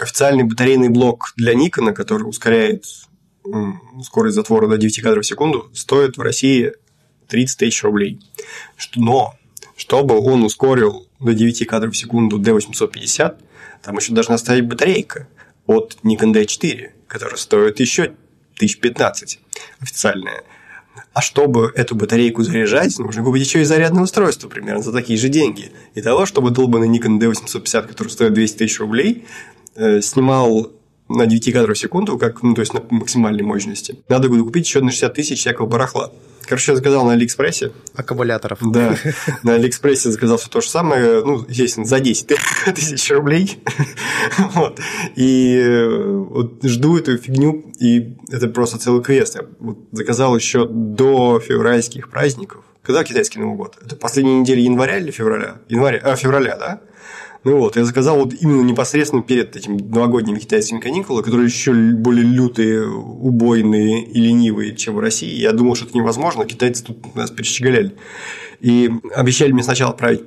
официальный батарейный блок для Никона, который ускоряет скорость затвора до 9 кадров в секунду, стоит в России 30 тысяч рублей. Но чтобы он ускорил до 9 кадров в секунду D850, там еще должна стоять батарейка от Nikon D4, которая стоит еще 1015 официальная. А чтобы эту батарейку заряжать, нужно купить еще и зарядное устройство примерно за такие же деньги. И того, чтобы долбанный Nikon D850, который стоит 200 тысяч рублей, снимал на 9 кадров в секунду, как, ну, то есть на максимальной мощности, надо было купить еще на 60 тысяч всякого барахла. Короче, я заказал на Алиэкспрессе. Аккумуляторов. Да. На Алиэкспрессе заказал все то же самое, ну, естественно, за 10 тысяч рублей. вот. И э, вот жду эту фигню, и это просто целый квест. Я вот заказал еще до февральских праздников. Когда китайский Новый год? Это последняя неделя января или февраля? Января, а, февраля, да? Ну вот, я заказал вот именно непосредственно перед этим новогодними китайскими каникулами, которые еще более лютые, убойные и ленивые, чем в России. Я думал, что это невозможно, китайцы тут нас перещеголяли. И обещали мне сначала отправить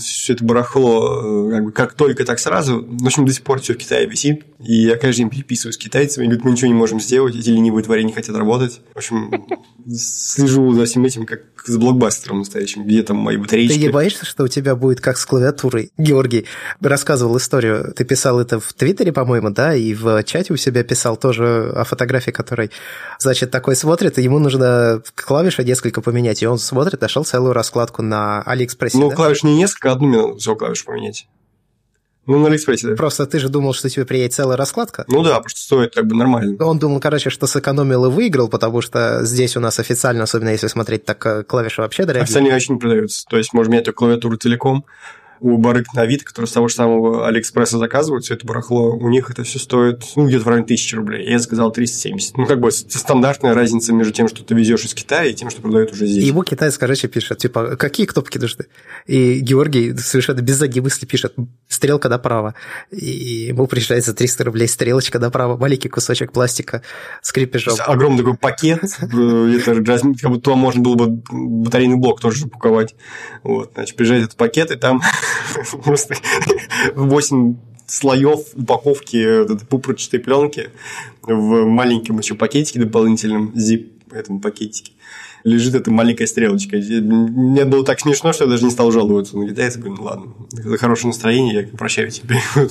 все это барахло э, как, бы, как только, так сразу. В общем, до сих пор все в Китае висит. И я каждый день переписываюсь с китайцами. Говорят, мы ничего не можем сделать, эти ленивые твари не хотят работать. В общем, слежу за всем этим, как с блокбастером настоящим, где там мои батарейки. Ты не боишься, что у тебя будет как с клавиатурой? Георгий рассказывал историю. Ты писал это в Твиттере, по-моему, да, и в чате у себя писал тоже о фотографии, которой, значит, такой смотрит, и ему нужно клавиши несколько поменять, и он смотрит, нашел целую раскладку на Алиэкспрессе. Ну, да? клавиш не несколько, одну мне всего клавишу поменять. Ну, на Алиэкспрессе, да. Просто ты же думал, что тебе приедет целая раскладка? Ну да, потому что стоит как бы нормально. Он думал, короче, что сэкономил и выиграл, потому что здесь у нас официально, особенно если смотреть, так э, клавиши вообще дорогие. Официально вообще не продаются. То есть, можно менять эту клавиатуру целиком, у барыг на вид, которые с того же самого Алиэкспресса заказывают, все это барахло, у них это все стоит, ну, где-то в районе 1000 рублей. Я заказал 370. Ну, как бы стандартная разница между тем, что ты везешь из Китая, и тем, что продают уже здесь. И ему китаец, короче, пишет, типа, какие кнопки нужны? И Георгий совершенно без задней мысли пишет, стрелка направо. И ему приезжает за 300 рублей стрелочка направо, маленький кусочек пластика с крепежом. Огромный такой пакет, э, это как будто можно было бы батарейный блок тоже упаковать. Вот, значит, приезжает этот пакет, и там просто 8 слоев упаковки пупырчатой пленки в маленьком еще пакетике дополнительном, zip этом пакетике лежит эта маленькая стрелочка. Мне было так смешно, что я даже не стал жаловаться на китайцев. Говорю, ну ладно, за хорошее настроение, я прощаю тебе.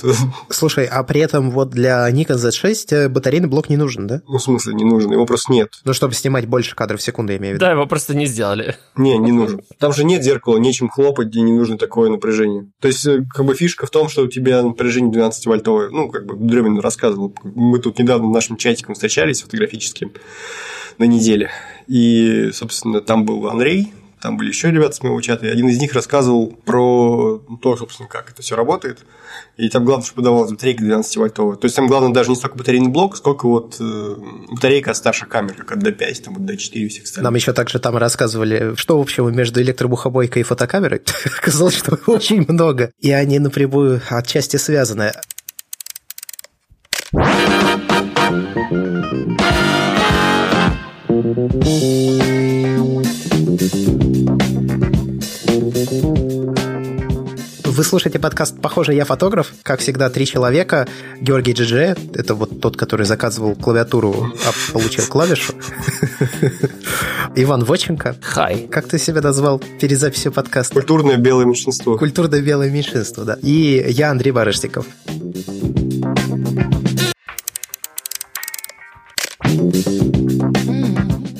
Слушай, а при этом вот для Nikon Z6 э, батарейный блок не нужен, да? Ну, в смысле не нужен? Его просто нет. Ну, чтобы снимать больше кадров в секунду, я имею в виду. Да, его просто не сделали. Не, не нужен. Там же нет зеркала, нечем хлопать, и не нужно такое напряжение. То есть, э, как бы фишка в том, что у тебя напряжение 12-вольтовое. Ну, как бы Дремин рассказывал. Мы тут недавно в нашем чатиком встречались фотографическим на неделе. И, собственно, там был Андрей, там были еще ребята с моего чата, и один из них рассказывал про то, собственно, как это все работает. И там главное, чтобы давалась батарейка 12-вольтовая. То есть там главное даже не столько батарейный блок, сколько вот э, батарейка от старших камер, как от D5, там, от D4 и всех остальных. Нам еще также там рассказывали, что общего между электробухобойкой и фотокамерой. Оказалось, что очень много. И они напрямую отчасти связаны. Вы слушаете подкаст «Похоже, я фотограф». Как всегда, три человека. Георгий Джидже, это вот тот, который заказывал клавиатуру, а получил клавишу. Иван Воченко. Хай. Как ты себя назвал перед записью подкаста? Культурное белое меньшинство. Культурное белое меньшинство, да. И я Андрей Барышников.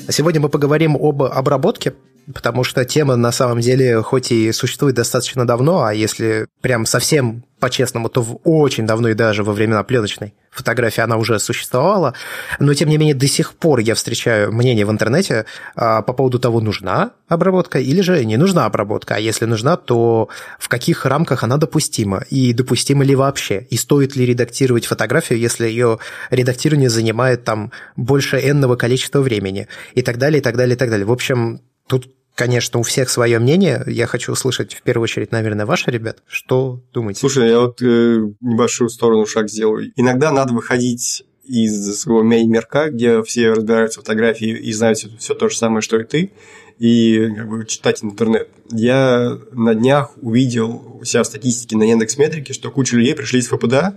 А сегодня мы поговорим об обработке, потому что тема на самом деле хоть и существует достаточно давно, а если прям совсем по-честному, то в очень давно и даже во времена пленочной фотографии она уже существовала, но тем не менее до сих пор я встречаю мнение в интернете а, по поводу того, нужна обработка или же не нужна обработка, а если нужна, то в каких рамках она допустима? И допустима ли вообще, и стоит ли редактировать фотографию, если ее редактирование занимает там больше энного количества времени? И так далее, и так далее, и так далее. В общем, тут Конечно, у всех свое мнение. Я хочу услышать в первую очередь, наверное, ваши ребят. Что думаете? Слушай, я вот э, небольшую сторону шаг сделаю. Иногда надо выходить из своего мерка, где все разбираются в фотографии и знают все, то же самое, что и ты, и как бы, читать интернет. Я на днях увидел у себя в статистике на Яндекс Метрике, что куча людей пришли из ФПДА,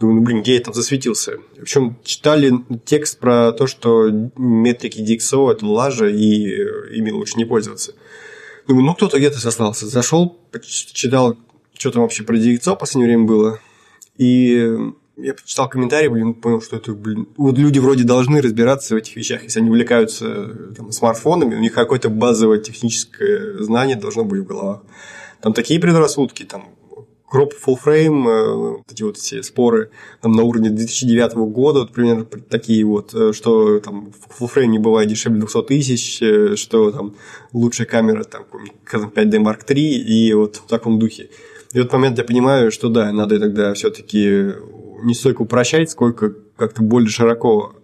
Думаю, ну, блин, где я там засветился? В общем, читали текст про то, что метрики DxO – это лажа, и ими лучше не пользоваться. Думаю, ну, кто-то где-то сослался. Зашел, читал, что там вообще про DxO в последнее время было. И я почитал комментарии, блин, понял, что это, блин, вот люди вроде должны разбираться в этих вещах, если они увлекаются там, смартфонами, у них какое-то базовое техническое знание должно быть в головах. Там такие предрассудки, там Кроп frame, э, вот эти вот все споры там, на уровне 2009 года, вот, примерно такие вот, э, что там frame не бывает дешевле 200 тысяч, э, что там лучшая камера там 5D Mark III и вот в таком духе. И вот момент я понимаю, что да, надо тогда все-таки не столько упрощать, сколько как-то более широко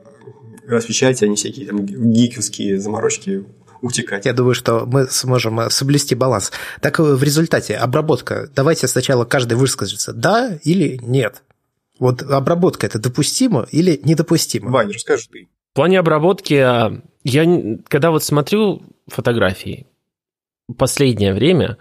освещать, а не всякие там гиковские заморочки утекать. Я думаю, что мы сможем э, соблюсти баланс. Так в результате обработка. Давайте сначала каждый выскажется, да или нет. Вот обработка это допустимо или недопустимо? Ваня, расскажи ты. В плане обработки, а, я когда вот смотрю фотографии, последнее время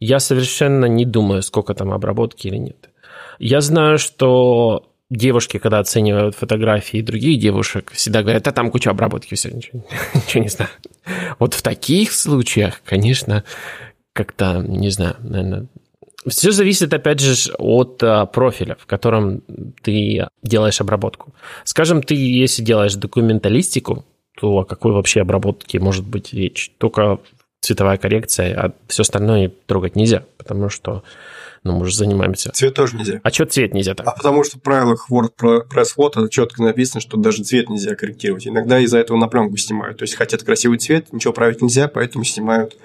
я совершенно не думаю, сколько там обработки или нет. Я знаю, что девушки, когда оценивают фотографии других девушек, всегда говорят, а там куча обработки, все, ничего, ничего не знаю. Вот в таких случаях, конечно, как-то, не знаю, наверное, все зависит, опять же, от а, профиля, в котором ты делаешь обработку. Скажем, ты, если делаешь документалистику, то о какой вообще обработке может быть речь? Только цветовая коррекция, а все остальное трогать нельзя, потому что ну, мы же занимаемся. Цвет тоже нельзя. А что цвет нельзя так? А потому что в правилах WordPress Photo четко написано, что даже цвет нельзя корректировать. Иногда из-за этого на пленку снимают. То есть хотят красивый цвет, ничего править нельзя, поэтому снимают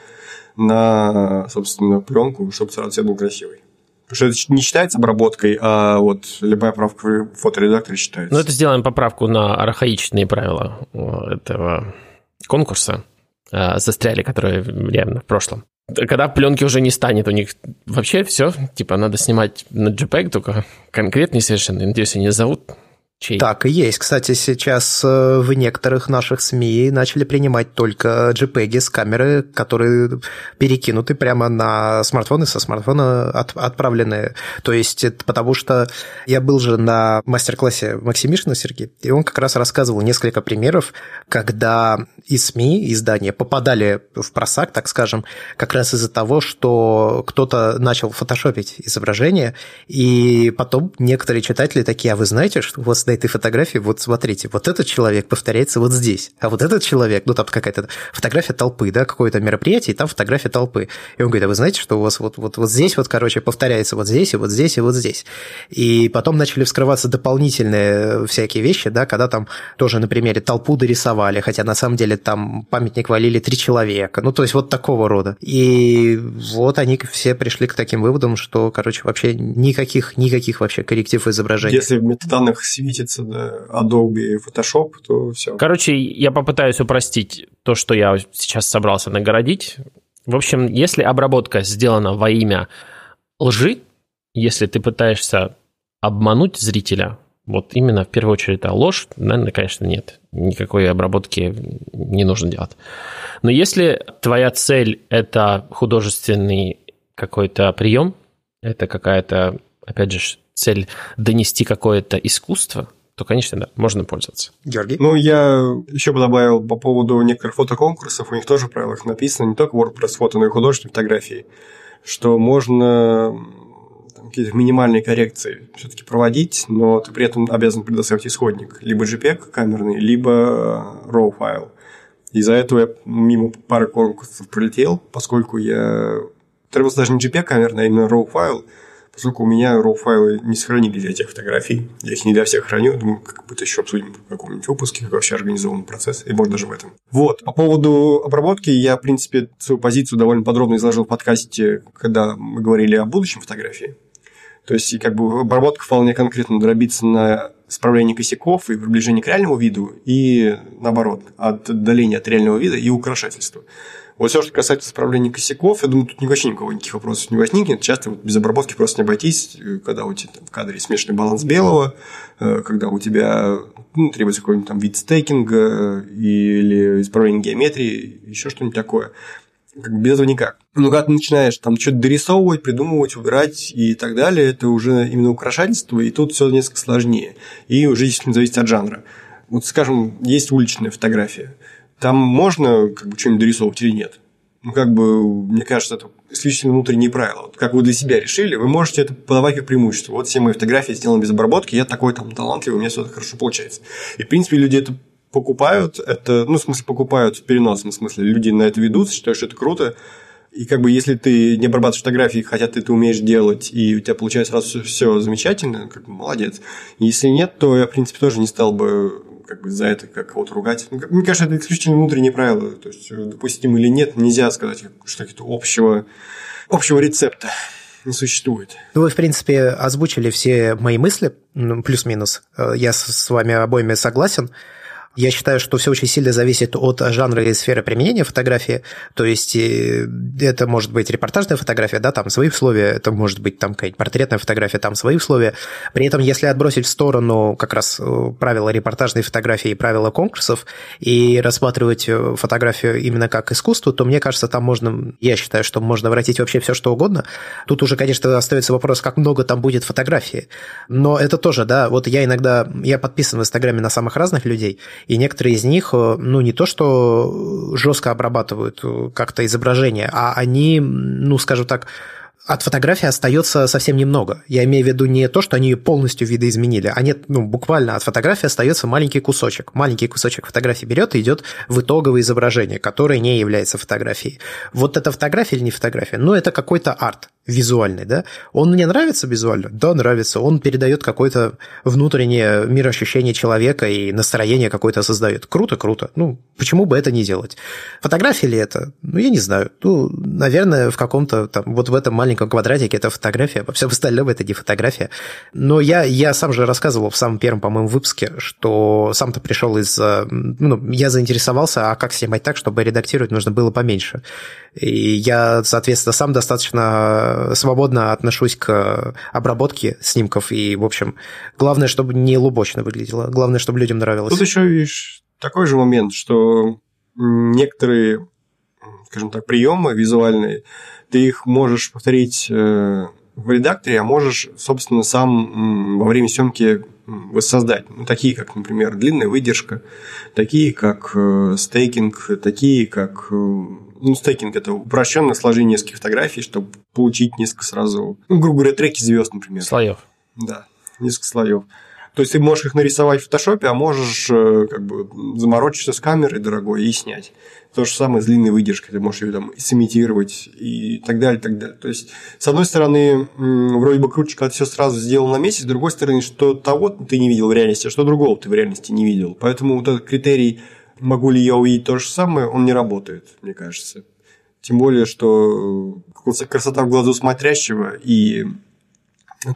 на, собственно, пленку, чтобы сразу цвет был красивый. Потому что это не считается обработкой, а вот любая правка в фоторедакторе считается. Ну, это сделаем поправку на архаичные правила этого конкурса э, застряли, которые реально в прошлом. Когда пленки уже не станет, у них вообще все, типа, надо снимать на JPEG, только конкретный совершенно. Надеюсь, они зовут чей? Так и есть. Кстати, сейчас э, в некоторых наших СМИ начали принимать только JPEG с камеры, которые перекинуты прямо на смартфоны, со смартфона от, отправлены. То есть, потому что я был же на мастер-классе Максимишина Сергея, и он как раз рассказывал несколько примеров, когда и СМИ, издания попадали в просак, так скажем, как раз из-за того, что кто-то начал фотошопить изображение, и потом некоторые читатели такие, а вы знаете, что у вас на этой фотографии, вот смотрите, вот этот человек повторяется вот здесь, а вот этот человек, ну там какая-то фотография толпы, да, какое-то мероприятие, и там фотография толпы. И он говорит, а вы знаете, что у вас вот, вот, вот здесь вот, короче, повторяется вот здесь, и вот здесь, и вот здесь. И потом начали вскрываться дополнительные всякие вещи, да, когда там тоже на примере толпу дорисовали, хотя на самом деле там памятник валили три человека, ну то есть вот такого рода. И вот они все пришли к таким выводам, что, короче, вообще никаких, никаких вообще корректив изображения. Если в метаданных светит светится да, Adobe Photoshop, то все. Короче, я попытаюсь упростить то, что я сейчас собрался нагородить. В общем, если обработка сделана во имя лжи, если ты пытаешься обмануть зрителя, вот именно в первую очередь это ложь, наверное, конечно, нет. Никакой обработки не нужно делать. Но если твоя цель – это художественный какой-то прием, это какая-то, опять же, цель донести какое-то искусство, то, конечно, да, можно пользоваться. Георгий? Ну, я еще бы добавил по поводу некоторых фотоконкурсов, у них тоже в правилах написано, не только WordPress фото, но и художественные фотографии, что можно какие-то минимальные коррекции все-таки проводить, но ты при этом обязан предоставить исходник, либо JPEG камерный, либо RAW файл. Из-за этого я мимо пары конкурсов пролетел, поскольку я требовался даже не JPEG камерный, а именно RAW файл – Поскольку у меня RAW-файлы не сохранили для тех фотографий, я их не для всех храню, думаю, как будто еще обсудим в каком-нибудь выпуске, как вообще организован процесс, и может даже в этом. Вот, по поводу обработки, я, в принципе, свою позицию довольно подробно изложил в подкасте, когда мы говорили о будущем фотографии. То есть, как бы обработка вполне конкретно дробится на исправление косяков и приближение к реальному виду, и наоборот, от отдаления от реального вида и украшательства. Вот все, что касается исправления косяков, я думаю, тут вообще никого никаких вопросов не возникнет. Часто вот без обработки просто не обойтись, э, когда у тебя в кадре смешанный баланс белого, э, когда у тебя ну, требуется какой-нибудь там вид стейкинга э, или исправление геометрии, еще что-нибудь такое. Как бы без этого никак. Ну, когда ты начинаешь там что-то дорисовывать, придумывать, убирать и так далее, это уже именно украшательство, и тут все несколько сложнее. И уже действительно зависит от жанра. Вот, скажем, есть уличная фотография. Там можно как бы что-нибудь дорисовывать или нет? ну, как бы, мне кажется, это исключительно внутренние правила. Вот как вы для себя решили, вы можете это подавать как преимущество. Вот все мои фотографии сделаны без обработки, я такой там талантливый, у меня все это хорошо получается. И, в принципе, люди это покупают, это, ну, в смысле, покупают в переносном смысле. Люди на это ведут, считают, что это круто. И как бы если ты не обрабатываешь фотографии, хотя ты это умеешь делать, и у тебя получается сразу все, все замечательно, как бы молодец. Если нет, то я, в принципе, тоже не стал бы как бы за это как кого-то ругать. Ну, мне кажется, это исключительно внутренние правила. То есть, э, допустим или нет, нельзя сказать, что какого-то общего, общего рецепта не существует. Ну, вы, в принципе, озвучили все мои мысли, ну, плюс-минус. Э, я с вами обоими согласен. Я считаю, что все очень сильно зависит от жанра и сферы применения фотографии. То есть э, это может быть репортажная фотография, да, там свои условия, это может быть там какая-нибудь портретная фотография, там свои условия. При этом, если отбросить в сторону как раз э, правила репортажной фотографии и правила конкурсов и рассматривать э, фотографию именно как искусство, то мне кажется, там можно, я считаю, что можно вратить вообще все, что угодно. Тут уже, конечно, остается вопрос, как много там будет фотографии. Но это тоже, да, вот я иногда, я подписан в Инстаграме на самых разных людей, и некоторые из них, э, ну, не то, что жестко обрабатывают э, как-то изображение, а они, ну, скажем так, от фотографии остается совсем немного. Я имею в виду не то, что они ее полностью видоизменили, а нет, ну, буквально от фотографии остается маленький кусочек. Маленький кусочек фотографии берет и идет в итоговое изображение, которое не является фотографией. Вот это фотография или не фотография? Ну, это какой-то арт визуальный, да? Он мне нравится визуально? Да, нравится. Он передает какое-то внутреннее мироощущение человека и настроение какое-то создает. Круто, круто. Ну, почему бы это не делать? Фотография ли это? Ну, я не знаю. Ну, наверное, в каком-то там, вот в этом маленьком квадратике это фотография, во всем остальном это не фотография. Но я, я сам же рассказывал в самом первом, по-моему, выпуске, что сам-то пришел из... Ну, я заинтересовался, а как снимать так, чтобы редактировать нужно было поменьше. И я, соответственно, сам достаточно свободно отношусь к обработке снимков. И, в общем, главное, чтобы не лубочно выглядело. Главное, чтобы людям нравилось. Тут еще, видишь, такой же момент, что некоторые, скажем так, приемы визуальные, ты их можешь повторить э, в редакторе, а можешь, собственно, сам во время съемки воссоздать. Ну, такие, как, например, длинная выдержка, такие, как э, стейкинг, такие, как э, ну, стейкинг – это упрощенное сложение нескольких фотографий, чтобы получить несколько сразу, ну, грубо говоря, треки звезд, например. Слоев. Да, несколько слоев. То есть ты можешь их нарисовать в фотошопе, а можешь э, как бы заморочиться с камерой дорогой и снять. То же самое с длинной выдержкой, ты можешь ее там сымитировать и так далее, и так далее. То есть, с одной стороны, вроде бы круче, когда ты все сразу сделал на месяц, с другой стороны, что того ты не видел в реальности, а что другого ты в реальности не видел. Поэтому вот этот критерий могу ли я увидеть то же самое, он не работает, мне кажется. Тем более, что красота в глазу смотрящего и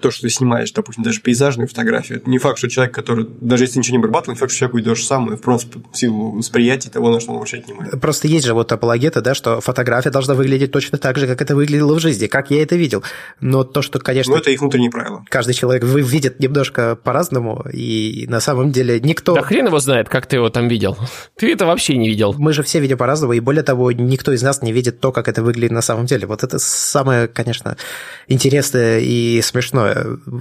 то, что ты снимаешь, допустим, даже пейзажную фотографию, это не факт, что человек, который, даже если ничего не обрабатывал, не факт, что человек то же самое, просто в силу восприятия того, на что он обращает внимание. Просто есть же вот апологеты, да, что фотография должна выглядеть точно так же, как это выглядело в жизни, как я это видел. Но то, что, конечно... Ну, это их внутренние правила. Каждый человек видит немножко по-разному, и на самом деле никто... Да хрен его знает, как ты его там видел. Ты это вообще не видел. Мы же все видим по-разному, и более того, никто из нас не видит то, как это выглядит на самом деле. Вот это самое, конечно, интересное и смешное,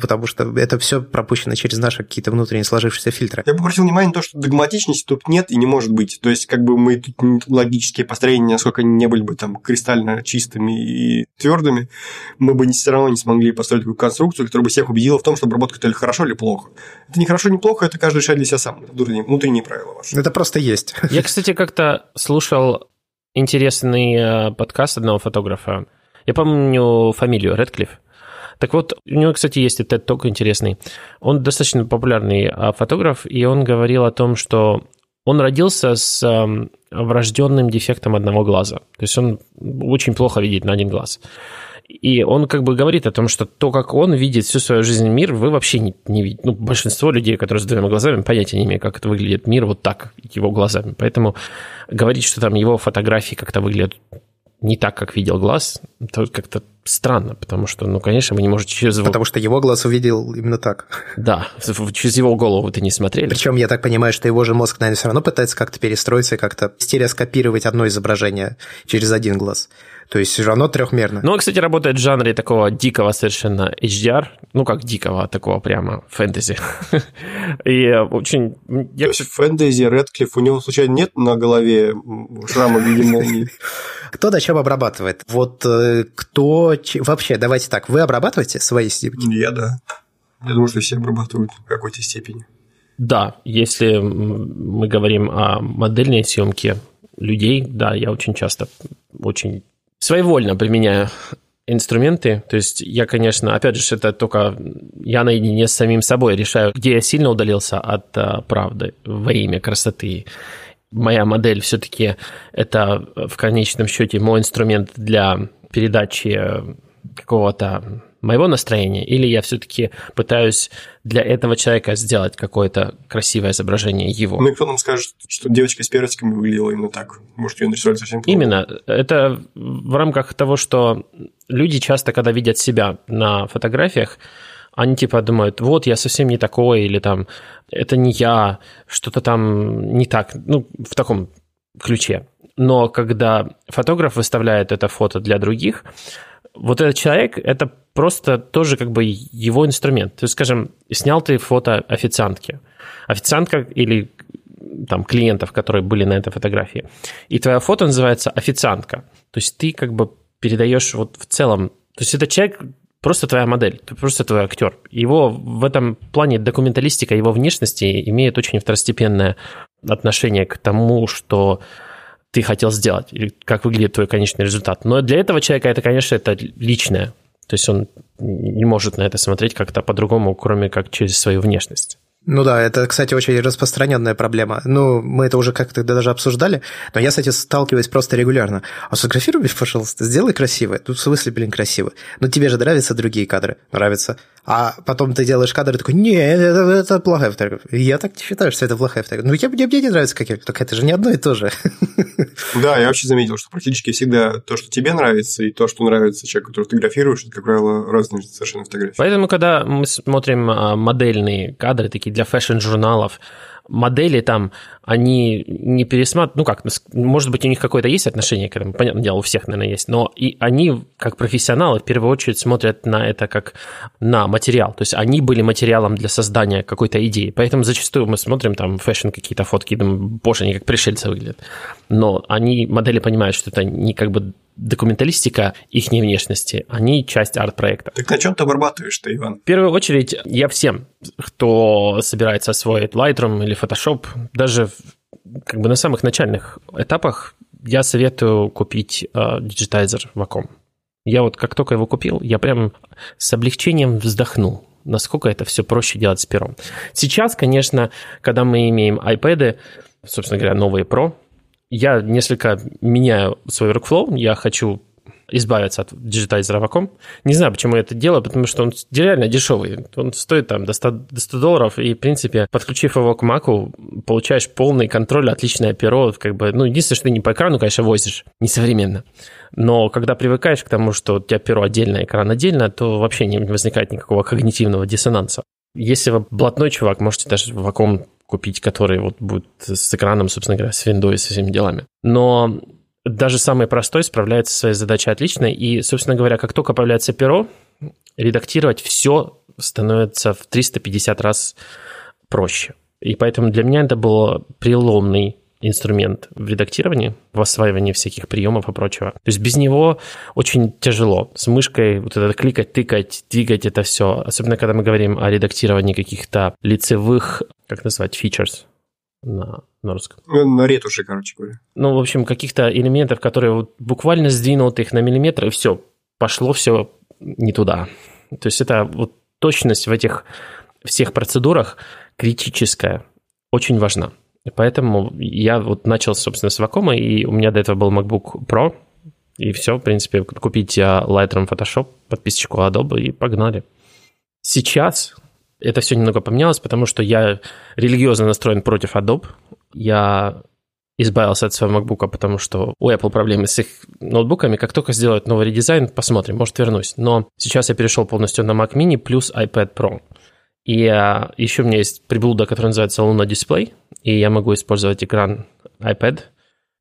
потому потому что это все пропущено через наши какие-то внутренние сложившиеся фильтры. Я бы обратил внимание на то, что догматичности тут нет и не может быть. То есть, как бы мы тут логические построения, насколько они не были бы там кристально чистыми и твердыми, мы бы все равно не смогли построить такую конструкцию, которая бы всех убедила в том, что обработка это или хорошо, или плохо. Это не хорошо, не плохо, это каждый решает для себя сам. Это внутренние, внутренние правила ваши. Это просто есть. Я, кстати, как-то слушал интересный э, подкаст одного фотографа. Я помню фамилию Редклифф. Так вот, у него, кстати, есть TED Talk интересный. Он достаточно популярный а, фотограф, и он говорил о том, что он родился с врожденным дефектом одного глаза. То есть он очень плохо видит на один глаз. И он как бы говорит о том, что то, как он видит всю свою жизнь мир, вы вообще не, не видите. Ну, большинство людей, которые с двумя глазами, понятия не имеют, как это выглядит мир вот так, его глазами. Поэтому говорить, что там его фотографии как-то выглядят не так, как видел глаз, то как-то странно, потому что, ну, конечно, вы не можете через его... Потому что его глаз увидел именно так. Да, через его голову ты не смотрели. Причем я так понимаю, что его же мозг, наверное, все равно пытается как-то перестроиться и как-то стереоскопировать одно изображение через один глаз. То есть все равно трехмерно. Ну, он, кстати, работает в жанре такого дикого совершенно HDR. Ну, как дикого, а такого прямо фэнтези. И очень... То есть фэнтези Редклифф, у него, случайно, нет на голове шрама в виде молнии? Кто на чем обрабатывает? Вот э, кто... Вообще, давайте так, вы обрабатываете свои снимки? Я, да. Я думаю, что все обрабатывают в какой-то степени. Да, если мы говорим о модельной съемке людей, да, я очень часто очень своевольно применяю инструменты. То есть я, конечно, опять же, это только я наедине с самим собой решаю, где я сильно удалился от а, правды во имя красоты. Моя модель все-таки это в конечном счете мой инструмент для передачи какого-то моего настроения, или я все-таки пытаюсь для этого человека сделать какое-то красивое изображение его. Ну и кто нам скажет, что девочка с персиками выглядела именно так? Может, ее нарисовали совсем плохо? Именно. Это в рамках того, что люди часто, когда видят себя на фотографиях, они типа думают, вот я совсем не такой, или там, это не я, что-то там не так, ну, в таком ключе. Но когда фотограф выставляет это фото для других, вот этот человек, это просто тоже как бы его инструмент. То есть, скажем, снял ты фото официантки. Официантка или там клиентов, которые были на этой фотографии. И твоя фото называется официантка. То есть ты как бы передаешь вот в целом... То есть это человек просто твоя модель, просто твой актер. Его в этом плане документалистика его внешности имеет очень второстепенное отношение к тому, что ты хотел сделать, или как выглядит твой конечный результат. Но для этого человека это, конечно, это личное. То есть он не может на это смотреть как-то по-другому, кроме как через свою внешность. Ну да, это, кстати, очень распространенная проблема. Ну, мы это уже как-то даже обсуждали, но я, кстати, сталкиваюсь просто регулярно. А сфотографируй, пожалуйста, сделай красиво. Тут в смысле, блин, красиво. Ну, тебе же нравятся другие кадры. Нравится. А потом ты делаешь кадр и такой, нет, это, это плохая фотография. Я так не считаю, что это плохая фотография. Ну, я, мне, мне не нравится, как я. Так это же не одно и то же. Да, я вообще заметил, что практически всегда то, что тебе нравится, и то, что нравится человеку, который фотографируешь, это, как правило, разные совершенно фотографии. Поэтому, когда мы смотрим а, модельные кадры, такие для фэшн-журналов, модели там, они не пересматривают, ну как, может быть, у них какое-то есть отношение к этому, понятное дело, у всех, наверное, есть, но и они, как профессионалы, в первую очередь смотрят на это как на материал, то есть они были материалом для создания какой-то идеи, поэтому зачастую мы смотрим там фэшн какие-то фотки думаем, боже, они как пришельцы выглядят, но они, модели понимают, что это не как бы документалистика их внешности, они часть арт-проекта. Так на чем ты обрабатываешь-то, Иван? В первую очередь, я всем, кто собирается освоить Lightroom или Photoshop, даже как бы на самых начальных этапах, я советую купить uh, Digitizer Wacom. Я вот как только его купил, я прям с облегчением вздохнул насколько это все проще делать с пером. Сейчас, конечно, когда мы имеем iPad, собственно говоря, новые Pro, я несколько меняю свой workflow, я хочу избавиться от диджитайзера Wacom. Не знаю, почему я это делаю, потому что он реально дешевый. Он стоит там до 100, до 100 долларов, и, в принципе, подключив его к Mac, получаешь полный контроль, отличное перо, как бы, ну, единственное, что ты не по экрану, конечно, возишь, несовременно. Но когда привыкаешь к тому, что у тебя перо отдельно, экран отдельно, то вообще не возникает никакого когнитивного диссонанса. Если вы блатной чувак, можете даже Wacom купить, который вот будет с экраном, собственно говоря, с и со всеми делами. Но даже самый простой справляется со своей задачей отлично. И, собственно говоря, как только появляется перо, редактировать все становится в 350 раз проще. И поэтому для меня это был преломный инструмент в редактировании, в осваивании всяких приемов и прочего. То есть без него очень тяжело. С мышкой вот это кликать, тыкать, двигать это все. Особенно, когда мы говорим о редактировании каких-то лицевых, как назвать, features на, на русском. Ну, на ретуши, короче говоря. Ну, в общем, каких-то элементов, которые вот буквально сдвинул ты их на миллиметр, и все, пошло все не туда. То есть это вот точность в этих всех процедурах критическая, очень важна. Поэтому я вот начал, собственно, с Wacom, и у меня до этого был MacBook Pro, и все, в принципе, купить Lightroom Photoshop, подписочку Adobe и погнали. Сейчас это все немного поменялось, потому что я религиозно настроен против Adobe. Я избавился от своего MacBook, потому что у Apple проблемы с их ноутбуками. Как только сделают новый редизайн, посмотрим, может вернусь. Но сейчас я перешел полностью на Mac Mini плюс iPad Pro. И а, еще у меня есть приблуда, которая называется Luna Display, и я могу использовать экран iPad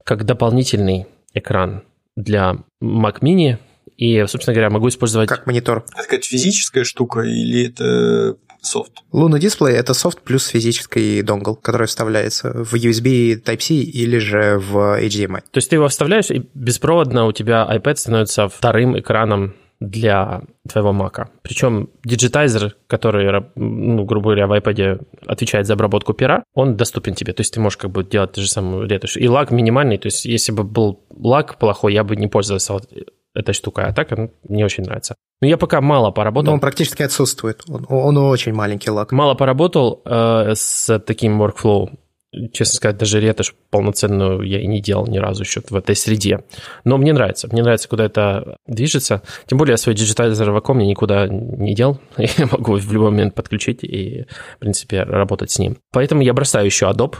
как дополнительный экран для Mac Mini, и, собственно говоря, могу использовать... Как монитор. Это какая-то физическая штука или это софт? Luna Display — это софт плюс физический донгл, который вставляется в USB Type-C или же в HDMI. То есть ты его вставляешь, и беспроводно у тебя iPad становится вторым экраном для твоего Мака. Причем диджитайзер, который, ну, грубо говоря, в iPad отвечает за обработку пера, он доступен тебе. То есть ты можешь как бы делать ту же самую ретушь. И лаг минимальный, то есть если бы был лаг плохой, я бы не пользовался этой штукой, а так он мне очень нравится. Но я пока мало поработал. Но он практически отсутствует. Он, он очень маленький лаг. Мало поработал э, с таким workflow. Честно сказать, даже ретушь полноценную я и не делал ни разу еще в этой среде. Но мне нравится. Мне нравится, куда это движется. Тем более я свой диджитализер Wacom я никуда не дел. Я могу в любой момент подключить и, в принципе, работать с ним. Поэтому я бросаю еще Adobe,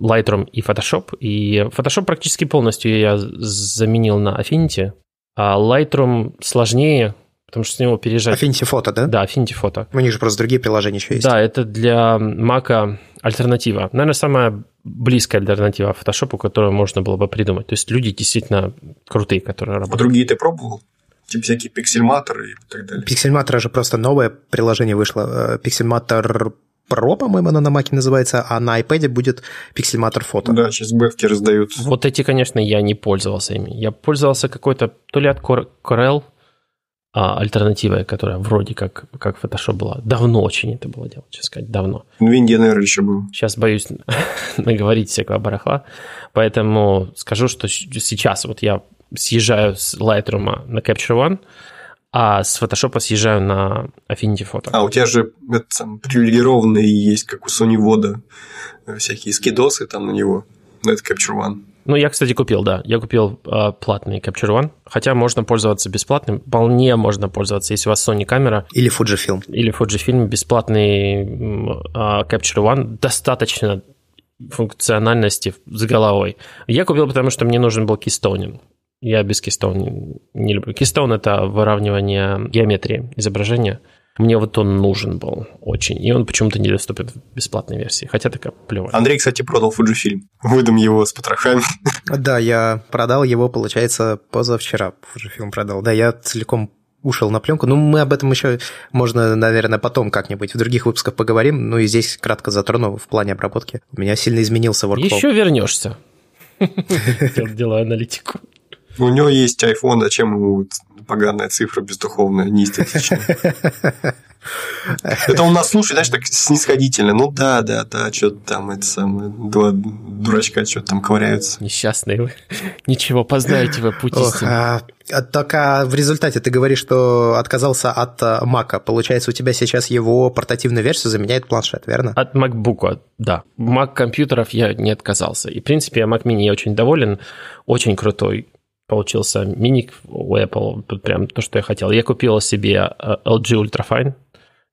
Lightroom и Photoshop. И Photoshop практически полностью я заменил на Affinity. А Lightroom сложнее, потому что с него переезжать... Affinity фото, да? Да, Affinity фото. У них же просто другие приложения еще есть. Да, это для Mac альтернатива. Наверное, самая близкая альтернатива фотошопу, которую можно было бы придумать. То есть люди действительно крутые, которые работают. А другие ты пробовал? Типа всякие пиксельматоры и так далее. Пиксельматор же просто новое приложение вышло. Пиксельматор Pro, по-моему, оно на Маке называется, а на iPad будет пиксельматор фото. Да, сейчас бэвки раздают. Вот эти, конечно, я не пользовался ими. Я пользовался какой-то то ли от Corel, а, альтернативой, которая вроде как, как Photoshop была. Давно очень это было дело, честно сказать, давно. Ну, Индия, наверное, еще был. Сейчас боюсь наговорить всякого барахла, поэтому скажу, что сейчас вот я съезжаю с Lightroom на Capture One, а с Photoshop съезжаю на Affinity Photo. А у тебя же это, там, привилегированные есть, как у Sony Вода, всякие скидосы там на него, на это Capture One. Ну, я, кстати, купил, да. Я купил э, платный Capture One. Хотя можно пользоваться бесплатным. Вполне можно пользоваться, если у вас Sony камера. Или Fujifilm. Или Fujifilm. Бесплатный э, Capture One. Достаточно функциональности с головой. Я купил, потому что мне нужен был Keystone. Я без Keystone не люблю. Keystone – это выравнивание геометрии изображения. Мне вот он нужен был очень. И он почему-то недоступен в бесплатной версии. Хотя такая плевая. Андрей, кстати, продал Fujifilm. Выдам его с потрохами. Да, я продал его, получается, позавчера. Fujifilm продал. Да, я целиком ушел на пленку. Ну, мы об этом еще можно, наверное, потом как-нибудь в других выпусках поговорим. Ну и здесь кратко затрону в плане обработки. У меня сильно изменился workflow. Еще вернешься. Делаю аналитику. У него есть iPhone, зачем ему поганая цифра бездуховная, неэстетичная? Это он нас слушает, знаешь, так снисходительно. Ну да, да, да, что-то там, это самое, два дурачка что-то там ковыряются. Несчастные вы. Ничего, познаете вы путь а, а, а в результате ты говоришь, что отказался от а, Мака. Получается, у тебя сейчас его портативную версию заменяет планшет, верно? От MacBook, да. Mac компьютеров я не отказался. И, в принципе, Mac Mini я очень доволен. Очень крутой получился миник у Apple, прям то, что я хотел. Я купил себе э, LG Ultrafine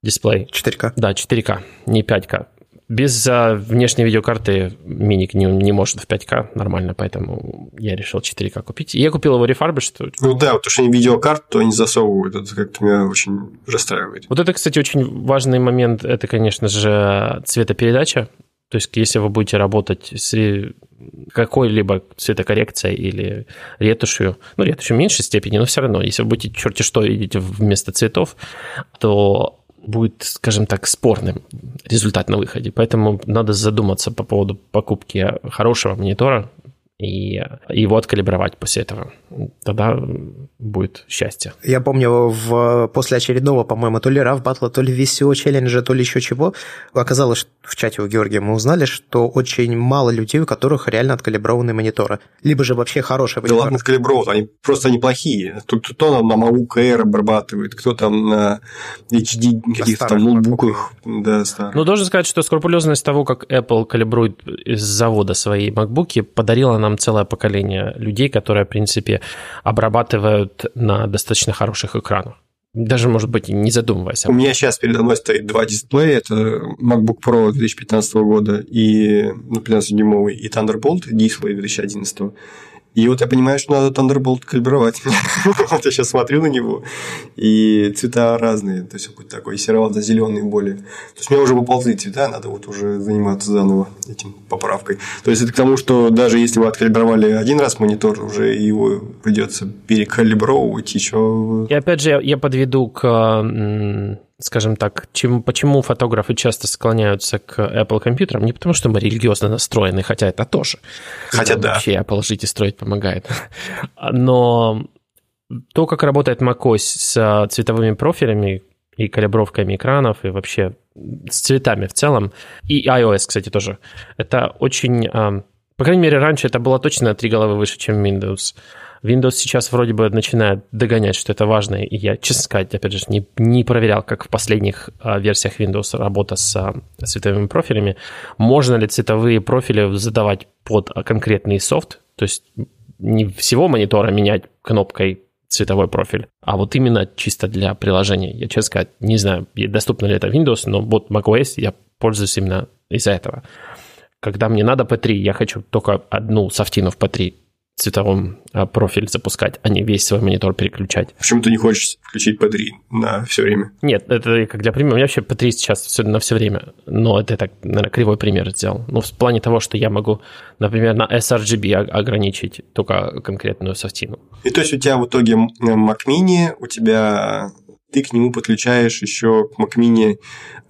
дисплей. 4К? Да, 4К, не 5К. Без uh, внешней видеокарты миник не, не может в 5К нормально, поэтому я решил 4К купить. И я купил его refurbished. Ну да, потому что они видеокарт, то они засовывают. Это как-то меня очень расстраивает. Вот это, кстати, очень важный момент. Это, конечно же, цветопередача. То есть, если вы будете работать с какой-либо цветокоррекцией или ретушью, ну, ретушью в меньшей степени, но все равно, если вы будете черти что видите вместо цветов, то будет, скажем так, спорным результат на выходе. Поэтому надо задуматься по поводу покупки хорошего монитора, и его откалибровать после этого. Тогда будет счастье. Я помню, в, после очередного, по-моему, то ли RAV батла, то ли VCO челленджа, то ли еще чего, оказалось, что в чате у Георгия мы узнали, что очень мало людей, у которых реально откалиброваны мониторы. Либо же вообще хорошие мониторы. Да ладно, откалиброваны, они просто неплохие. Тут кто там на MacBook Air обрабатывает, кто там на HD каких-то там ноутбуках. Да, старых. Ну, должен сказать, что скрупулезность того, как Apple калибрует из завода свои MacBook, подарила нам целое поколение людей, которые, в принципе, обрабатывают на достаточно хороших экранах. даже, может быть, не задумываясь. У меня сейчас передо мной стоит два дисплея. Это MacBook Pro 2015 года и ну, 15-дюймовый и Thunderbolt дисплей 2011. И вот я понимаю, что надо Thunderbolt калибровать. вот я сейчас смотрю на него, и цвета разные. То есть, какой-то такой серовато-зеленый более. То есть, у меня уже поползли цвета, надо вот уже заниматься заново этим поправкой. То есть, это к тому, что даже если вы откалибровали один раз монитор, уже его придется перекалибровывать еще. И опять же, я подведу к скажем так, чем, почему фотографы часто склоняются к Apple компьютерам, не потому что мы религиозно настроены, хотя это тоже. Хотя да. Вообще Apple жить и строить помогает. Но то, как работает macOS с цветовыми профилями и калибровками экранов, и вообще с цветами в целом, и iOS, кстати, тоже, это очень... По крайней мере, раньше это было точно на три головы выше, чем Windows. Windows сейчас вроде бы начинает догонять, что это важно, и я, честно сказать, опять же, не, не проверял, как в последних а, версиях Windows работа с а, цветовыми профилями. Можно ли цветовые профили задавать под конкретный софт, то есть не всего монитора менять кнопкой цветовой профиль, а вот именно чисто для приложения. Я, честно сказать, не знаю, доступно ли это Windows, но вот macOS я пользуюсь именно из-за этого. Когда мне надо P3, я хочу только одну софтину в P3 цветовом а, профиль запускать, а не весь свой монитор переключать. Почему ты не хочешь включить P3 на все время? Нет, это как для примера. У меня вообще P3 сейчас все, на все время, но это так, наверное, кривой пример сделал. Ну, в плане того, что я могу, например, на sRGB ограничить только конкретную софтину. И то есть у тебя в итоге Mac Mini, у тебя ты к нему подключаешь еще к Mac Mini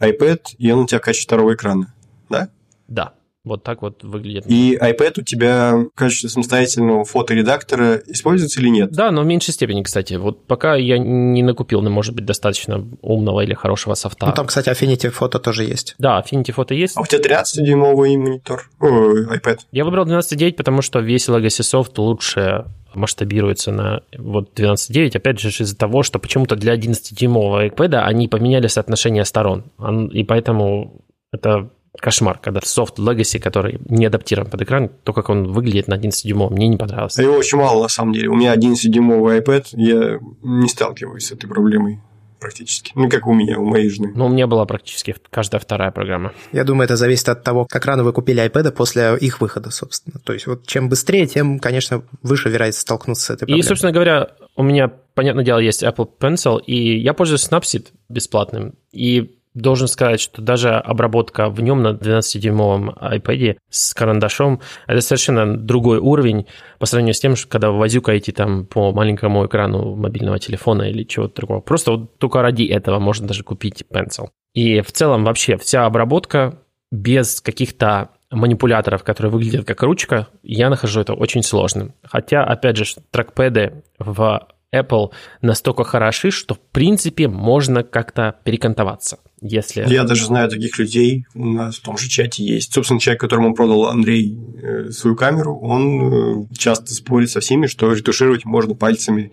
iPad, и он у тебя в качестве второго экрана, да? Да. Вот так вот выглядит. И iPad у тебя в качестве самостоятельного фоторедактора используется или нет? Да, но в меньшей степени, кстати. Вот пока я не накупил, но, может быть, достаточно умного или хорошего софта. Ну, там, кстати, Affinity фото тоже есть. Да, Affinity фото есть. А у тебя 13-дюймовый монитор? Ой, iPad. Я выбрал 12.9, потому что весь Legacy Soft лучше масштабируется на вот 12.9, опять же, из-за того, что почему-то для 11-дюймового iPad они поменяли соотношение сторон. И поэтому это кошмар, когда софт Legacy, который не адаптирован под экран, то, как он выглядит на 11 дюймов, мне не понравилось. Его очень мало, на самом деле. У меня 11-дюймовый iPad, я не сталкиваюсь с этой проблемой практически. Ну, как у меня, у моей жены. Ну, у меня была практически каждая вторая программа. Я думаю, это зависит от того, как рано вы купили iPad после их выхода, собственно. То есть, вот чем быстрее, тем, конечно, выше вероятность столкнуться с этой проблемой. И, собственно говоря, у меня, понятное дело, есть Apple Pencil, и я пользуюсь Snapseed бесплатным. И должен сказать, что даже обработка в нем на 12-дюймовом iPad с карандашом – это совершенно другой уровень по сравнению с тем, что когда возюкаете там по маленькому экрану мобильного телефона или чего-то другого. Просто вот только ради этого можно даже купить Pencil. И в целом вообще вся обработка без каких-то манипуляторов, которые выглядят как ручка, я нахожу это очень сложным. Хотя, опять же, трекпэды в Apple настолько хороши, что в принципе можно как-то перекантоваться. Если... Я даже знаю таких людей, у нас в том же чате есть. Собственно, человек, которому продал Андрей э, свою камеру, он э, часто спорит со всеми, что ретушировать можно пальцами,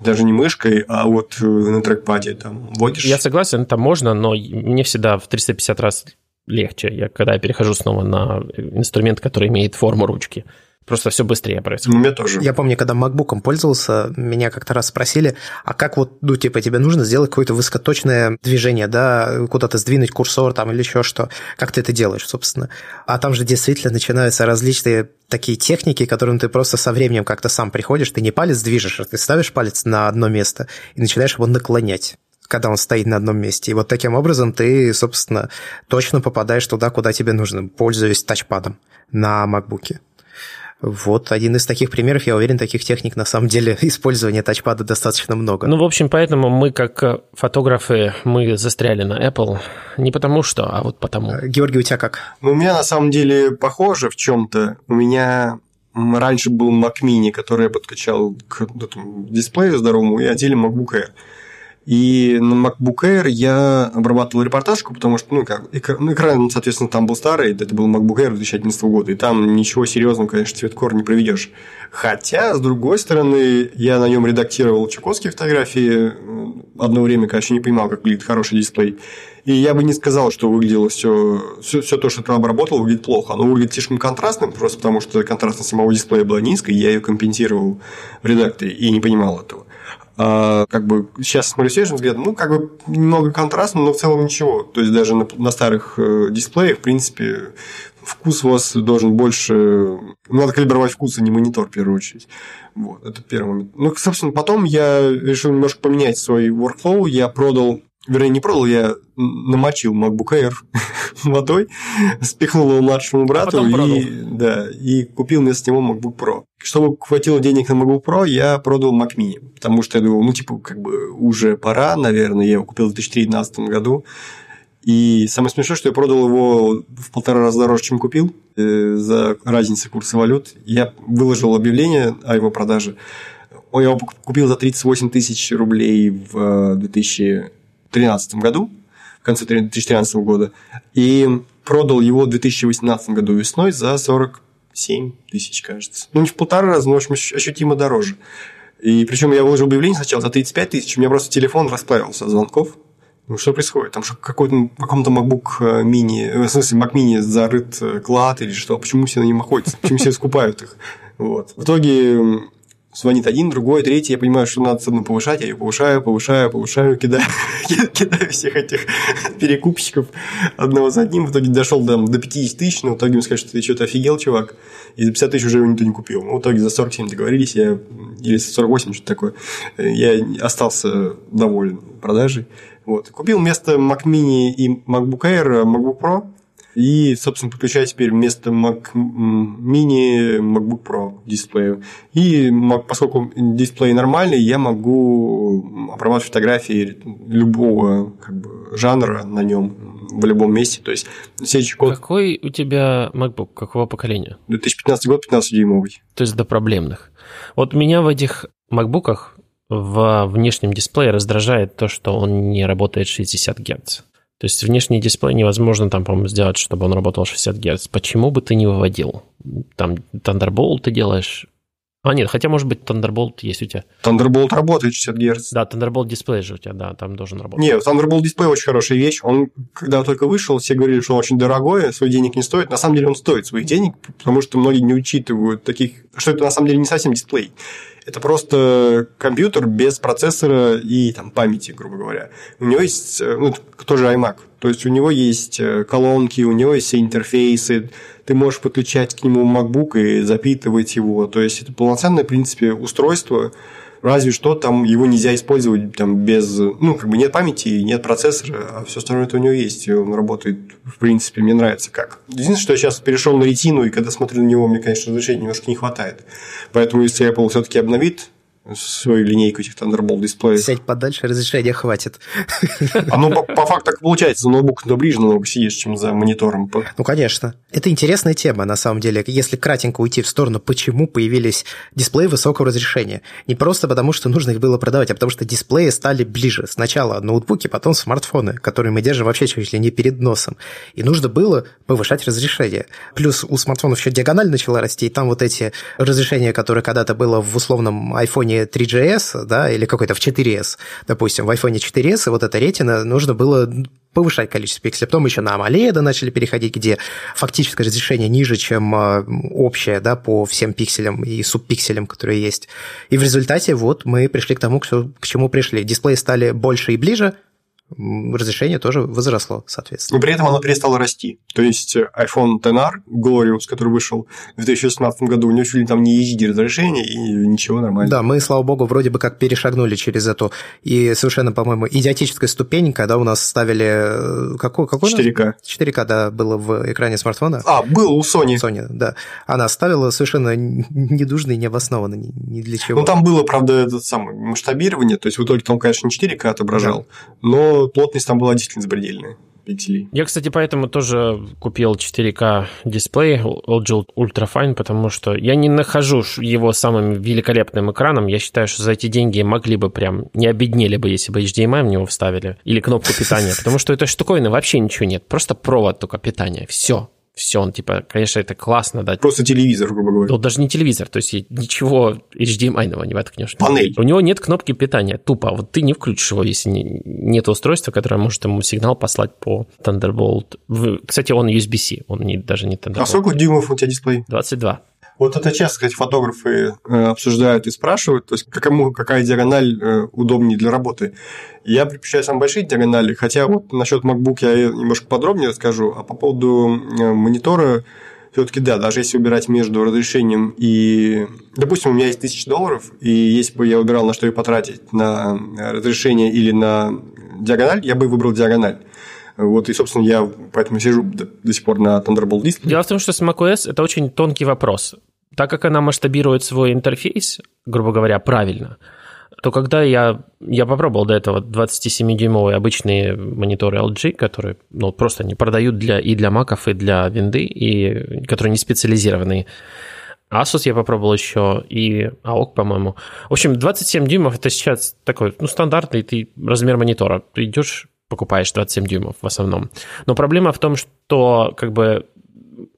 даже не мышкой, а вот э, на трекпаде там вводишь. Я согласен, это можно, но мне всегда в 350 раз легче, я, когда я перехожу снова на инструмент, который имеет форму ручки. Просто все быстрее происходит. У меня тоже. Я помню, когда макбуком пользовался, меня как-то раз спросили, а как вот, ну, типа, тебе нужно сделать какое-то высокоточное движение, да, куда-то сдвинуть курсор там или еще что. Как ты это делаешь, собственно? А там же действительно начинаются различные такие техники, которым ты просто со временем как-то сам приходишь, ты не палец движешь, а ты ставишь палец на одно место и начинаешь его наклонять когда он стоит на одном месте. И вот таким образом ты, собственно, точно попадаешь туда, куда тебе нужно, пользуясь тачпадом на макбуке. Вот один из таких примеров, я уверен, таких техник на самом деле использования тачпада достаточно много. Ну, в общем, поэтому мы, как фотографы, мы застряли на Apple не потому что, а вот потому. А, Георгий, у тебя как? Ну, у меня на самом деле похоже в чем-то. У меня раньше был Mac Mini, который я подкачал к этому дисплею здоровому, и отдельно MacBook Air. И на MacBook Air я обрабатывал репортажку, потому что, ну, как, ну, экран, соответственно, там был старый, это был MacBook Air 2011 года, и там ничего серьезного, конечно, цветкор не проведешь. Хотя, с другой стороны, я на нем редактировал чукотские фотографии, одно время, конечно, не понимал, как выглядит хороший дисплей. И я бы не сказал, что выглядело все, все, все то, что там обработал, выглядит плохо. Оно выглядит слишком контрастным, просто потому что контрастность самого дисплея была низкой, я ее компенсировал в редакторе и не понимал этого. А, как бы сейчас смотрю свежим взглядом, ну, как бы немного контрастно, но в целом ничего. То есть даже на, на старых э, дисплеях, в принципе, вкус у вас должен больше... Ну, надо калибровать вкус, а не монитор, в первую очередь. Вот, это первый момент. Ну, собственно, потом я решил немножко поменять свой workflow. Я продал вернее, не продал, я намочил MacBook Air водой, спихнул его младшему брату а и, да, и купил вместо него MacBook Pro. Чтобы хватило денег на MacBook Pro, я продал Mac Mini, потому что я думал, ну, типа, как бы уже пора, наверное, я его купил в 2013 году, и самое смешное, что я продал его в полтора раза дороже, чем купил, э, за разницу курса валют. Я выложил объявление о его продаже. Я его купил за 38 тысяч рублей в 2013 году, в конце 2013 года, и продал его в 2018 году весной за 47 тысяч, кажется. Ну, не в полтора раза, но, в общем, ощутимо дороже. И причем я выложил объявление сначала за 35 тысяч, у меня просто телефон расплавился от звонков. Ну, что происходит? Там что какой-то каком-то MacBook э, mini, э, в смысле, Mac mini зарыт э, клад или что? Почему все на нем охотятся? Почему все скупают их? Вот. В итоге звонит один, другой, третий, я понимаю, что надо цену повышать, я ее повышаю, повышаю, повышаю, кидаю, кидаю всех этих перекупщиков одного за одним, в итоге дошел до, до 50 тысяч, но в итоге мне сказали, что ты что-то офигел, чувак, и за 50 тысяч уже его никто не купил. Ну, в итоге за 47 договорились, я, или за 48, что-то такое, я остался доволен продажей. Вот. Купил вместо Mac Mini и MacBook Air MacBook Pro, и, собственно, подключаю теперь вместо Mac Mini MacBook Pro дисплею. И поскольку дисплей нормальный, я могу обрабатывать фотографии любого как бы, жанра на нем в любом месте. То есть следующий код... Какой у тебя MacBook? Какого поколения? 2015 год, 15-дюймовый. То есть до проблемных. Вот меня в этих MacBook'ах в внешнем дисплее раздражает то, что он не работает 60 Гц. То есть внешний дисплей невозможно там, по-моему, сделать, чтобы он работал 60 Гц. Почему бы ты не выводил? Там Thunderbolt ты делаешь... А, нет, хотя, может быть, Thunderbolt есть у тебя. Thunderbolt работает 60 Гц. Да, Thunderbolt дисплей же у тебя, да, там должен работать. Нет, Thunderbolt дисплей очень хорошая вещь. Он, когда только вышел, все говорили, что он очень дорогой, своих денег не стоит. На самом деле он стоит своих денег, потому что многие не учитывают таких, что это на самом деле не совсем дисплей. Это просто компьютер без процессора и там, памяти, грубо говоря. У него есть, э, ну, тоже iMac, то есть у него есть э, колонки, у него есть все интерфейсы, ты можешь подключать к нему MacBook и запитывать его. То есть это полноценное, в принципе, устройство, Разве что там его нельзя использовать там, без... Ну, как бы нет памяти, нет процессора, а все остальное это у него есть. И он работает, в принципе, мне нравится как. Единственное, что я сейчас перешел на ретину, и когда смотрю на него, мне, конечно, разрешения немножко не хватает. Поэтому, если Apple все-таки обновит свою линейку этих Thunderbolt дисплеев. Сядь подальше, разрешения хватит. А ну, по, по факту так получается, за ноутбук то ближе намного сидишь, чем за монитором. Ну, конечно. Это интересная тема, на самом деле. Если кратенько уйти в сторону, почему появились дисплеи высокого разрешения. Не просто потому, что нужно их было продавать, а потому что дисплеи стали ближе. Сначала ноутбуки, потом смартфоны, которые мы держим вообще чуть ли не перед носом. И нужно было повышать разрешение. Плюс у смартфонов еще диагональ начала расти, и там вот эти разрешения, которые когда-то было в условном iPhone iPhone 3GS, да, или какой-то в 4S, допустим, в iPhone 4S, и вот эта ретина, нужно было повышать количество пикселей. Потом еще на AMOLED начали переходить, где фактическое разрешение ниже, чем а, общее, да, по всем пикселям и субпикселям, которые есть. И в результате вот мы пришли к тому, к чему пришли. Дисплеи стали больше и ближе, разрешение тоже возросло, соответственно. Но при этом оно перестало расти. То есть iPhone XR Glorious, который вышел в 2016 году, у него чуть ли там не HD разрешение и ничего нормально. Да, мы, слава богу, вроде бы как перешагнули через эту и совершенно, по-моему, идиотическая ступень, когда у нас ставили... Э, какой, какой 4К. 4К, да, было в экране смартфона. А, был у Sony. Sony, да. Она ставила совершенно недужно и необоснованно, ни для чего. Ну, там было, правда, этот самый масштабирование, то есть в итоге там, конечно, не 4К отображал, да. но плотность там была действительно запредельная пикселей. Я, кстати, поэтому тоже купил 4К дисплей LG Ultra Fine, потому что я не нахожу его самым великолепным экраном. Я считаю, что за эти деньги могли бы прям не обеднели бы, если бы HDMI в него вставили или кнопку питания, потому что этой штуковины вообще ничего нет, просто провод только питания, все все, он типа, конечно, это классно, да. Просто телевизор, грубо говоря. Ну, даже не телевизор, то есть ничего HDMI-ного не воткнешь. Панель. У него нет кнопки питания, тупо. Вот ты не включишь его, если не, нет устройства, которое может ему сигнал послать по Thunderbolt. Кстати, он USB-C, он не, даже не Thunderbolt. А сколько дюймов у тебя дисплей? 22. Вот это часто, кстати, фотографы э, обсуждают и спрашивают, то есть какому, какая диагональ э, удобнее для работы. Я предпочитаю самые большие диагонали, хотя вот насчет MacBook я немножко подробнее расскажу, а по поводу э, монитора все-таки да, даже если убирать между разрешением и... Допустим, у меня есть тысяча долларов, и если бы я выбирал, на что ее потратить, на разрешение или на диагональ, я бы выбрал диагональ. Вот, и, собственно, я поэтому сижу до, до сих пор на Thunderbolt диске. Дело в том, что с macOS это очень тонкий вопрос. Так как она масштабирует свой интерфейс, грубо говоря, правильно, то когда я, я попробовал до этого 27-дюймовые обычные мониторы LG, которые ну, просто не продают для, и для маков, и для винды, и которые не специализированные, Asus я попробовал еще, и AOC, по-моему. В общем, 27 дюймов это сейчас такой, ну, стандартный ты размер монитора. Ты идешь покупаешь 27 дюймов в основном. Но проблема в том, что как бы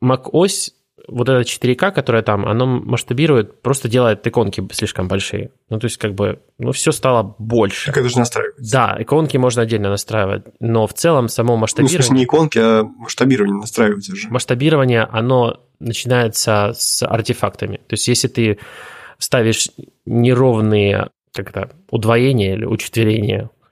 macOS, вот это 4К, которое там, оно масштабирует, просто делает иконки слишком большие. Ну, то есть, как бы, ну, все стало больше. Так это же настраивается. Да, иконки можно отдельно настраивать, но в целом само масштабирование... Ну, в смысле, не иконки, а масштабирование настраивается же. Масштабирование, оно начинается с артефактами. То есть, если ты ставишь неровные как то удвоения или учетверения а,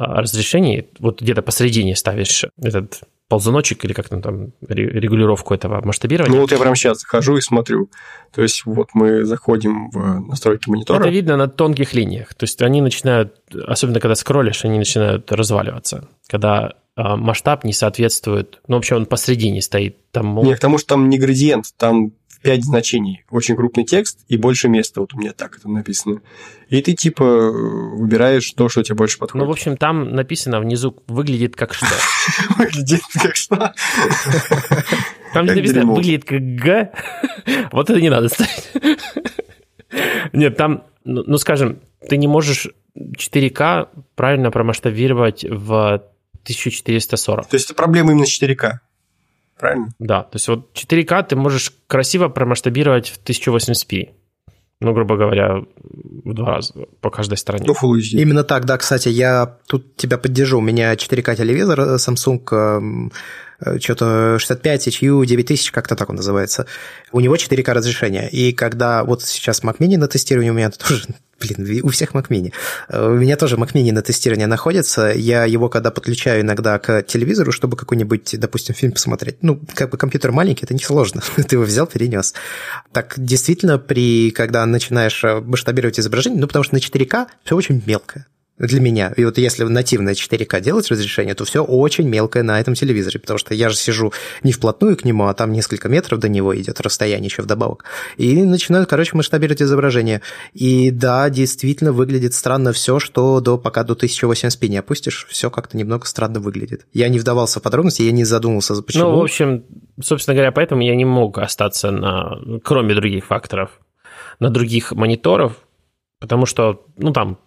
разрешений, вот где-то посередине ставишь этот ползуночек или как там, регулировку этого масштабирования. Ну вот я прямо сейчас захожу и смотрю. То есть вот мы заходим в настройки монитора. Это видно на тонких линиях. То есть они начинают, особенно когда скроллишь, они начинают разваливаться. Когда а, масштаб не соответствует, ну вообще он посередине стоит. Там... Нет, потому что там не градиент, там 5 значений, очень крупный текст и больше места, вот у меня так это написано. И ты типа выбираешь то, что тебе больше подходит. Ну, в общем, там написано внизу выглядит как что. Выглядит как что? Там написано выглядит как Г. Вот это не надо ставить. Нет, там, ну, ну, скажем, ты не можешь 4К правильно промасштабировать в 1440. То есть это проблема именно 4К? Правильно? Да, то есть вот 4К ты можешь красиво промасштабировать в 1080p. Ну, грубо говоря, в два раза по каждой стороне. Ну, Full HD. Именно так, да, кстати, я тут тебя поддержу. У меня 4К телевизор Samsung что-то 65 HU 9000, как-то так он называется. У него 4К разрешение. И когда вот сейчас Mac Mini на тестировании у меня тоже Блин, у всех Mac Mini. Э, у меня тоже Mac Mini на тестировании находится. Я его когда подключаю иногда к телевизору, чтобы какой-нибудь, допустим, фильм посмотреть. Ну, как бы компьютер маленький, это несложно. Ты его взял, перенес. Так действительно, при, когда начинаешь э, масштабировать изображение, ну, потому что на 4К все очень мелкое для меня. И вот если нативное 4К делать разрешение, то все очень мелкое на этом телевизоре, потому что я же сижу не вплотную к нему, а там несколько метров до него идет расстояние еще вдобавок. И начинаю, короче, масштабировать изображение. И да, действительно выглядит странно все, что до, пока до 1080p не опустишь, все как-то немного странно выглядит. Я не вдавался в подробности, я не задумался, почему. Ну, в общем, собственно говоря, поэтому я не мог остаться на, кроме других факторов, на других мониторов, потому что, ну, там,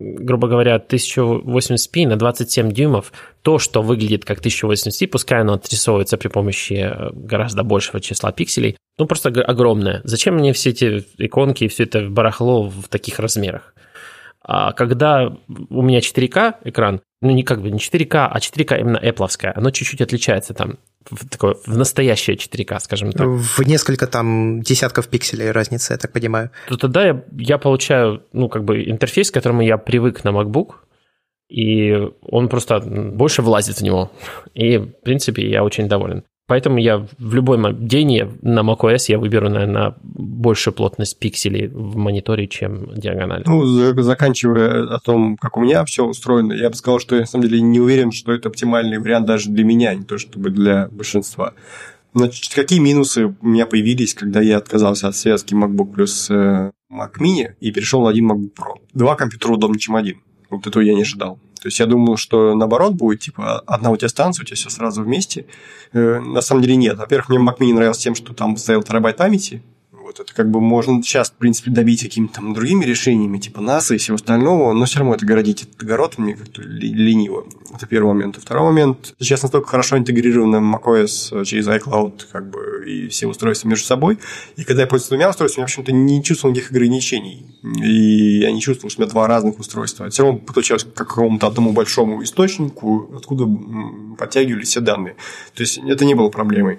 грубо говоря, 1080p на 27 дюймов, то, что выглядит как 1080p, пускай оно отрисовывается при помощи э, гораздо большего числа пикселей, ну, просто огромное. Зачем мне все эти иконки и все это барахло в таких размерах? А когда у меня 4К экран, ну, не как бы не 4К, а 4К именно Apple, оно чуть-чуть отличается там в, такое, в настоящее 4К, скажем так. В несколько там десятков пикселей разница, я так понимаю. То тогда я, я получаю, ну, как бы интерфейс, к которому я привык на MacBook, и он просто больше влазит в него. И, в принципе, я очень доволен. Поэтому я в любой день на macOS я выберу, наверное, большую плотность пикселей в мониторе, чем диагональ. Ну, заканчивая о том, как у меня все устроено, я бы сказал, что я на самом деле не уверен, что это оптимальный вариант даже для меня, не то чтобы для большинства. Значит, какие минусы у меня появились, когда я отказался от связки MacBook плюс э, Mac Mini и перешел на один MacBook Pro? Два компьютера удобнее, чем один. Вот этого я не ожидал. То есть я думал, что наоборот будет, типа, одна у тебя станция, у тебя все сразу вместе. Э, на самом деле нет. Во-первых, мне Mac Mini нравился тем, что там стоял терабайт памяти, вот это как бы можно сейчас, в принципе, добить какими-то там другими решениями, типа NASA и всего остального, но все равно это городить этот огород мне как-то лениво. Это первый момент. И второй момент, сейчас настолько хорошо интегрировано macOS через iCloud как бы, и все устройства между собой, и когда я пользуюсь двумя устройствами, я, в общем-то, не чувствовал никаких ограничений. И я не чувствовал, что у меня два разных устройства. Все равно подключалось к какому-то одному большому источнику, откуда подтягивались все данные. То есть это не было проблемой.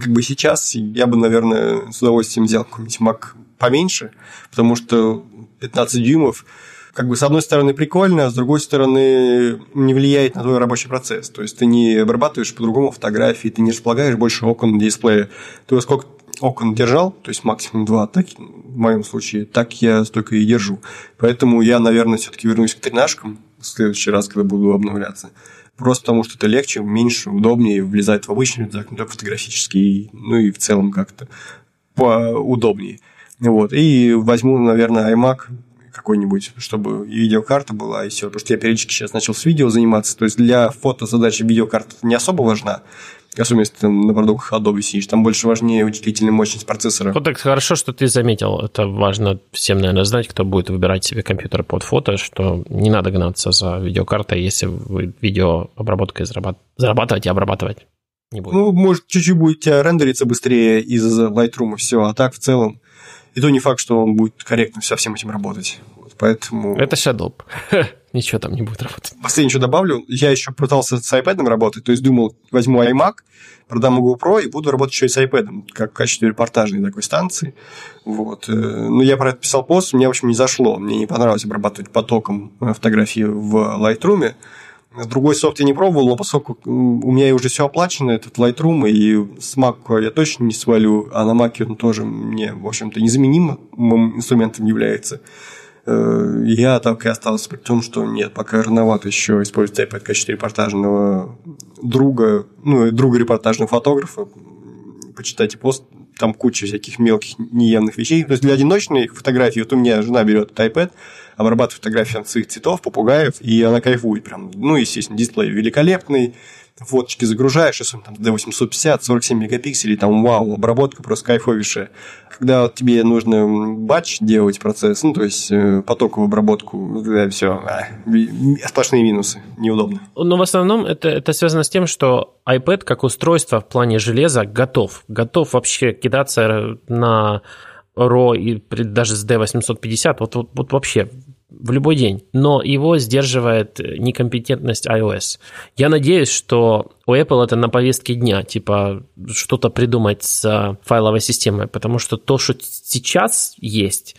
Как бы сейчас я бы, наверное, с удовольствием взял какой-нибудь Mac поменьше, потому что 15 дюймов как бы с одной стороны прикольно, а с другой стороны не влияет на твой рабочий процесс. То есть ты не обрабатываешь по-другому фотографии, ты не располагаешь больше окон на дисплее. Ты сколько окон держал, то есть максимум два, так в моем случае, так я столько и держу. Поэтому я, наверное, все-таки вернусь к тренажкам в следующий раз, когда буду обновляться. Просто потому, что это легче, меньше, удобнее, влезает в обычный рюкзак, не только фотографический, ну и в целом как-то поудобнее. Вот. И возьму, наверное, iMac какой-нибудь, чтобы и видеокарта была, и все. Потому что я периодически сейчас начал с видео заниматься. То есть для фотозадачи видеокарта не особо важна. Особенно, если ты на продуктах Adobe сидишь. Там больше важнее вычислительная мощность процессора. Вот так хорошо, что ты заметил. Это важно всем, наверное, знать, кто будет выбирать себе компьютер под фото, что не надо гнаться за видеокартой, если вы видео обработкой зарабатывать и обрабатывать не будет. Ну, может, чуть-чуть будет рендериться быстрее из Lightroom и все, а так в целом и то не факт, что он будет корректно со всем этим работать. Вот, поэтому... Это Shadow. Ничего там не будет работать. Последнее, что добавлю, я еще пытался с iPad работать, то есть думал, возьму iMac, продам GoPro и буду работать еще и с iPad, как в качестве репортажной такой станции. Вот. Э, ну, я про это писал пост, мне, в общем, не зашло. Мне не понравилось обрабатывать потоком фотографии в Lightroom. Другой софт я не пробовал, но поскольку у меня уже все оплачено, этот Lightroom, и с Mac я точно не свалю, а на Mac он тоже мне, в общем-то, незаменимым инструментом является. Э, я так и остался при том, что нет, пока рановато еще использовать iPad в качестве репортажного друга, ну, друга репортажного фотографа. Почитайте пост, там куча всяких мелких неявных вещей. То есть для одиночной фотографии, вот у меня жена берет iPad, обрабатывает фотографии своих цветов, попугаев, и она кайфует прям. Ну, естественно, дисплей великолепный, фоточки загружаешь, он там D850, 47 мегапикселей, там вау, обработка просто кайфовейшая. Когда вот тебе нужно батч делать процесс, ну, то есть э, потоковую обработку, да, все, а, сплошные минусы, неудобно. Но в основном это, это связано с тем, что iPad как устройство в плане железа готов. Готов вообще кидаться на RAW и даже с D850, вот, вот, вот вообще в любой день, но его сдерживает некомпетентность iOS. Я надеюсь, что у Apple это на повестке дня, типа что-то придумать с файловой системой, потому что то, что сейчас есть,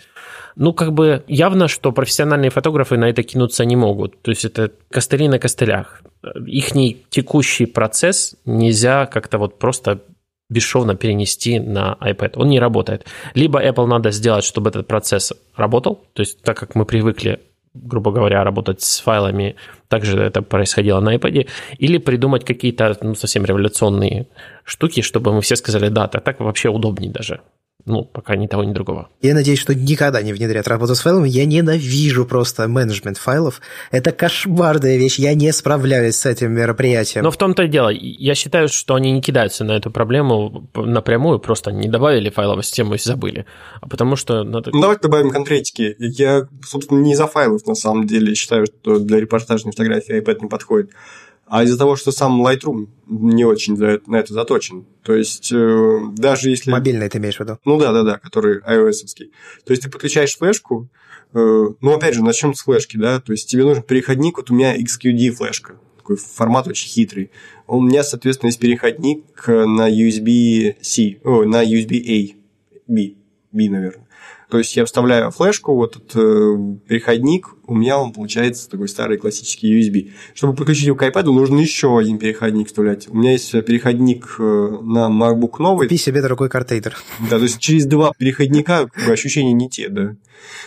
ну, как бы явно, что профессиональные фотографы на это кинуться не могут. То есть это костыли на костылях. Ихний текущий процесс нельзя как-то вот просто бесшовно перенести на iPad. Он не работает. Либо Apple надо сделать, чтобы этот процесс работал, то есть так как мы привыкли грубо говоря, работать с файлами, также это происходило на iPad, или придумать какие-то ну, совсем революционные штуки, чтобы мы все сказали, да, так, так вообще удобнее даже. Ну, пока ни того, ни другого. Я надеюсь, что никогда не внедрят работу с файлами. Я ненавижу просто менеджмент файлов. Это кошмарная вещь. Я не справляюсь с этим мероприятием. Но в том-то и дело. Я считаю, что они не кидаются на эту проблему напрямую, просто не добавили файловую систему и забыли. А потому что надо... Ну, давайте добавим конкретики. Я, собственно, не за файлов, на самом деле, считаю, что для репортажной фотографии iPad не подходит а из-за того, что сам Lightroom не очень на это заточен. То есть, э, даже если... Мобильный ты имеешь в виду? Ну да, да, да, который iOS-овский. То есть, ты подключаешь флешку, э, ну, опять же, начнем с флешки, да, то есть, тебе нужен переходник, вот у меня XQD флешка, такой формат очень хитрый. У меня, соответственно, есть переходник на USB-C, о, на USB-A, B, B, наверное. То есть я вставляю флешку, вот этот э, переходник, у меня он получается такой старый классический USB. Чтобы подключить его к iPad, нужно еще один переходник вставлять. У меня есть переходник э, на MacBook новый. Купи себе дорогой картрейдер. Да, то есть через два переходника как бы, ощущения не те, да.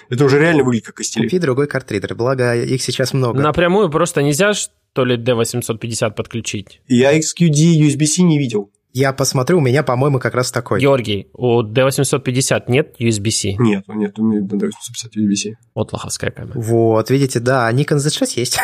Это уже реально выглядит как костель. Купи другой картрейдер, благо их сейчас много. Напрямую просто нельзя, что ли, D850 подключить? Я XQD USB-C не видел. Я посмотрю, у меня, по-моему, как раз такой. Георгий, у D850 нет USB-C? Нет, нет, у меня D850 USB-C. Вот лоховская камера. Вот, видите, да, Nikon Z6 есть.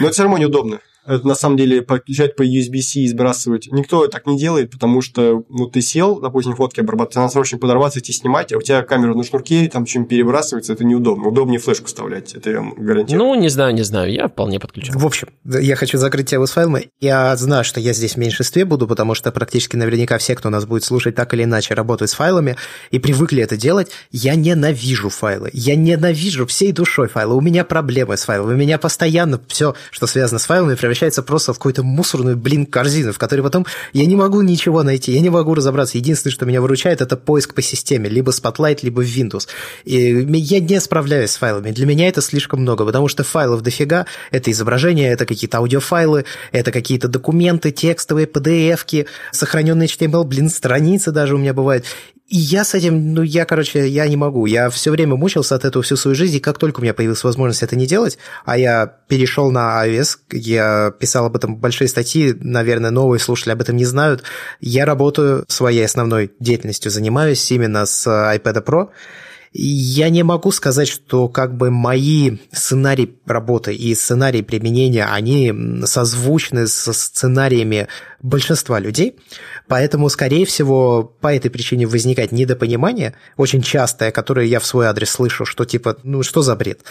Но это все равно неудобно на самом деле подключать по USB-C и сбрасывать. Никто так не делает, потому что ну, ты сел, допустим, фотки обрабатывать, надо срочно подорваться, идти снимать, а у тебя камера на шнурке, там чем перебрасывается, это неудобно. Удобнее флешку вставлять, это я гарантирую. Ну, не знаю, не знаю, я вполне подключаю. В общем, я хочу закрыть тему с файлами. Я знаю, что я здесь в меньшинстве буду, потому что практически наверняка все, кто нас будет слушать, так или иначе работают с файлами и привыкли это делать. Я ненавижу файлы. Я ненавижу всей душой файлы. У меня проблемы с файлами. У меня постоянно все, что связано с файлами, превращается просто в какую-то мусорную, блин, корзину, в которой потом я не могу ничего найти, я не могу разобраться. Единственное, что меня выручает, это поиск по системе, либо Spotlight, либо Windows. И я не справляюсь с файлами. Для меня это слишком много, потому что файлов дофига. Это изображения, это какие-то аудиофайлы, это какие-то документы, текстовые, PDF-ки, сохраненные HTML, блин, страницы даже у меня бывают. Я с этим, ну, я, короче, я не могу. Я все время мучился от этого всю свою жизнь, и как только у меня появилась возможность это не делать, а я перешел на iOS, я писал об этом большие статьи, наверное, новые слушатели об этом не знают, я работаю своей основной деятельностью, занимаюсь именно с iPad Pro, я не могу сказать, что как бы мои сценарии работы и сценарии применения, они созвучны со сценариями большинства людей, поэтому, скорее всего, по этой причине возникает недопонимание, очень частое, которое я в свой адрес слышу, что типа, ну что за бред?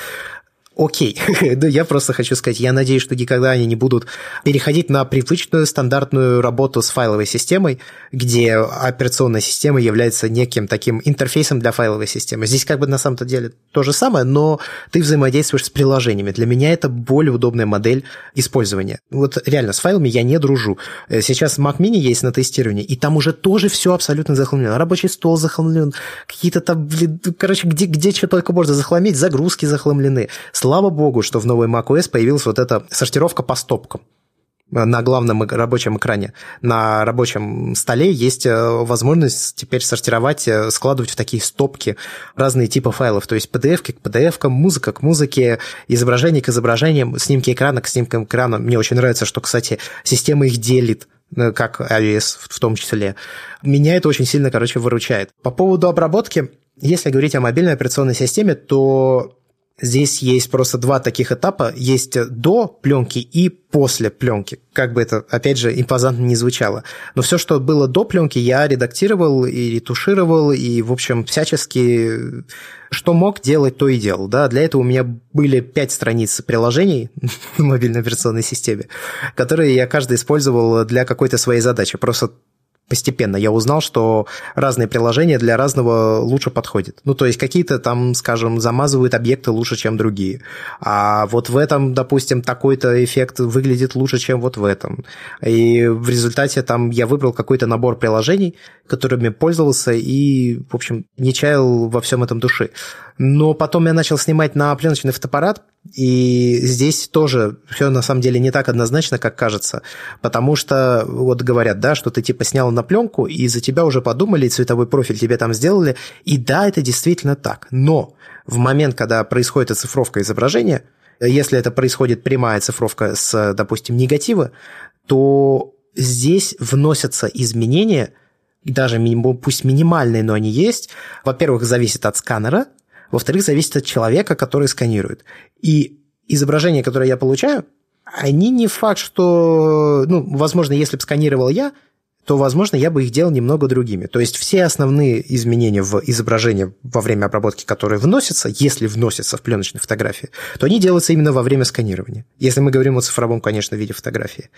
Окей. Но я просто хочу сказать, я надеюсь, что никогда они не будут переходить на привычную стандартную работу с файловой системой, где операционная система является неким таким интерфейсом для файловой системы. Здесь как бы на самом-то деле то же самое, но ты взаимодействуешь с приложениями. Для меня это более удобная модель использования. Вот реально, с файлами я не дружу. Э, сейчас Mac Mini есть на тестировании, и там уже тоже все абсолютно захламлено. Рабочий стол захламлен, какие-то там, короче, где, где что только можно захламить, загрузки захламлены. Слава богу, что в новой macOS появилась вот эта сортировка по стопкам на главном рабочем экране. На рабочем столе есть э, возможность теперь сортировать, э, складывать в такие стопки разные типы файлов. То есть PDF к PDF, музыка к музыке, изображение к изображениям, снимки экрана к снимкам экрана. Мне очень нравится, что, кстати, система их делит э, как iOS в том числе. Меня это очень сильно, короче, выручает. По поводу обработки, если говорить о мобильной операционной системе, то Здесь есть просто два таких этапа. Есть до пленки и после пленки. Как бы это, опять же, импозантно не звучало. Но все, что было до пленки, я редактировал и ретушировал, и, в общем, всячески что мог делать, то и делал. Да? Для этого у меня были пять страниц приложений на мобильной операционной системе, которые я каждый использовал для какой-то своей задачи. Просто постепенно я узнал, что разные приложения для разного лучше подходят. Ну, то есть какие-то там, скажем, замазывают объекты лучше, чем другие. А вот в этом, допустим, такой-то эффект выглядит лучше, чем вот в этом. И в результате там я выбрал какой-то набор приложений, которыми пользовался и, в общем, не чаял во всем этом души. Но потом я начал снимать на пленочный фотоаппарат, и здесь тоже все на самом деле не так однозначно, как кажется, потому что вот говорят, да, что ты типа снял на пленку, и за тебя уже подумали, цветовой профиль тебе там сделали, и да, это действительно так. Но в момент, когда происходит оцифровка изображения, если это происходит прямая цифровка с, допустим, негатива, то здесь вносятся изменения, даже пусть минимальные, но они есть. Во-первых, зависит от сканера, во-вторых, зависит от человека, который сканирует. И изображения, которые я получаю, они не факт, что, ну, возможно, если бы сканировал я, то, возможно, я бы их делал немного другими. То есть все основные изменения в изображение во время обработки, которые вносятся, если вносятся в пленочной фотографии, то они делаются именно во время сканирования. Если мы говорим о цифровом, конечно, виде фотографии.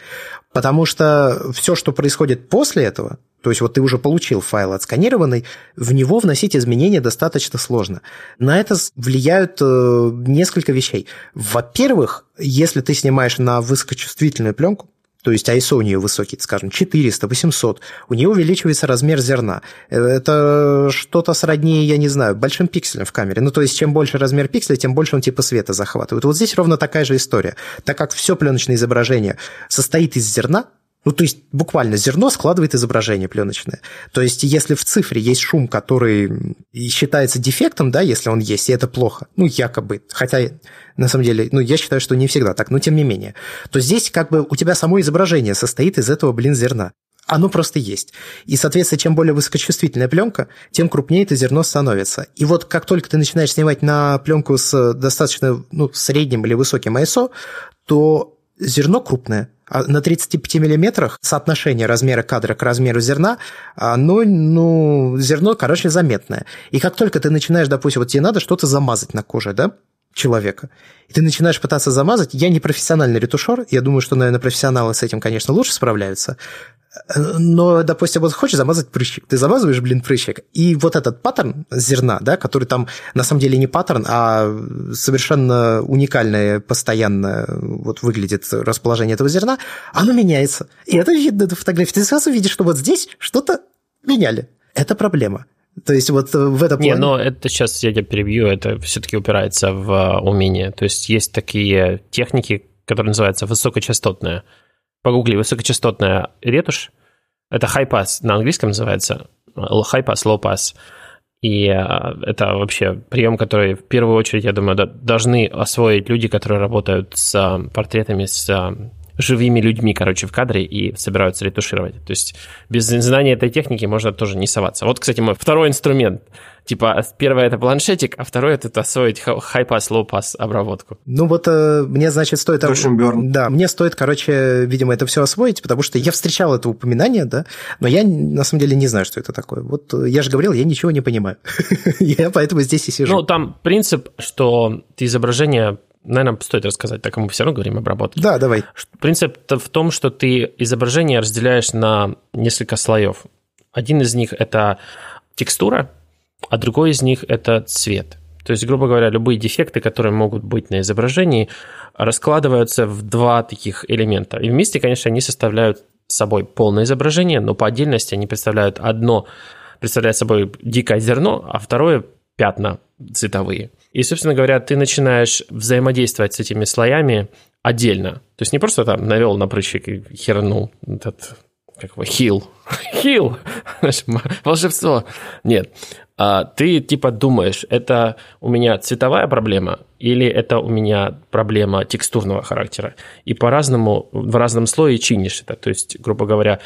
Потому что все, что происходит после этого, то есть вот ты уже получил файл отсканированный, в него вносить изменения достаточно сложно. На это влияют э, несколько вещей. Во-первых, если ты снимаешь на высокочувствительную пленку, то есть ISO у нее высокий, скажем, 400, 800, у нее увеличивается размер зерна. Это что-то сродни, я не знаю, большим пикселем в камере. Ну, то есть, чем больше размер пикселя, тем больше он типа света захватывает. Вот здесь ровно такая же история. Так как все пленочное изображение состоит из зерна, ну, то есть буквально зерно складывает изображение пленочное. То есть если в цифре есть шум, который считается дефектом, да, если он есть, и это плохо, ну, якобы, хотя на самом деле, ну, я считаю, что не всегда так, но тем не менее, то здесь как бы у тебя само изображение состоит из этого, блин, зерна. Оно просто есть. И, соответственно, чем более высокочувствительная пленка, тем крупнее это зерно становится. И вот как только ты начинаешь снимать на пленку с достаточно ну, средним или высоким ISO, то зерно крупное. А на 35 миллиметрах соотношение размера кадра к размеру зерна, ну, ну, зерно, короче, заметное. И как только ты начинаешь, допустим, вот тебе надо что-то замазать на коже, да, человека. И ты начинаешь пытаться замазать. Я не профессиональный ретушер, я думаю, что, наверное, профессионалы с этим, конечно, лучше справляются. Но, допустим, вот хочешь замазать прыщик, ты замазываешь, блин, прыщик, и вот этот паттерн зерна, да, который там на самом деле не паттерн, а совершенно уникальное, постоянно вот выглядит расположение этого зерна, оно меняется. И это видно на фотографии. Ты сразу видишь, что вот здесь что-то меняли. Это проблема. То есть вот в этом плане... Не, но это сейчас я тебя перебью, это все-таки упирается в а, умение. То есть есть такие техники, которые называются высокочастотная Погугли высокочастотная ретушь. Это high pass на английском называется. High pass, low pass. И э, это вообще прием, который в первую очередь, я думаю, должны освоить люди, которые работают с э, портретами, с э, живыми людьми, короче, в кадре и собираются ретушировать. То есть без знания этой техники можно тоже не соваться. Вот, кстати, мой второй инструмент. Типа, первое это планшетик, а второе это освоить high-pass, low-pass обработку. Ну вот э, мне, значит, стоит... Да, мне стоит, короче, видимо, это все освоить, потому что я встречал это упоминание, да, но я на самом деле не знаю, что это такое. Вот э, я же говорил, я ничего не понимаю. я поэтому здесь и сижу. Ну, там принцип, что ты изображение наверное, стоит рассказать, так как мы все равно говорим обработке. Да, давай. Принцип в том, что ты изображение разделяешь на несколько слоев. Один из них – это текстура, а другой из них – это цвет. То есть, грубо говоря, любые дефекты, которые могут быть на изображении, раскладываются в два таких элемента. И вместе, конечно, они составляют собой полное изображение, но по отдельности они представляют одно, представляют собой дикое зерно, а второе – пятна цветовые. И, собственно говоря, ты начинаешь взаимодействовать с этими слоями отдельно. То есть не просто там навел на прыщик и хернул этот как его, хил. Хил! Волшебство. Нет. А ты типа думаешь, это у меня цветовая проблема или это у меня проблема текстурного характера. И по-разному, в разном слое чинишь это. То есть, грубо говоря,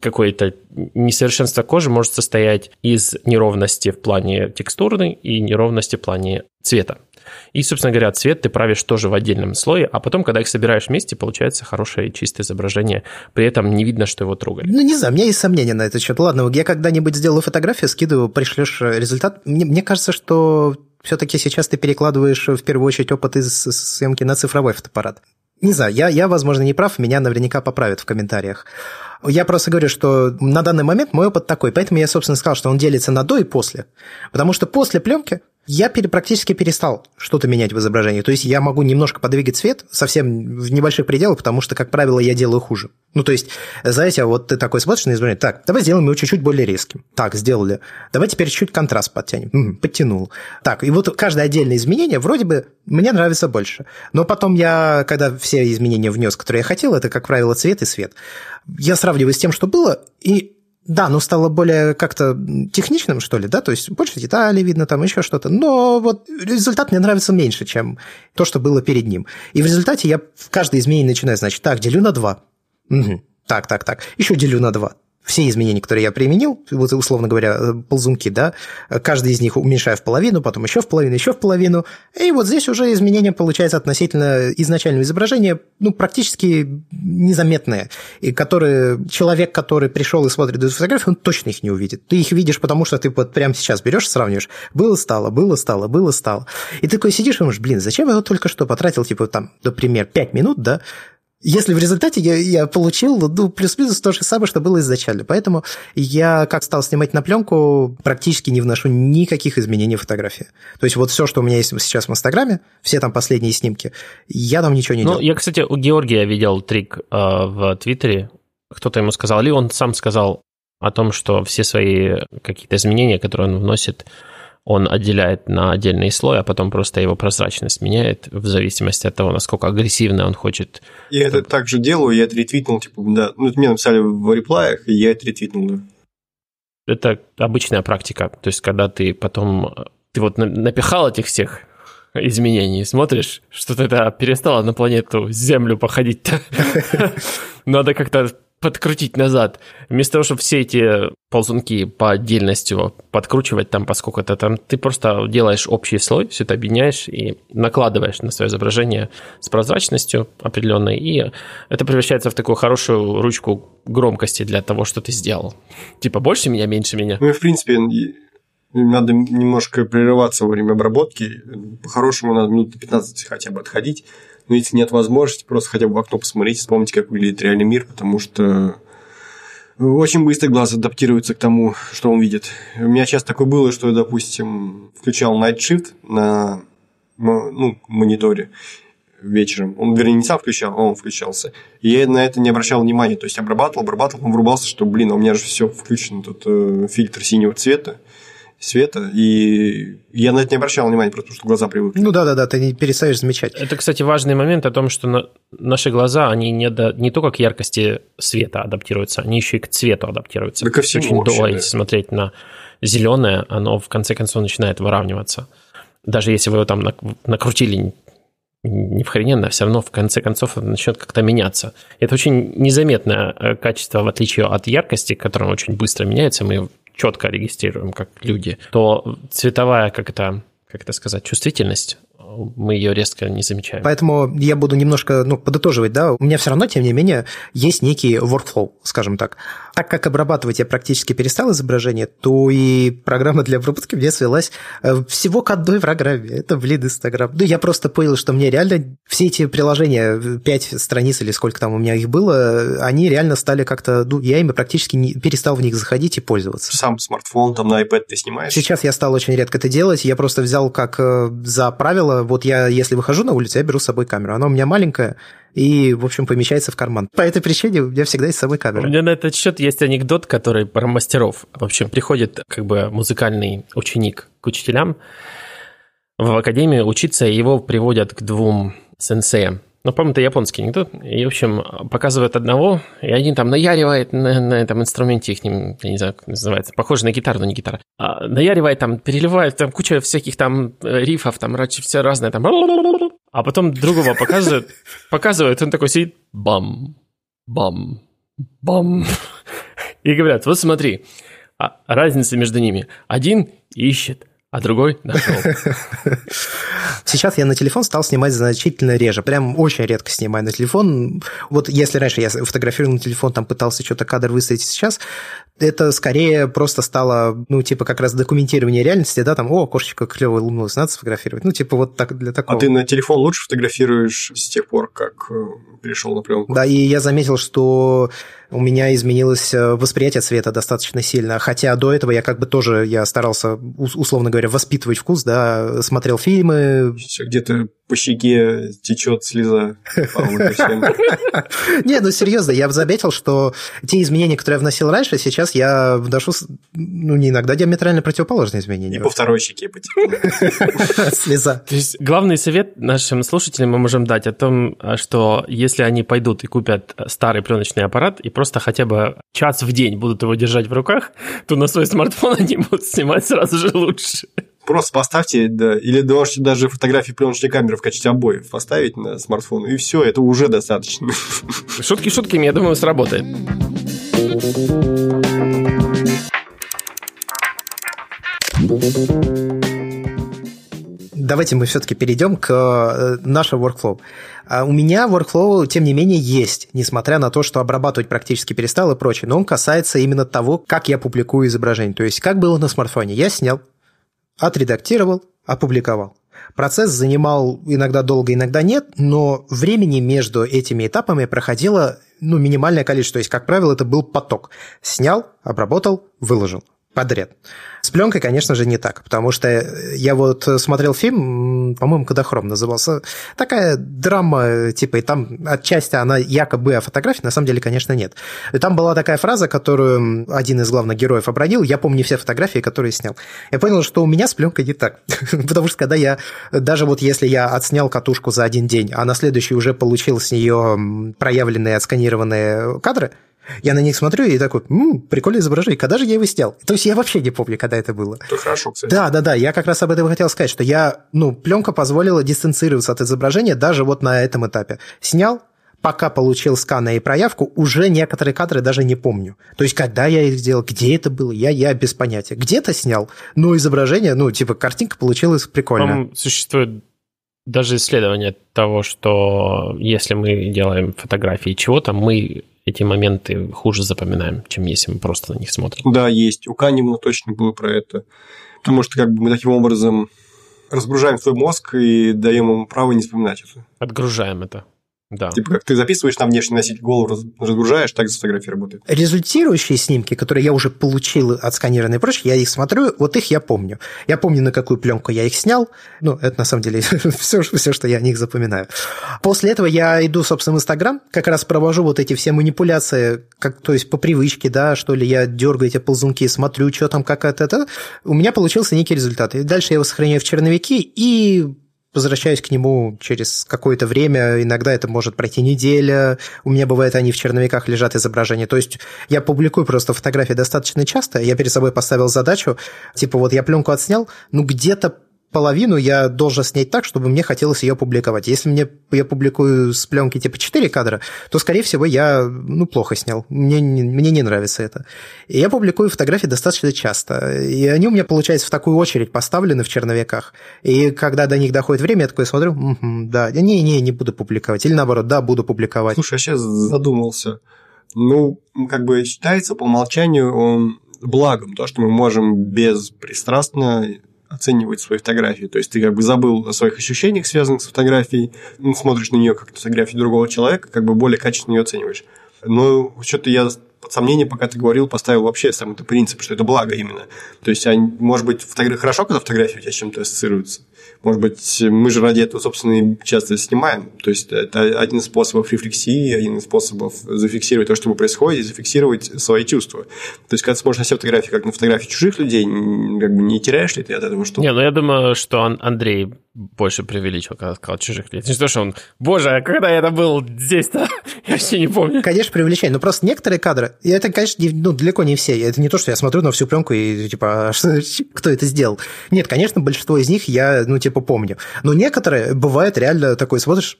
какое-то несовершенство кожи может состоять из неровности в плане текстурной и неровности в плане цвета. И, собственно говоря, цвет ты правишь тоже в отдельном слое, а потом, когда их собираешь вместе, получается хорошее чистое изображение. При этом не видно, что его трогали. Ну, не знаю, у меня есть сомнения на этот счет. Ладно, я когда-нибудь сделаю фотографию, скидываю, пришлешь результат. Мне, мне кажется, что все-таки сейчас ты перекладываешь в первую очередь опыт из съемки на цифровой фотоаппарат. Не знаю, я, я, возможно, не прав, меня наверняка поправят в комментариях. Я просто говорю, что на данный момент мой опыт такой, поэтому я, собственно, сказал, что он делится на до и после. Потому что после пленки я практически перестал что-то менять в изображении. То есть я могу немножко подвигать цвет совсем в небольших пределах, потому что, как правило, я делаю хуже. Ну, то есть, знаете, вот ты такой смотришь на изображение, так, давай сделаем его чуть-чуть более резким. Так, сделали. Давай теперь чуть контраст подтянем. М-м, подтянул. Так, и вот каждое отдельное изменение вроде бы мне нравится больше. Но потом я, когда все изменения внес, которые я хотел, это, как правило, цвет и свет, я сравниваю с тем, что было, и да, ну стало более как-то техничным, что ли, да, то есть больше деталей видно, там еще что-то, но вот результат мне нравится меньше, чем то, что было перед ним. И в результате я в каждое изменение начинаю, значит, так, делю на 2. Угу. Так, так, так. Еще делю на 2 все изменения, которые я применил, вот условно говоря, э, ползунки, да, каждый из них уменьшаю в половину, потом еще в половину, еще в половину, и вот здесь уже изменения получается относительно изначального изображения, ну, практически незаметные, и которые человек, который пришел и смотрит эту фотографию, он точно их не увидит. Ты их видишь, потому что ты вот прямо сейчас берешь, сравниваешь, было стало, было стало, было стало. И ты такой сидишь и думаешь, блин, зачем я вот только что потратил, типа, там, например, 5 минут, да, если в результате я, я получил ну, плюс-минус то же самое, что было изначально. Поэтому я, как стал снимать на пленку, практически не вношу никаких изменений в фотографии. То есть вот все, что у меня есть сейчас в Инстаграме, все там последние снимки, я там ничего не ну, делал. Я, кстати, у Георгия видел трик э, в Твиттере. Кто-то ему сказал, или он сам сказал о том, что все свои какие-то изменения, которые он вносит, он отделяет на отдельный слой, а потом просто его прозрачность меняет в зависимости от того, насколько агрессивно он хочет. Я это также делаю, я это ретвитнул, типа, да, ну, это мне написали в реплаях, и я это ретвитнул, да. Это обычная практика, то есть когда ты потом, ты вот напихал этих всех изменений, смотришь, что-то это перестало на планету Землю походить. Надо как-то подкрутить назад. Вместо того, чтобы все эти ползунки по отдельности подкручивать там, поскольку это там, ты просто делаешь общий слой, все это объединяешь и накладываешь на свое изображение с прозрачностью определенной, и это превращается в такую хорошую ручку громкости для того, что ты сделал. Типа больше меня, меньше меня. Ну и в принципе, Надо немножко прерываться во время обработки. По-хорошему надо минут 15 хотя бы отходить. Но если нет возможности, просто хотя бы в окно посмотреть, вспомните, как выглядит реальный мир, потому что очень быстро глаз адаптируется к тому, что он видит. У меня часто такое было, что я, допустим, включал Night Shift на ну, мониторе вечером. Он, вернее, не сам включал, а он включался. И я на это не обращал внимания. То есть обрабатывал, обрабатывал, он врубался, что, блин, а у меня же все включено, тут э, фильтр синего цвета света, и я на это не обращал внимания, потому что глаза привыкли. Ну да-да-да, ты не перестаешь замечать. Это, кстати, важный момент о том, что на... наши глаза, они не, до... не только к яркости света адаптируются, они еще и к цвету адаптируются. Да ко всему Очень вообще, долго, да. если смотреть на зеленое, оно в конце концов начинает выравниваться. Даже если вы его там накрутили не в хрененно, все равно в конце концов это начнет как-то меняться. Это очень незаметное э, качество, в отличие от яркости, которое очень быстро меняется, мы четко регистрируем как люди, то цветовая, как это, как это сказать, чувствительность мы ее резко не замечаем. Поэтому я буду немножко ну, подытоживать, да, у меня все равно, тем не менее, есть некий workflow, скажем так. Так как обрабатывать я практически перестал изображение, то и программа для обработки мне свелась э, всего к одной программе. Это, блин, Инстаграм. Ну, я просто понял, что мне реально все эти приложения, пять страниц или сколько там у меня их было, они реально стали как-то, ну, я ими практически не, перестал в них заходить и пользоваться. Сам смартфон там на iPad ты снимаешь? Сейчас я стал очень редко это делать. Я просто взял как э, за правило, вот я, если выхожу на улицу, я беру с собой камеру. Она у меня маленькая, и, в общем, помещается в карман. По этой причине у меня всегда есть с собой камера. У меня на этот счет есть анекдот, который про мастеров. В общем, приходит как бы музыкальный ученик к учителям в академию учиться, и его приводят к двум сенсеям. Ну, по-моему, это японский анекдот. И, в общем, показывают одного, и один там наяривает на, на этом инструменте их, я не знаю, как называется, похоже на гитару, но не гитара. А, наяривает там, переливает, там куча всяких там рифов, там все разное, там... А потом другого показывают, показывают, он такой сидит, бам, бам, бам. И говорят, вот смотри, а разница между ними. Один ищет, а другой нашел. Сейчас я на телефон стал снимать значительно реже. Прям очень редко снимаю на телефон. Вот если раньше я фотографировал на телефон, там пытался что-то кадр выставить сейчас, это скорее просто стало, ну, типа, как раз документирование реальности, да, там, о, кошечка клевая улыбнулась, надо сфотографировать. Ну, типа, вот так для такого. А ты на телефон лучше фотографируешь с тех пор, как перешел на пленку? Да, и я заметил, что у меня изменилось восприятие цвета достаточно сильно, хотя до этого я как бы тоже, я старался, условно говоря, воспитывать вкус, да, смотрел фильмы. Где-то по щеке течет слеза. Не, ну серьезно, я заметил, что те изменения, которые я вносил раньше, сейчас я вношу, ну, не иногда диаметрально противоположные изменения. И по второй щеке потекла. Слеза. То есть главный совет нашим слушателям мы можем дать о том, что если они пойдут и купят старый пленочный аппарат и просто хотя бы час в день будут его держать в руках, то на свой смартфон они будут снимать сразу же лучше. Просто поставьте, да, или можете даже фотографии пленочной камеры в качестве обоев поставить на смартфон, и все, это уже достаточно. Шутки шутками, я думаю, сработает. Давайте мы все-таки перейдем к нашему workflow. У меня workflow, тем не менее, есть, несмотря на то, что обрабатывать практически перестал и прочее. Но он касается именно того, как я публикую изображение. То есть, как было на смартфоне. Я снял, отредактировал, опубликовал. Процесс занимал иногда долго, иногда нет, но времени между этими этапами проходило ну, минимальное количество. То есть, как правило, это был поток. Снял, обработал, выложил подряд. С пленкой, конечно же, не так, потому что я вот смотрел фильм, по-моему, «Кодохром» назывался, такая драма, типа, и там отчасти она якобы о фотографии, на самом деле, конечно, нет. И там была такая фраза, которую один из главных героев обронил, я помню все фотографии, которые снял. Я понял, что у меня с пленкой не так, потому что когда я, даже вот если я отснял катушку за один день, а на следующий уже получил с нее проявленные, отсканированные кадры, я на них смотрю и такой, м-м, прикольное изображение, когда же я его снял? То есть я вообще не помню, когда это было. Это хорошо, кстати. Да, да, да, я как раз об этом хотел сказать, что я, ну, пленка позволила дистанцироваться от изображения даже вот на этом этапе. Снял, пока получил сканы и проявку, уже некоторые кадры даже не помню. То есть, когда я их сделал, где это было, я, я без понятия. Где-то снял, но изображение, ну, типа, картинка получилась прикольно. Там существует даже исследование того, что если мы делаем фотографии чего-то, мы эти моменты хуже запоминаем, чем если мы просто на них смотрим. Да, есть. У Канемана точно было про это. Потому что как бы мы таким образом разгружаем свой мозг и даем ему право не вспоминать это. Отгружаем это. Да. Типа, как ты записываешь на внешний носитель, голову разгружаешь, так с фотографией работает. Результирующие снимки, которые я уже получил от сканирования и прочее, я их смотрю, вот их я помню. Я помню, на какую пленку я их снял. Ну, это на самом деле все, все, что я о них запоминаю. После этого я иду, собственно, в Инстаграм, как раз провожу вот эти все манипуляции, как, то есть по привычке, да, что ли, я дергаю эти ползунки, смотрю, что там, как это. У меня получился некий результат. И дальше я его сохраняю в черновики и возвращаюсь к нему через какое-то время, иногда это может пройти неделя, у меня бывает они в черновиках лежат изображения, то есть я публикую просто фотографии достаточно часто, я перед собой поставил задачу, типа вот я пленку отснял, ну где-то половину я должен снять так, чтобы мне хотелось ее публиковать. Если мне я публикую с пленки типа 4 кадра, то, скорее всего, я ну, плохо снял. Мне, мне не нравится это. И я публикую фотографии достаточно часто. И они у меня, получается, в такую очередь поставлены в черновиках. И когда до них доходит время, я такой смотрю, угу, да, не-не, не буду публиковать. Или наоборот, да, буду публиковать. Слушай, я сейчас задумался. Ну, как бы считается по умолчанию благом то, что мы можем беспристрастно оценивать свои фотографии. То есть ты как бы забыл о своих ощущениях, связанных с фотографией, ну, смотришь на нее как фотографию другого человека, как бы более качественно ее оцениваешь. Но что-то я под сомнение, пока ты говорил, поставил вообще сам этот принцип, что это благо именно. То есть, может быть, фотография хорошо, когда фотография у тебя с чем-то ассоциируется. Может быть, мы же ради этого, собственно, и часто снимаем. То есть, это один из способов рефлексии, один из способов зафиксировать то, что происходит, и зафиксировать свои чувства. То есть, когда ты смотришь на все фотографии, как на фотографии чужих людей, как бы не теряешь ли ты от этого что-то? Не, ну я думаю, что Андрей больше преувеличил, когда сказал чужих людей. Не то, что он, боже, а когда я это был здесь-то? я вообще не помню. Конечно, преувеличение, но просто некоторые кадры, и это, конечно, ну, далеко не все. Это не то, что я смотрю на всю пленку и типа, «А кто это сделал? Нет, конечно, большинство из них я, ну, типа, помню. Но некоторые, бывает реально такой, смотришь,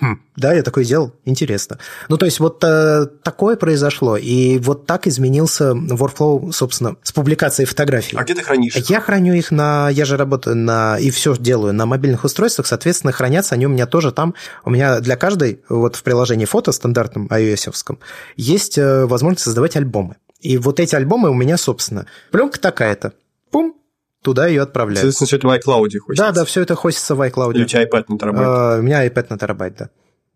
Хм, да, я такое сделал, интересно. Ну, то есть вот э, такое произошло, и вот так изменился workflow, собственно, с публикацией фотографий. А где ты хранишь? Я храню их на, я же работаю на, и все делаю на мобильных устройствах, соответственно, хранятся они у меня тоже там. У меня для каждой, вот в приложении фото стандартном ios есть э, возможность создавать альбомы. И вот эти альбомы у меня, собственно, пленка такая-то, пум, туда ее отправляют. Соответственно, все это в iCloud хостится. Да, да, все это хостится в iCloud. Или у тебя iPad на терабайт? А, у меня iPad на терабайт, да.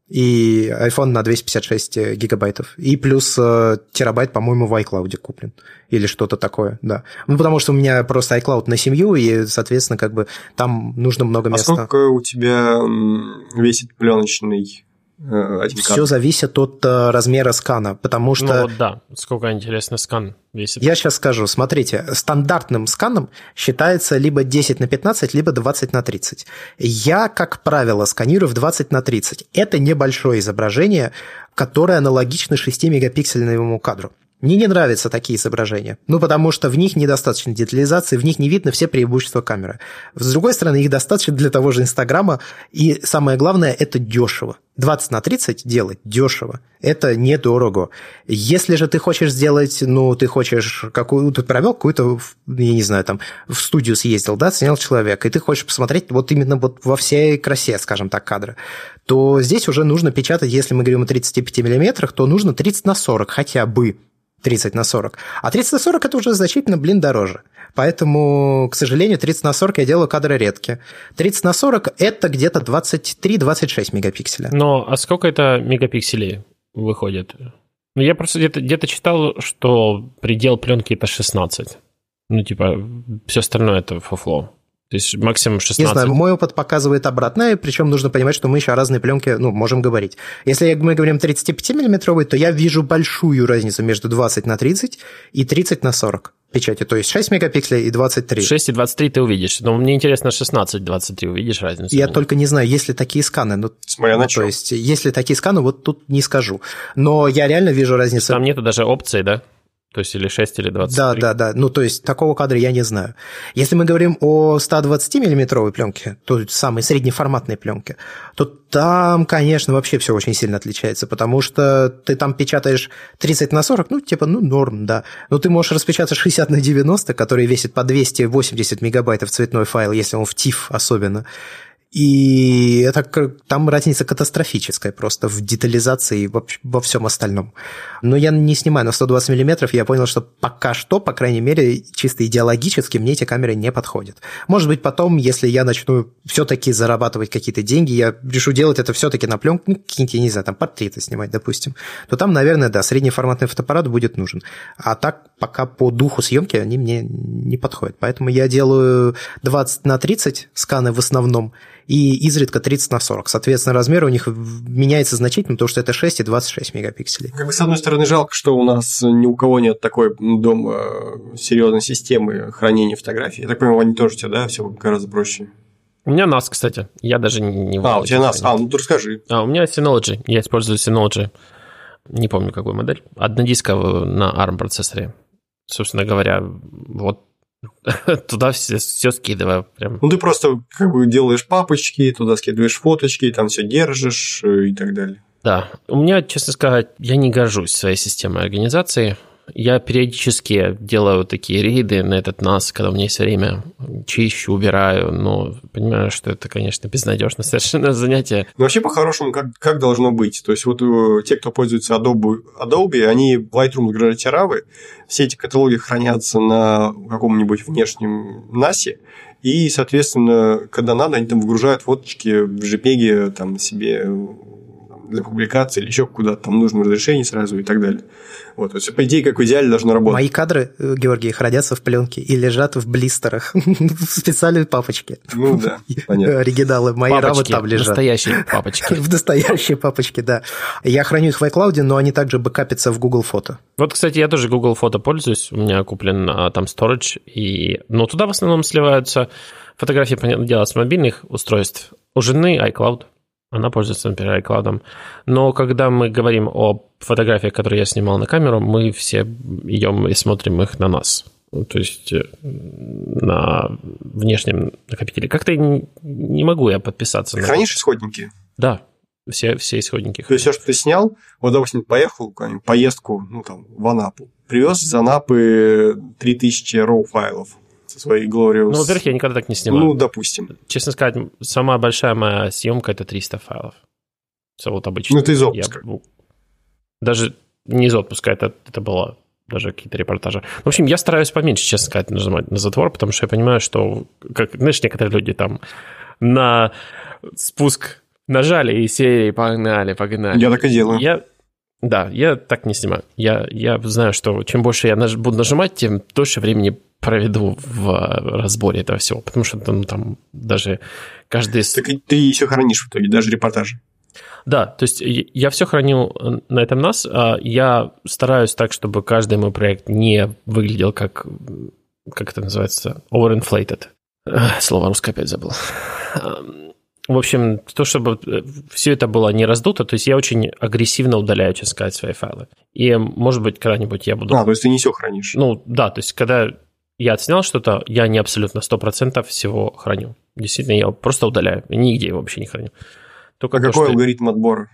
И iPhone на 256 гигабайтов. И плюс э, терабайт, по-моему, в iCloud куплен. Или что-то такое, да. Ну, потому что у меня просто iCloud на семью, и, соответственно, как бы там нужно много места. А сколько у тебя весит пленочный один Все зависит от э, размера скана, потому что... Ну вот да, сколько интересно скан весит. Я сейчас скажу, смотрите, стандартным сканом считается либо 10 на 15, либо 20 на 30. Я, как правило, сканирую в 20 на 30. Это небольшое изображение, которое аналогично 6-мегапиксельному кадру. Мне не нравятся такие изображения. Ну, потому что в них недостаточно детализации, в них не видно все преимущества камеры. С другой стороны, их достаточно для того же Инстаграма. И самое главное, это дешево. 20 на 30 делать дешево. Это недорого. Если же ты хочешь сделать, ну, ты хочешь какую ты провел какую-то, я не знаю, там, в студию съездил, да, снял человека, и ты хочешь посмотреть вот именно вот во всей красе, скажем так, кадра, то здесь уже нужно печатать, если мы говорим о 35 миллиметрах, то нужно 30 на 40 хотя бы. 30 на 40. А 30 на 40 это уже значительно, блин, дороже. Поэтому, к сожалению, 30 на 40 я делаю кадры редкие. 30 на 40 это где-то 23-26 мегапикселя. Но а сколько это мегапикселей выходит? Ну, я просто где-то где читал, что предел пленки это 16. Ну, типа, все остальное это фуфло. То есть максимум 16. Не знаю, мой опыт показывает обратное, причем нужно понимать, что мы еще о разной пленке ну, можем говорить. Если мы говорим 35-миллиметровый, то я вижу большую разницу между 20 на 30 и 30 на 40 печати, то есть 6 мегапикселей и 23. 6 и 23 ты увидишь, но мне интересно 16 23 увидишь разницу? Я только не знаю, есть ли такие сканы. Ну, Смотря на ну, что. То есть, если такие сканы, вот тут не скажу. Но я реально вижу разницу. Там нету даже опции, да? То есть или 6, или 23. Да, да, да. Ну, то есть такого кадра я не знаю. Если мы говорим о 120-миллиметровой пленке, то самой среднеформатной пленке, то там, конечно, вообще все очень сильно отличается, потому что ты там печатаешь 30 на 40, ну, типа, ну, норм, да. Но ты можешь распечатать 60 на 90, который весит по 280 мегабайтов цветной файл, если он в TIFF особенно. И это там разница катастрофическая просто в детализации и во, во всем остальном. Но я не снимаю на 120 мм, я понял, что пока что, по крайней мере, чисто идеологически мне эти камеры не подходят. Может быть, потом, если я начну все-таки зарабатывать какие-то деньги, я решу делать это все-таки на пленку, ну, какие-нибудь, я не знаю, там портреты снимать, допустим, то там, наверное, да, среднеформатный фотоаппарат будет нужен. А так, пока по духу съемки они мне не подходят. Поэтому я делаю 20 на 30 сканы в основном, и изредка 30 на 40. Соответственно, размер у них меняется значительно, потому что это 6 и 26 мегапикселей. Как бы, с одной стороны, жалко, что у нас ни у кого нет такой дома э, серьезной системы хранения фотографий. Я так понимаю, они тоже у тебя, да, все гораздо проще. У меня NAS, кстати. Я даже не... А, у тебя NAS. А, ну ты расскажи. А, у меня Synology. Я использую Synology. Не помню, какую модель. Однодисковую на ARM процессоре. Собственно говоря, вот Туда все, все скидываю. Прям. Ну, ты просто как бы делаешь папочки, туда скидываешь фоточки, там все держишь э, и так далее. Да. У меня, честно сказать, я не горжусь своей системой организации. Я периодически делаю такие рейды на этот NAS, когда у меня есть время, чищу, убираю, но понимаю, что это, конечно, безнадежно совершенно занятие. Но вообще, по-хорошему, как, как должно быть? То есть, вот э, те, кто пользуется Adobe, Adobe они Lightroom загружают равы, все эти каталоги хранятся на каком-нибудь внешнем NAS, и, соответственно, когда надо, они там выгружают фоточки в JPEG там себе для публикации или еще куда-то, там нужно разрешение сразу и так далее. Вот, то есть, по идее, как в идеале должно работать. Мои кадры, э, Георгий, хранятся в пленке и лежат в блистерах в специальной папочке. Ну да, понятно. Оригиналы мои рамы там лежат. настоящие папочки. В настоящей папочке, да. Я храню их в iCloud, но они также бэкапятся в Google Фото. Вот, кстати, я тоже Google Фото пользуюсь. У меня куплен а, там storage, и... но туда в основном сливаются фотографии, понятное дело, с мобильных устройств. У жены iCloud. Она пользуется, например, iCloud. Но когда мы говорим о фотографиях, которые я снимал на камеру, мы все идем и смотрим их на нас. То есть э, на внешнем накопителе. Как-то не могу я подписаться. Ты на... Хранишь исходники? Да, все, все исходники. То есть все, что ты снял, вот, допустим, поехал в поездку ну, там, в Анапу, привез из Анапы 3000 RAW своей Glorious. Ну, во-первых, я никогда так не снимаю. Ну, допустим. Честно сказать, самая большая моя съемка это 300 файлов. Все вот обычно. Ну, это из отпуска. Я, даже не из отпуска, это, это было даже какие-то репортажи. В общем, я стараюсь поменьше, честно сказать, нажимать на затвор, потому что я понимаю, что, как, знаешь, некоторые люди там на спуск нажали и серии погнали, погнали. Я так и делаю. Я, да, я так не снимаю. Я, я знаю, что чем больше я наж, буду нажимать, тем дольше времени проведу в разборе этого всего, потому что там, там даже каждый... Так ты еще хранишь в итоге, даже репортажи. Да, то есть я все храню на этом NAS. А я стараюсь так, чтобы каждый мой проект не выглядел как, как это называется, overinflated. Слово русское опять забыл. В общем, то, чтобы э, все это было не раздуто, то есть я очень агрессивно удаляю, честно сказать, свои файлы. И, может быть, когда-нибудь я буду... А, то есть ты не все хранишь? Ну, да, то есть когда я отснял что-то, я не абсолютно 100% всего храню. Действительно, я просто удаляю. Нигде его вообще не храню. Только а то, какой что... алгоритм отбора?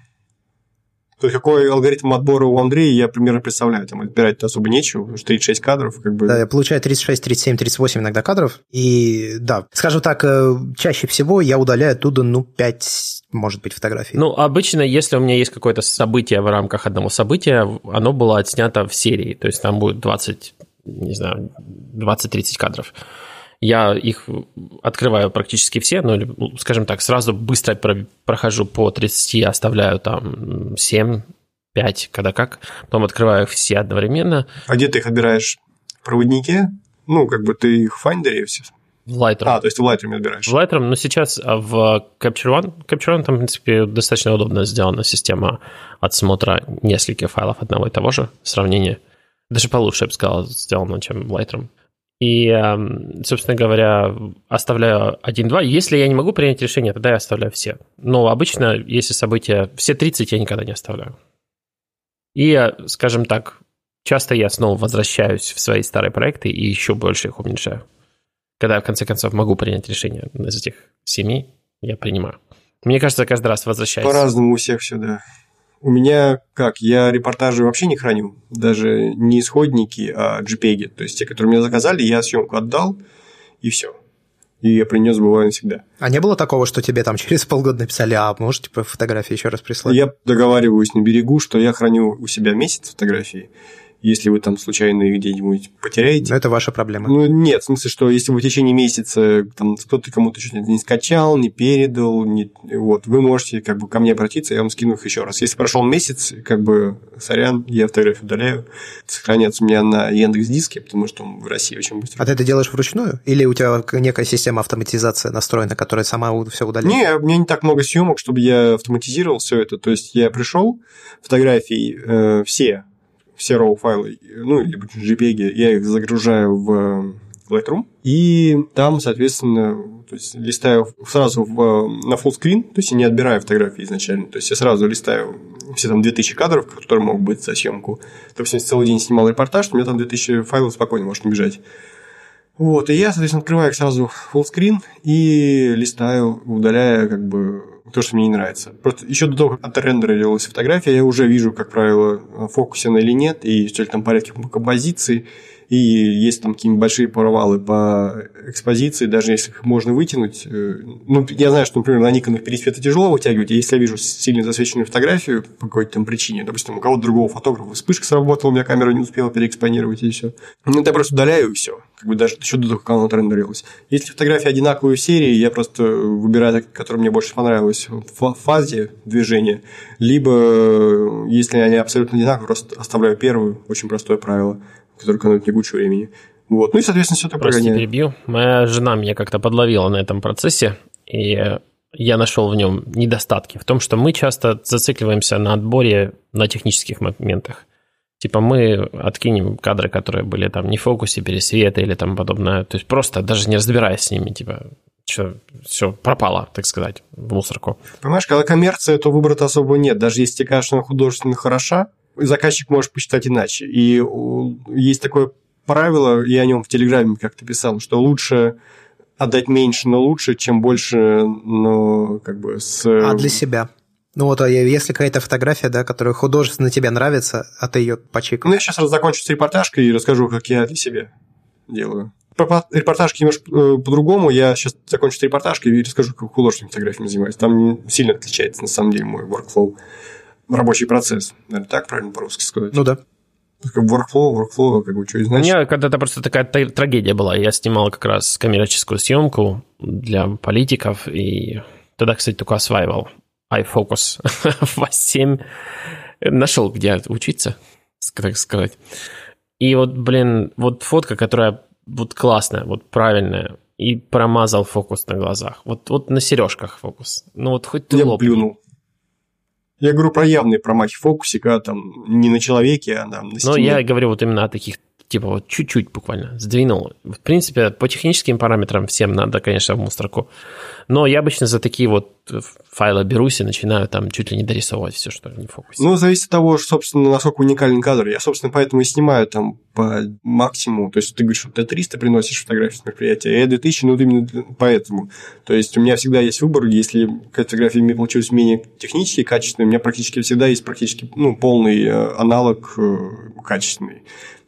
То есть, какой алгоритм отбора у Андрея, я примерно представляю. Там отбирать особо нечего, потому что 36 кадров, как бы... Да, я получаю 36, 37, 38 иногда кадров. И да, скажу так, э, чаще всего я удаляю оттуда, ну, 5, может быть, фотографий. Ну, обычно, если у меня есть какое-то событие в рамках одного события, оно было отснято в серии. То есть, там будет 20, не знаю, 20-30 кадров я их открываю практически все, ну, или, скажем так, сразу быстро прохожу по 30, оставляю там 7, 5, когда как, потом открываю все одновременно. А где ты их отбираешь? В проводнике? Ну, как бы ты их в Finder все? В Lightroom. А, то есть в Lightroom отбираешь. В Lightroom, но сейчас а, в Capture One, Capture One там, в принципе, достаточно удобно сделана система отсмотра нескольких файлов одного и того же, сравнения. Даже получше, я бы сказал, сделано, чем Lightroom. И, эм, собственно говоря, оставляю 1-2. Если я не могу принять решение, тогда я оставляю все. Но обычно, если события... Все 30 я никогда не оставляю. И, скажем так, часто я снова возвращаюсь в свои старые проекты и еще больше их уменьшаю. Когда я, в конце концов, могу принять решение из этих семи, я принимаю. Мне кажется, каждый раз возвращаюсь. По-разному у всех все, да. У меня как? Я репортажи вообще не храню. Даже не исходники, а JPEG. То есть те, которые мне заказали, я съемку отдал, и все. и я про нее забываю навсегда. А не было такого, что тебе там через полгода написали, а можете типа, фотографии еще раз прислать? Я договариваюсь на берегу, что я храню у себя месяц фотографии, если вы там случайно их где-нибудь потеряете. Но это ваша проблема. Ну, нет, в смысле, что если вы в течение месяца там кто-то кому-то что-то не скачал, не передал, не, вот, вы можете как бы ко мне обратиться, я вам скину их еще раз. Если прошел месяц, как бы, сорян, я фотографию удаляю, сохраняется у меня на Яндекс Диске, потому что он в России очень быстро. А ты это делаешь вручную? Или у тебя некая система автоматизации настроена, которая сама все удаляет? Не, у меня не так много съемок, чтобы я автоматизировал все это. То есть я пришел, фотографии э, все все RAW файлы, ну, либо JPEG, я их загружаю в Lightroom, и там, соответственно, то есть листаю сразу в, на full screen, то есть я не отбираю фотографии изначально, то есть я сразу листаю все там 2000 кадров, которые могут быть за съемку. Допустим, если целый день снимал репортаж, у меня там 2000 файлов спокойно может набежать. Вот, и я, соответственно, открываю их сразу full screen и листаю, удаляя как бы то, что мне не нравится. Просто еще до того, как отрендерилась фотография, я уже вижу, как правило, фокусе она или нет, и что ли там порядке композиции, и есть там какие-нибудь большие провалы по экспозиции, даже если их можно вытянуть. Э, ну, я знаю, что, например, на их пересвета тяжело вытягивать, и если я вижу сильно засвеченную фотографию по какой-то там причине, допустим, у кого-то другого фотографа вспышка сработала, у меня камера не успела переэкспонировать, и все. Ну, я просто удаляю, и все. Как бы даже еще до того, как она отрендерилась. Если фотографии одинаковые в серии, я просто выбираю, которая мне больше понравилась в фазе движения, либо, если они абсолютно одинаковые, просто оставляю первую, очень простое правило – который экономит мне кучу времени. Вот. Ну и, соответственно, все это Прости, прогоняю. перебью. Моя жена меня как-то подловила на этом процессе, и я нашел в нем недостатки. В том, что мы часто зацикливаемся на отборе на технических моментах. Типа мы откинем кадры, которые были там не в фокусе, пересвета или там подобное. То есть просто даже не разбираясь с ними, типа, что, все пропало, так сказать, в мусорку. Понимаешь, когда коммерция, то выбора-то особо нет. Даже если тебе кажется, она художественно хороша, заказчик может посчитать иначе. И есть такое правило, я о нем в Телеграме как-то писал, что лучше отдать меньше, но лучше, чем больше, но как бы с... А для себя? Ну вот, а если какая-то фотография, да, которая художественно тебе нравится, а ты ее почикал. Ну, я сейчас закончу с репортажкой и расскажу, как я для себя делаю. По репортажке немножко э, по-другому. Я сейчас закончу с репортажкой и расскажу, как художественными фотографиями занимаюсь. Там сильно отличается, на самом деле, мой workflow рабочий процесс. Наверное, так правильно по-русски сказать? Ну да. Как workflow, workflow, как бы что и значит. У меня когда-то просто такая трагедия была. Я снимал как раз коммерческую съемку для политиков, и тогда, кстати, только осваивал iFocus в 7 Нашел, где учиться, так сказать. И вот, блин, вот фотка, которая вот классная, вот правильная, и промазал фокус на глазах. Вот, вот на сережках фокус. Ну вот хоть ты Я лоб. плюнул. Я говорю про явные промахи фокусика, там не на человеке, а там на стене. Но я говорю вот именно о таких, типа вот чуть-чуть буквально сдвинул. В принципе, по техническим параметрам всем надо, конечно, в мусорку. Но я обычно за такие вот файлы берусь и начинаю там чуть ли не дорисовывать все, что не в. Ну, зависит от того, собственно, насколько уникальный кадр. Я, собственно, поэтому и снимаю там по максимуму. То есть ты говоришь, что ты 300 приносишь фотографии с мероприятия, а я 2000, ну, именно поэтому. То есть у меня всегда есть выбор, если фотография мне получилась менее технически качественной, у меня практически всегда есть практически ну, полный э, аналог э, качественный.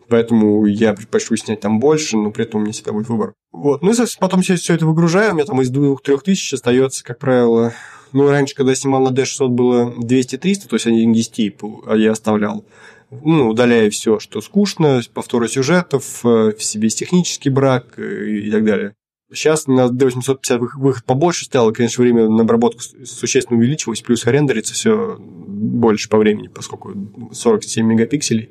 Поэтому я предпочту снять там больше, но при этом у меня всегда будет выбор. Вот. Ну и потом все, все это выгружаю, у меня там из 2-3 тысяч остается, как правило, ну, раньше, когда я снимал на D600, было 200-300, то есть один к 10 я оставлял. Ну, удаляя все, что скучно, повторы сюжетов, э, в себе технический брак э, и так далее. Сейчас на D850 выход побольше стало, конечно, время на обработку существенно увеличилось, плюс рендерится все больше по времени, поскольку 47 мегапикселей.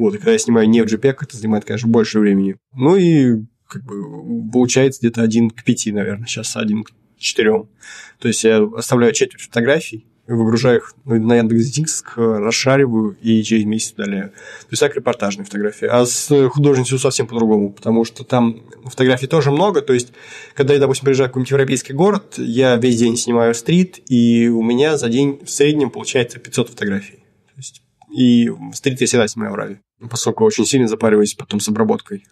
Вот, и когда я снимаю не в JPEG, это занимает, конечно, больше времени. Ну и как бы получается где-то один к пяти, наверное, сейчас один к четырем. То есть я оставляю четверть фотографий, выгружаю их на Яндекс.Диск, расшариваю и через месяц удаляю. То есть так репортажные фотографии. А с художницей совсем по-другому, потому что там фотографий тоже много. То есть, когда я, допустим, приезжаю в какой-нибудь европейский город, я весь день снимаю стрит, и у меня за день в среднем получается 500 фотографий. То есть, и стрит я всегда снимаю в раве, поскольку очень сильно запариваюсь потом с обработкой.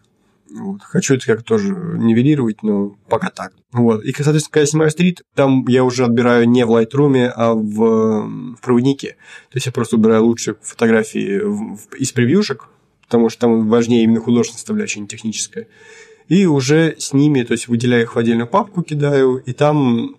Вот. Хочу это как тоже нивелировать, но пока так. Вот. И, соответственно, когда я снимаю стрит, там я уже отбираю не в Lightroom, а в, в проводнике. То есть я просто убираю лучшие фотографии в, в, из превьюшек, потому что там важнее именно художественная составляющая, не техническая. и уже с ними, то есть выделяю их в отдельную папку, кидаю, и там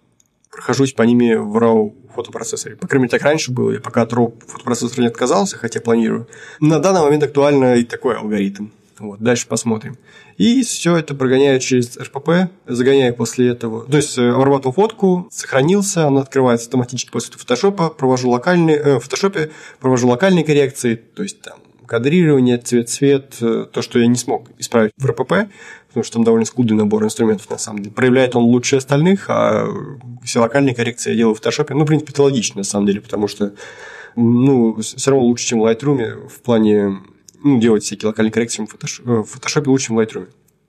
прохожусь по ними в RAW фотопроцессоре. По крайней мере, так раньше было, я пока от RAW фотопроцессора не отказался, хотя планирую. На данный момент актуально и такой алгоритм. Вот, дальше посмотрим. И все это прогоняю через RPP, загоняю после этого. То есть э, обработал фотку, сохранился, она открывается автоматически после фотошопа, провожу локальные, э, в фотошопе провожу локальные коррекции, то есть там кадрирование, цвет-цвет, э, то, что я не смог исправить в РПП, потому что там довольно скудный набор инструментов, на самом деле. Проявляет он лучше остальных, а все локальные коррекции я делаю в фотошопе. Ну, в принципе, это логично, на самом деле, потому что ну, все равно лучше, чем в Lightroom в плане ну, делать всякие локальные коррекции в э, фотошопе лучше, чем в Lightroom.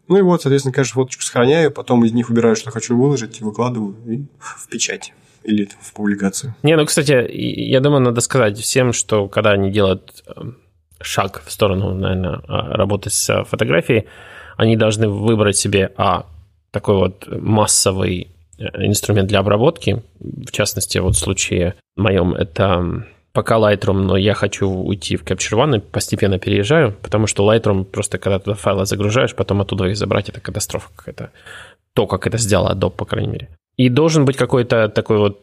Ну и вот, соответственно, конечно, фоточку сохраняю, потом из них выбираю, что хочу выложить, выкладываю и в печать или в публикацию. Не, ну, кстати, я думаю, надо сказать всем, что когда они делают эм, шаг в сторону, наверное, а, работать с фотографией, они должны выбрать себе, а, такой вот массовый э, инструмент для обработки, в частности, вот в случае моем это пока Lightroom, но я хочу уйти в Capture One и постепенно переезжаю, потому что Lightroom просто, когда туда файлы загружаешь, потом оттуда их забрать, это катастрофа какая-то. То, как это сделал Adobe, по крайней мере. И должен быть какой-то такой вот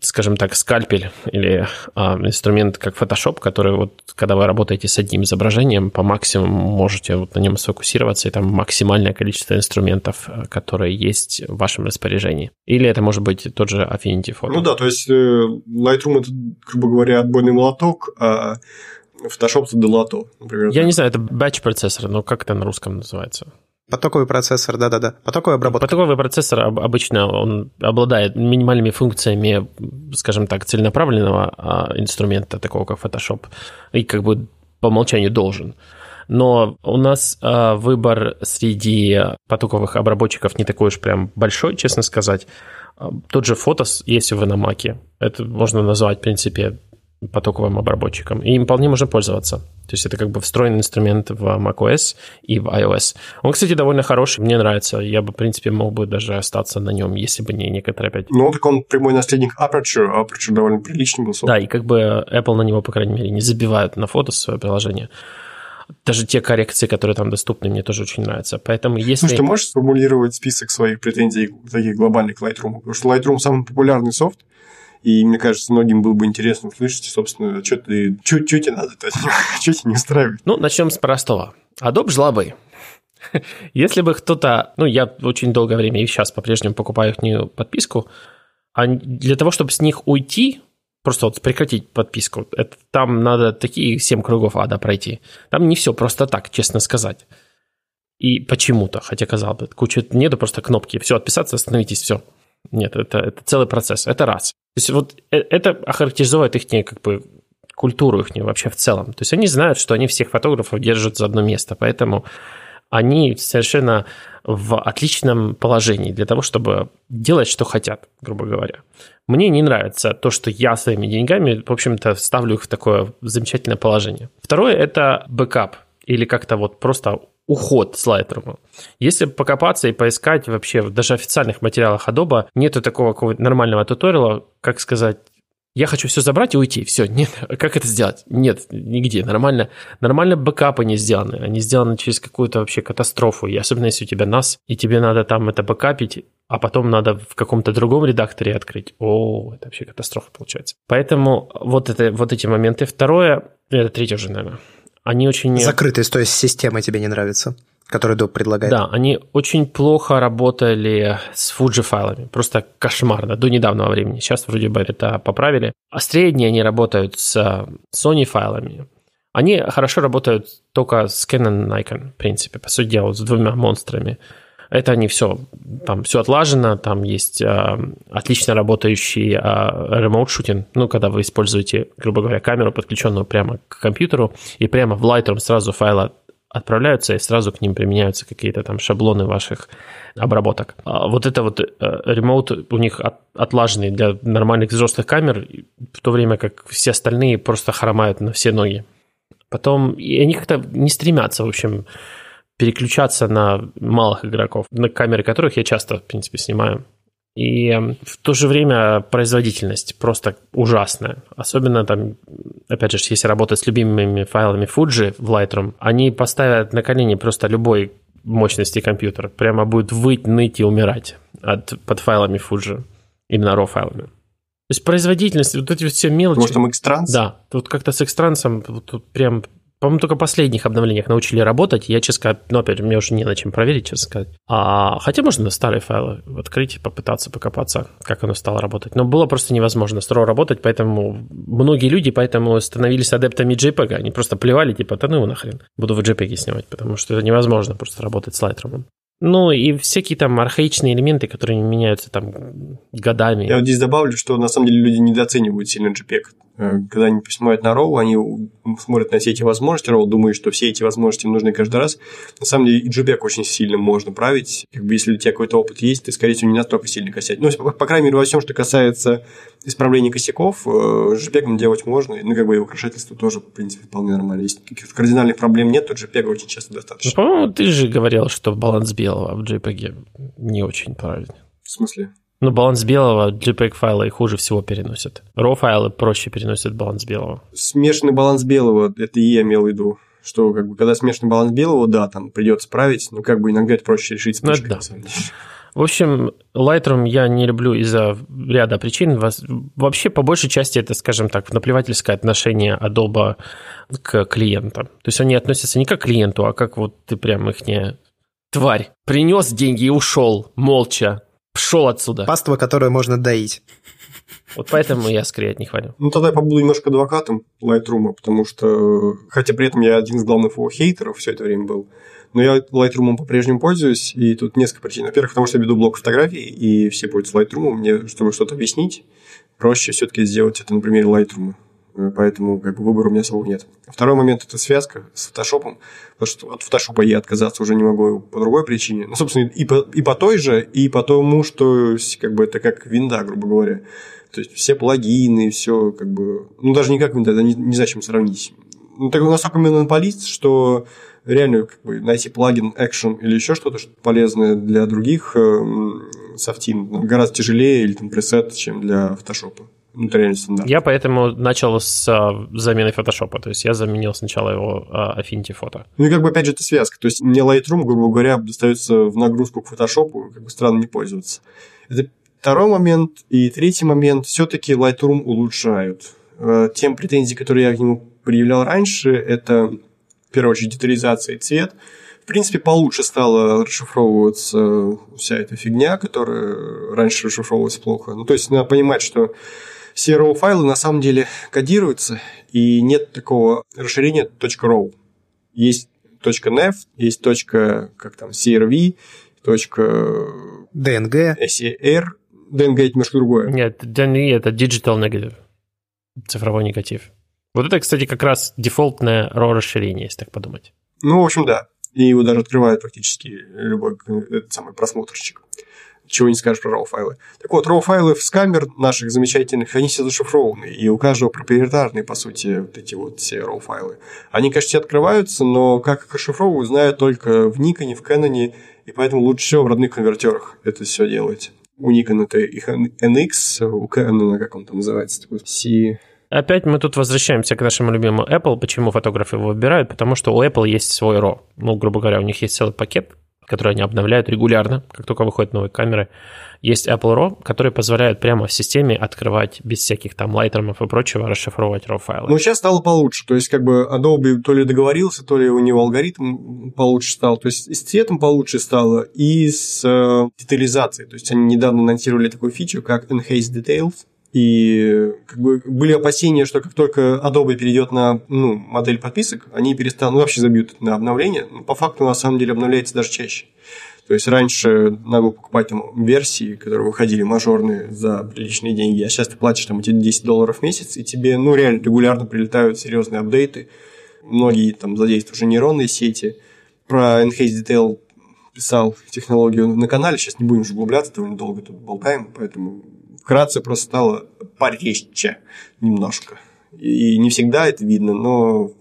скажем так, скальпель или а, инструмент, как Photoshop, который вот, когда вы работаете с одним изображением, по максимуму можете вот на нем сфокусироваться, и там максимальное количество инструментов, э, которые есть в вашем распоряжении. Или это может быть тот же Affinity Photo. Ну да, то есть э, Lightroom это, грубо говоря, отбойный молоток, а Photoshop это долото, например. Я так. не знаю, это batch процессор, но как это на русском называется? Потоковый процессор, да-да-да. Потоковая обработка. Потоковый процессор обычно он обладает минимальными функциями, скажем так, целенаправленного а, инструмента, такого как Photoshop, и как бы по умолчанию должен. Но у нас э, выбор среди потоковых обработчиков не такой уж прям большой, честно сказать. Тот же Photos, если вы на это можно назвать, в принципе, потоковым обработчиком, и им вполне можно пользоваться. То есть это как бы встроенный инструмент в macOS и в iOS. Он, кстати, довольно хороший, мне нравится. Я бы, в принципе, мог бы даже остаться на нем, если бы не некоторые опять... Ну, так он прямой наследник Aperture, Aperture довольно приличный был. Да, и как бы Apple на него, по крайней мере, не забивают на фото свое приложение даже те коррекции, которые там доступны, мне тоже очень нравятся. Поэтому если... Слушай, ты можешь сформулировать список своих претензий таких глобальных к Lightroom? Потому что Lightroom самый популярный софт, и мне кажется, многим было бы интересно услышать, собственно, что ты, что, что тебе надо, что тебе не устраивает. Ну, начнем с простого. Adobe жлобы. Если бы кто-то, ну, я очень долгое время и сейчас по-прежнему покупаю их подписку, а для того, чтобы с них уйти, просто вот прекратить подписку, это, там надо такие семь кругов ада пройти. Там не все просто так, честно сказать. И почему-то, хотя казалось бы, куча нету просто кнопки, все, отписаться, остановитесь, все. Нет, это, это целый процесс, это раз. То есть вот э, это охарактеризует их как бы культуру их вообще в целом. То есть они знают, что они всех фотографов держат за одно место, поэтому они совершенно в отличном положении для того, чтобы делать, что хотят, грубо говоря. Мне не нравится то, что я своими деньгами, в общем-то, ставлю их в такое замечательное положение. Второе – это бэкап или как-то вот просто уход с Lightroom. Если покопаться и поискать вообще даже официальных материалах Adobe, нету такого нормального туториала, как сказать, я хочу все забрать и уйти. Все, нет. Как это сделать? Нет, нигде. Нормально, нормально бэкапы не сделаны. Они сделаны через какую-то вообще катастрофу. И особенно если у тебя NAS, и тебе надо там это бэкапить, а потом надо в каком-то другом редакторе открыть. О, это вообще катастрофа получается. Поэтому вот, это, вот эти моменты. Второе, это третье уже, наверное. Они очень... Закрытые, то есть системы тебе не нравятся? которые Adobe предлагает. Да, они очень плохо работали с Fuji файлами. Просто кошмарно до недавнего времени. Сейчас вроде бы это поправили. А средние они работают с Sony файлами. Они хорошо работают только с Canon Nikon, в принципе, по сути дела, с двумя монстрами. Это они все, там все отлажено, там есть э, отлично работающий э, remote shooting, ну, когда вы используете, грубо говоря, камеру, подключенную прямо к компьютеру, и прямо в Lightroom сразу файлы отправляются, и сразу к ним применяются какие-то там шаблоны ваших обработок. А вот это вот ремоут у них от, отлаженный для нормальных взрослых камер, в то время как все остальные просто хромают на все ноги. Потом, и они как-то не стремятся, в общем, переключаться на малых игроков, на камеры которых я часто, в принципе, снимаю. И эм, в то же время производительность просто ужасная. Особенно там, опять же, если работать с любимыми файлами Fuji в Lightroom, они поставят на колени просто любой мощности компьютера. Прямо будет выть, ныть и умирать от, под файлами Fuji. Именно RAW файлами. То есть производительность, вот эти все мелочи. Может, там экстранс? Да, тут как-то с экстрансом тут прям по-моему, только в последних обновлениях научили работать. Я, честно сказать, ну, опять мне уже не на чем проверить, честно сказать. А, хотя можно старые файлы открыть и попытаться покопаться, как оно стало работать. Но было просто невозможно с RAW работать, поэтому многие люди поэтому становились адептами JPEG. Они просто плевали, типа, да ну его нахрен, буду в JPEG снимать, потому что это невозможно просто работать с Lightroom. Ну и всякие там архаичные элементы, которые меняются там годами. Я вот здесь добавлю, что на самом деле люди недооценивают сильно JPEG. Э, когда они посмотрят на RAW, они смотрят на все эти возможности RAW, думают, что все эти возможности им нужны каждый раз. На самом деле и JPEG очень сильно можно править. Как бы если у тебя какой-то опыт есть, ты, скорее всего, не настолько сильно косять. Ну, по, по крайней мере, во всем, что касается исправления косяков, э, JPEG делать можно. Ну, как бы и украшательство тоже, в принципе, вполне нормально. Если каких-то кардинальных проблем нет, то JPEG очень часто достаточно. Ну, по-моему, ты же говорил, что баланс белого в JPEG не очень правильный. В смысле? Ну, баланс белого JPEG файлы хуже всего переносят. RAW файлы проще переносят баланс белого. Смешанный баланс белого, это и я имел в виду. Что, как бы, когда смешанный баланс белого, да, там придется править, но как бы иногда это проще решить ну, да. В общем, Lightroom я не люблю из-за ряда причин. Вообще, по большей части, это, скажем так, наплевательское отношение Adobe к клиентам. То есть они относятся не как к клиенту, а как вот ты прям их не... Тварь, принес деньги и ушел молча Пшел отсюда. Паства, которую можно доить. Вот поэтому я скорее от них хвалю. Ну, тогда я побуду немножко адвокатом Lightroom, потому что, хотя при этом я один из главных его хейтеров все это время был, но я Lightroom по-прежнему пользуюсь, и тут несколько причин. Во-первых, потому что я веду блог фотографий, и все пользуются Lightroom, мне, чтобы что-то объяснить, проще все-таки сделать это на примере Lightroom. Поэтому как бы, выбора у меня особого нет. Второй момент – это связка с фотошопом, потому что от фотошопа я отказаться уже не могу по другой причине. Ну, собственно, и по, и по той же, и по тому, что как бы, это как винда, грубо говоря. То есть, все плагины, все как бы... Ну, даже не как винда, это не, не зачем сравнить. Ну, так настолько монополист, что реально как бы, найти плагин Action или еще что-то что полезное для других э, софтин гораздо тяжелее или там пресет, чем для фотошопа. Реально стандарт. Я поэтому начал с а, замены фотошопа. То есть я заменил сначала его а, Affinity фото. Ну и как бы опять же это связка. То есть мне Lightroom, грубо говоря, достается в нагрузку к фотошопу, как бы странно не пользоваться. Это второй момент. И третий момент. Все-таки Lightroom улучшают. Э, тем претензий, которые я к нему предъявлял раньше, это в первую очередь детализация и цвет. В принципе, получше стала расшифровываться вся эта фигня, которая раньше расшифровывалась плохо. Ну, то есть, надо понимать, что RAW файлы на самом деле кодируются, и нет такого расширения .raw. Есть .nef, есть точка, как там, CRV, точка DNG. SER. DNG это немножко другое. Нет, DNG это Digital Negative, цифровой негатив. Вот это, кстати, как раз дефолтное RAW расширение, если так подумать. Ну, в общем, да. И его даже открывает практически любой этот самый просмотрщик чего не скажешь про RAW-файлы. Так вот, RAW-файлы в скамер наших замечательных, они все зашифрованы, и у каждого проприетарные, по сути, вот эти вот все RAW-файлы. Они, конечно, все открываются, но как их расшифровывают, знаю только в Никоне, в Canon, и поэтому лучше всего в родных конвертерах это все делать. У Nikon это их NX, у Canon, как он там называется, такой C... Опять мы тут возвращаемся к нашему любимому Apple. Почему фотографы его выбирают? Потому что у Apple есть свой RAW. Ну, грубо говоря, у них есть целый пакет, которые они обновляют регулярно, как только выходят новые камеры. Есть Apple RAW, который позволяет прямо в системе открывать без всяких там лайтермов и прочего, расшифровывать RAW-файлы. Ну, сейчас стало получше. То есть, как бы Adobe то ли договорился, то ли у него алгоритм получше стал. То есть, и с цветом получше стало, и с э, детализацией. То есть, они недавно анонсировали такую фичу, как Enhanced Details, и как бы были опасения, что как только Adobe перейдет на ну, модель подписок, они перестанут, ну, вообще забьют на обновление. Но по факту, на самом деле, обновляется даже чаще. То есть раньше надо было покупать там версии, которые выходили мажорные за приличные деньги, а сейчас ты платишь там эти 10 долларов в месяц, и тебе ну реально регулярно прилетают серьезные апдейты. Многие там задействуют уже нейронные сети. Про Enhanced Detail писал технологию на канале, сейчас не будем углубляться, довольно долго тут болтаем, поэтому вкратце просто стало порезче немножко. И не всегда это видно, но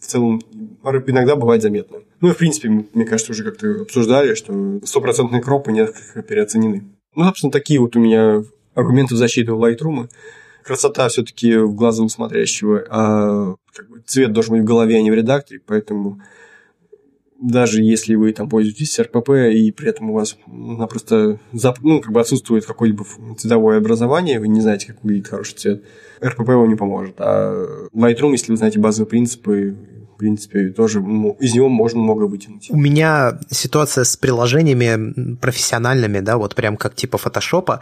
в целом иногда бывает заметно. Ну и в принципе, мне кажется, уже как-то обсуждали, что стопроцентные кропы несколько переоценены. Ну, собственно, такие вот у меня аргументы в защиту Lightroom. Красота все-таки в глазу смотрящего, а как бы, цвет должен быть в голове, а не в редакторе, поэтому даже если вы там пользуетесь РПП и при этом у вас напросто ну, как бы отсутствует какое-либо цветовое образование, вы не знаете, как выглядит хороший цвет, РПП вам не поможет. А Lightroom, если вы знаете базовые принципы, в принципе, тоже ну, из него можно много вытянуть. У меня ситуация с приложениями профессиональными, да, вот прям как типа фотошопа,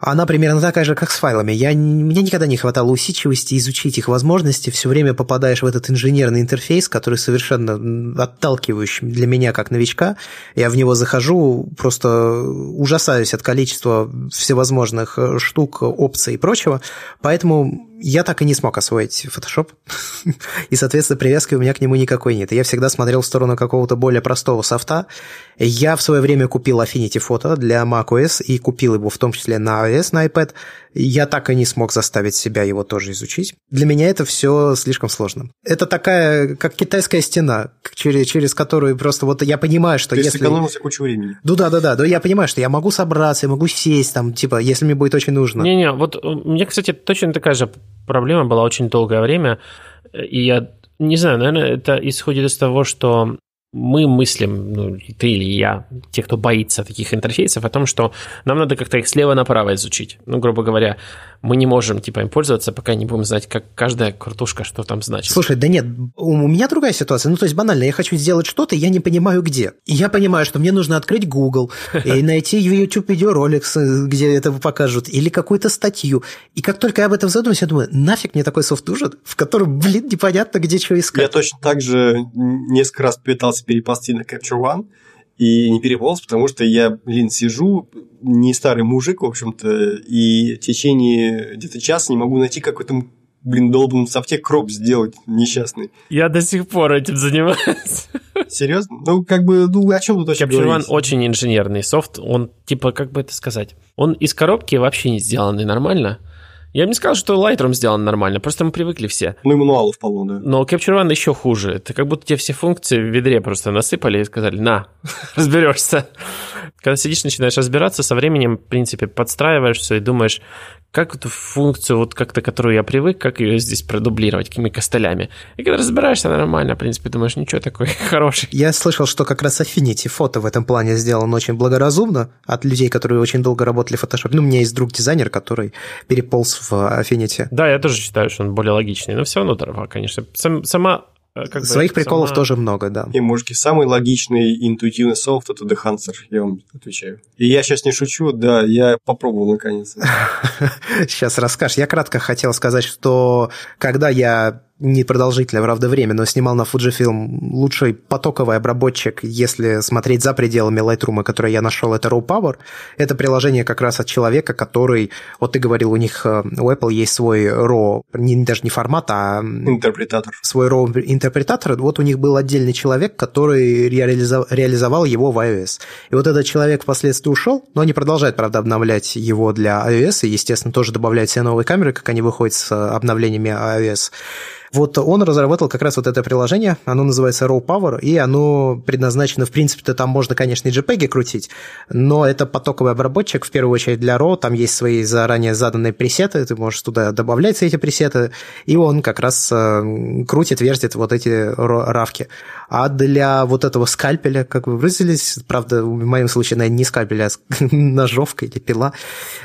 она примерно такая же, как с файлами. Я, мне никогда не хватало усидчивости изучить их возможности. Все время попадаешь в этот инженерный интерфейс, который совершенно отталкивающий для меня как новичка. Я в него захожу, просто ужасаюсь от количества всевозможных э, штук, опций и прочего. Поэтому я так и не смог освоить Photoshop, и, соответственно, привязки у меня к нему никакой нет. Я всегда смотрел в сторону какого-то более простого софта. Я в свое время купил Affinity Photo для macOS и купил его в том числе на iOS, на iPad. Я так и не смог заставить себя его тоже изучить. Для меня это все слишком сложно. Это такая, как китайская стена, через, через которую просто вот я понимаю, что Ты если... сэкономился кучу времени. Ну да, да, да, да, я понимаю, что я могу собраться, я могу сесть там, типа, если мне будет очень нужно. Не-не, вот э, мне, кстати, точно такая же проблема была очень долгое время, и я не знаю, наверное, это исходит из того, что мы мыслим, ну, ты или я, те, кто боится таких интерфейсов, о том, что нам надо как-то их слева направо изучить. Ну, грубо говоря, мы не можем, типа, им пользоваться, пока не будем знать, как каждая картушка, что там значит. Слушай, да нет, у меня другая ситуация. Ну, то есть, банально, я хочу сделать что-то, я не понимаю, где. И я понимаю, что мне нужно открыть Google и найти YouTube видеоролик, где это покажут, или какую-то статью. И как только я об этом задумаюсь, я думаю, нафиг мне такой софт нужен, в котором, блин, непонятно, где что искать. Я точно так же несколько раз пытался переползти на Capture One, и не переполз, потому что я, блин, сижу, не старый мужик, в общем-то, и в течение где-то часа не могу найти какой-то блин, долбанном софте кроп сделать несчастный. Я до сих пор этим занимаюсь. Серьезно? Ну, как бы, ну, о чем тут вообще Capture One очень инженерный софт, он, типа, как бы это сказать, он из коробки вообще не сделанный нормально, я бы не сказал, что Lightroom сделан нормально, просто мы привыкли все. Ну и мануалов полно, да. Но Capture One еще хуже. Это как будто тебе все функции в ведре просто насыпали и сказали, на, разберешься. Когда сидишь, начинаешь разбираться, со временем, в принципе, подстраиваешь все и думаешь, как эту функцию, вот как-то, которую я привык, как ее здесь продублировать, какими костылями. И когда разбираешься нормально, в принципе, думаешь, ничего такой хороший. Я слышал, что как раз Affinity фото в этом плане сделан очень благоразумно от людей, которые очень долго работали в Photoshop. Ну, у меня есть друг-дизайнер, который переполз в Affinity. Да, я тоже считаю, что он более логичный, но все равно дорого, конечно. Сам, сама как Своих бы, приколов сама... тоже много, да. И, мужики, самый логичный интуитивный софт – это The Hunter, я вам отвечаю. И я сейчас не шучу, да, я попробовал наконец. Сейчас расскажешь. Я кратко хотел сказать, что когда я непродолжительное, правда, время, но снимал на Fujifilm лучший потоковый обработчик, если смотреть за пределами Lightroom, который я нашел, это Raw Power. Это приложение как раз от человека, который, вот ты говорил, у них, э, у Apple есть свой RAW, не, даже не формат, а... Интерпретатор. Свой RAW интерпретатор. Вот у них был отдельный человек, который реализовал, реализовал его в iOS. И вот этот человек впоследствии ушел, но они продолжают, правда, обновлять его для iOS, и, естественно, тоже добавляют все новые камеры, как они выходят с обновлениями iOS. Вот он разработал как раз вот это приложение, оно называется Raw Power, и оно предназначено, в принципе-то там можно, конечно, и JPEG крутить, но это потоковый обработчик, в первую очередь для RAW, там есть свои заранее заданные пресеты, ты можешь туда добавлять эти пресеты, и он как раз э, крутит, вертит вот эти равки. А для вот этого скальпеля, как вы выразились, правда, в моем случае, наверное, не скальпеля, а ножовка или пила,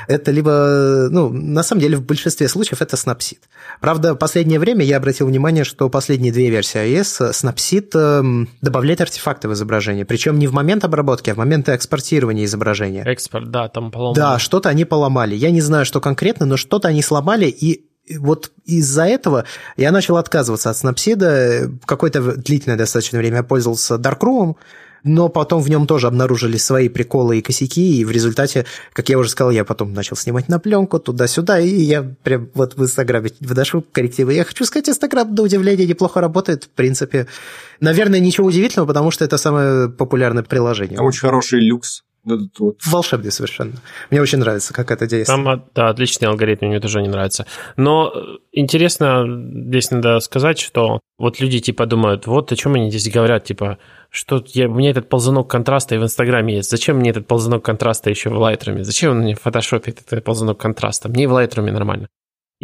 это либо, ну, на самом деле, в большинстве случаев это Snapseed. Правда, в последнее время я обратил внимание, что последние две версии iOS Snapseed эм, добавляет артефакты в изображение, причем не в момент обработки, а в момент экспортирования изображения. Экспорт, да, там поломали. Да, что-то они поломали. Я не знаю, что конкретно, но что-то они сломали, и вот из-за этого я начал отказываться от Snapseed. Какое-то длительное достаточно время я пользовался Darkroom, но потом в нем тоже обнаружили свои приколы и косяки, и в результате, как я уже сказал, я потом начал снимать на пленку туда-сюда, и я прям вот в Инстаграме выношу коррективы. Я хочу сказать, Инстаграм, до удивления, неплохо работает, в принципе. Наверное, ничего удивительного, потому что это самое популярное приложение. Очень хороший люкс вот. Волшебный совершенно. Мне очень нравится, как это действует. Там, да, отличный алгоритм, мне тоже не нравится. Но э, интересно, здесь надо сказать, что вот люди типа думают, вот о чем они здесь говорят, типа, что я, у меня этот ползунок контраста и в Инстаграме есть. Зачем мне этот ползунок контраста еще в Lightroom? Зачем он мне в фотошопе этот ползунок контраста? Мне и в Lightroom нормально.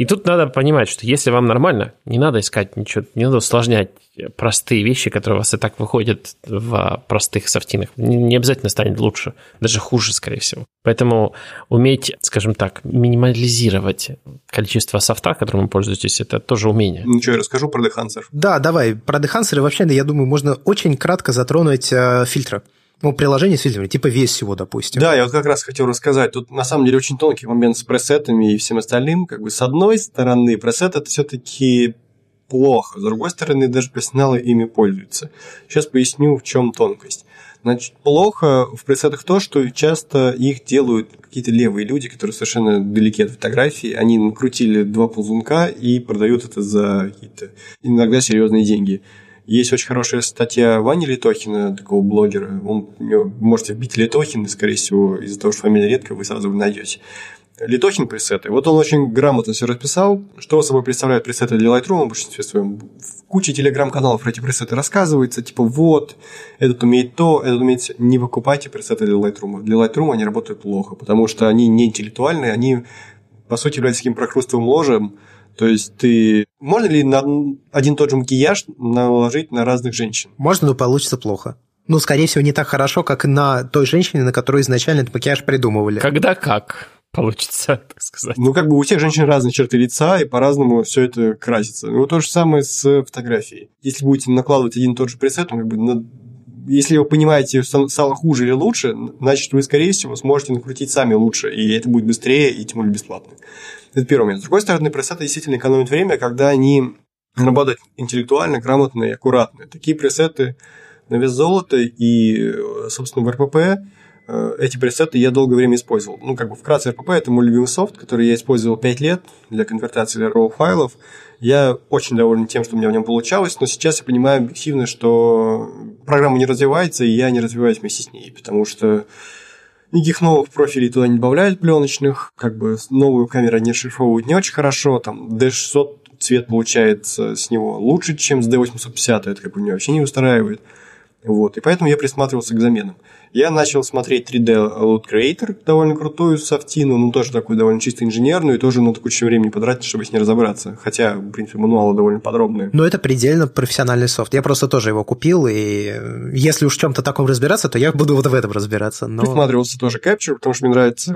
И тут надо понимать, что если вам нормально, не надо искать ничего, не надо усложнять простые вещи, которые у вас и так выходят в простых софтинах. Не, не обязательно станет лучше, даже хуже, скорее всего. Поэтому уметь, скажем так, минимализировать количество софта, которым вы пользуетесь, это тоже умение. Ну что, я расскажу про Dehancer. Да, давай. Про Dehancer вообще, я думаю, можно очень кратко затронуть э, фильтры ну, приложение с фильтрами, типа весь всего, допустим. Да, я вот как раз хотел рассказать. Тут на самом деле очень тонкий момент с пресетами и всем остальным. Как бы с одной стороны, пресет это все-таки плохо, с другой стороны, даже профессионалы ими пользуются. Сейчас поясню, в чем тонкость. Значит, плохо в пресетах то, что часто их делают какие-то левые люди, которые совершенно далеки от фотографии. Они накрутили два ползунка и продают это за какие-то иногда серьезные деньги. Есть очень хорошая статья Вани Литохина, такого блогера. Он, можете вбить Литохин, скорее всего, из-за того, что фамилия редкая, вы сразу найдете. Литохин пресеты. Вот он очень грамотно все расписал, что собой представляют пресеты для Lightroom в большинстве своем. В куче телеграм-каналов про эти пресеты рассказывается, типа вот, этот умеет то, этот умеет... Не покупайте пресеты для Lightroom. Для Lightroom они работают плохо, потому что они не интеллектуальные, они, по сути, являются таким прокрустовым ложем, то есть ты... Можно ли на один тот же макияж наложить на разных женщин? Можно, но получится плохо. Ну, скорее всего, не так хорошо, как на той женщине, на которую изначально этот макияж придумывали. Когда как? получится, так сказать. Ну, как бы у всех женщин разные черты лица, и по-разному все это красится. Ну, то же самое с фотографией. Если будете накладывать один и тот же пресет, как бы на если вы понимаете, стало хуже или лучше, значит, вы, скорее всего, сможете накрутить сами лучше, и это будет быстрее и тем более бесплатно. Это первый момент. С другой стороны, пресеты действительно экономят время, когда они работают интеллектуально, грамотно и аккуратно. Такие пресеты на вес золота и, собственно, в РПП э, эти пресеты я долгое время использовал. Ну, как бы вкратце, РПП – это мой любимый софт, который я использовал 5 лет для конвертации RAW файлов. Я очень доволен тем, что у меня в нем получалось, но сейчас я понимаю объективно, что программа не развивается, и я не развиваюсь вместе с ней, потому что Никаких новых профилей туда не добавляют пленочных, как бы новую камеру не расшифровывают не очень хорошо, там D600 цвет получается с него лучше, чем с D850, это как бы меня вообще не устраивает. Вот, и поэтому я присматривался к заменам. Я начал смотреть 3D Load Creator, довольно крутую софтину, ну тоже такую довольно чисто инженерную, и тоже надо кучу времени потратить, чтобы с ней разобраться. Хотя, в принципе, мануалы довольно подробные. Но это предельно профессиональный софт. Я просто тоже его купил, и если уж в чем-то таком разбираться, то я буду вот в этом разбираться. Но... Присматривался тоже Capture, потому что мне нравится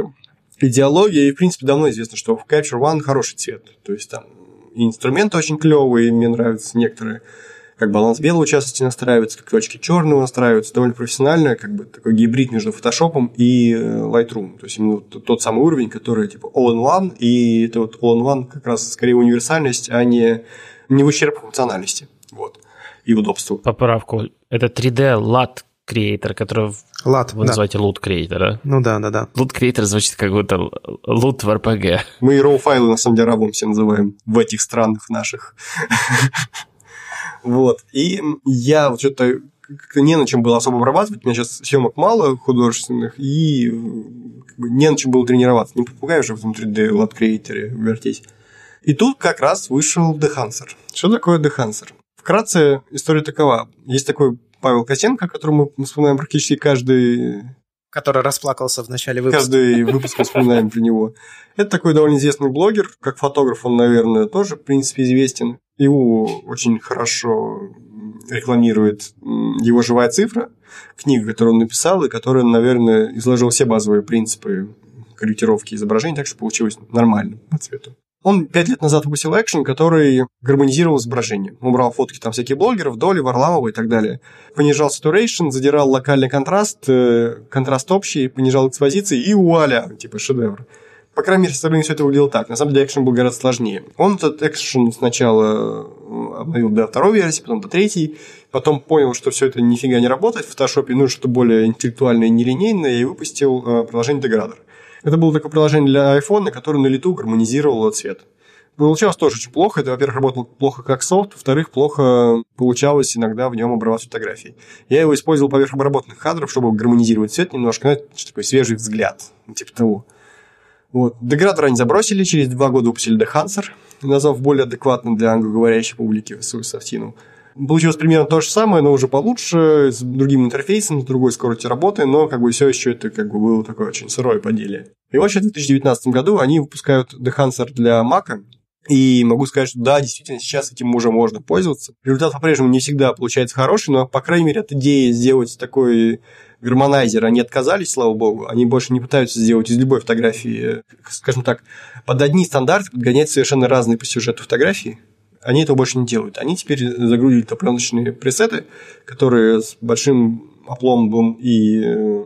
идеология, и, в принципе, давно известно, что в Capture One хороший цвет. То есть там и инструменты очень клевые, мне нравятся некоторые как баланс белого частности настраивается, как точки черного настраиваются, довольно профессионально, как бы такой гибрид между Photoshop и э, Lightroom. То есть именно тот самый уровень, который типа all-in-one, и это вот all-in-one как раз скорее универсальность, а не, не в ущерб функциональности. Вот. И удобству. Поправку. Это 3D LUT Creator, который Лат, вы да. называете Loot Creator, да? Ну да, да, да. Loot Creator звучит как будто лут в RPG. Мы RAW файлы на самом деле рабом все называем в этих странах наших. Вот. И я вот что-то не на чем было особо обрабатывать. У меня сейчас съемок мало художественных, и как бы, не на чем было тренироваться. Не попугай уже в этом 3D Lab Creator вертеть. И тут как раз вышел Dehancer. Что такое Dehancer? Вкратце история такова. Есть такой Павел Косенко, которого мы вспоминаем практически каждый который расплакался в начале выпуска. Каждый выпуск вспоминаем про него. Это такой довольно известный блогер, как фотограф он, наверное, тоже, в принципе, известен. Его очень хорошо рекламирует его «Живая цифра», книга, которую он написал, и которая, наверное, изложила все базовые принципы корректировки изображений, так что получилось нормально по цвету. Он пять лет назад выпустил экшен, который гармонизировал изображение. Он брал фотки там всяких блогеров, Доли, Варламова и так далее. Понижал saturation, задирал локальный контраст, э, контраст общий, понижал экспозиции и вуаля, типа шедевр. По крайней мере, со стороны все это выглядело так. На самом деле, экшен был гораздо сложнее. Он этот экшен сначала э, обновил до второй версии, потом до третьей, потом понял, что все это нифига не работает в фотошопе, нужно что-то более интеллектуальное и нелинейное, и выпустил э, приложение Degradar. Это было такое приложение для iPhone, которое на лету гармонизировало цвет. Получалось тоже очень плохо. Это, во-первых, работало плохо как софт, во-вторых, плохо получалось иногда в нем обрабатывать фотографии. Я его использовал поверх обработанных кадров, чтобы гармонизировать цвет немножко, что такой свежий взгляд, типа того. Вот. Деградер они забросили, через два года выпустили Dehancer, назвав более адекватным для англоговорящей публики свою софтину. Получилось примерно то же самое, но уже получше, с другим интерфейсом, с другой скоростью работы, но как бы все еще это как бы было такое очень сырое поделие. И сейчас в 2019 году они выпускают Dehancer для Mac, И могу сказать, что да, действительно, сейчас этим уже можно пользоваться. Результат по-прежнему не всегда получается хороший, но, по крайней мере, от идеи сделать такой гармонайзер они отказались, слава богу. Они больше не пытаются сделать из любой фотографии, скажем так, под одни стандарты подгонять совершенно разные по сюжету фотографии. Они этого больше не делают. Они теперь загрузили топленочные пресеты, которые с большим опломбом и э,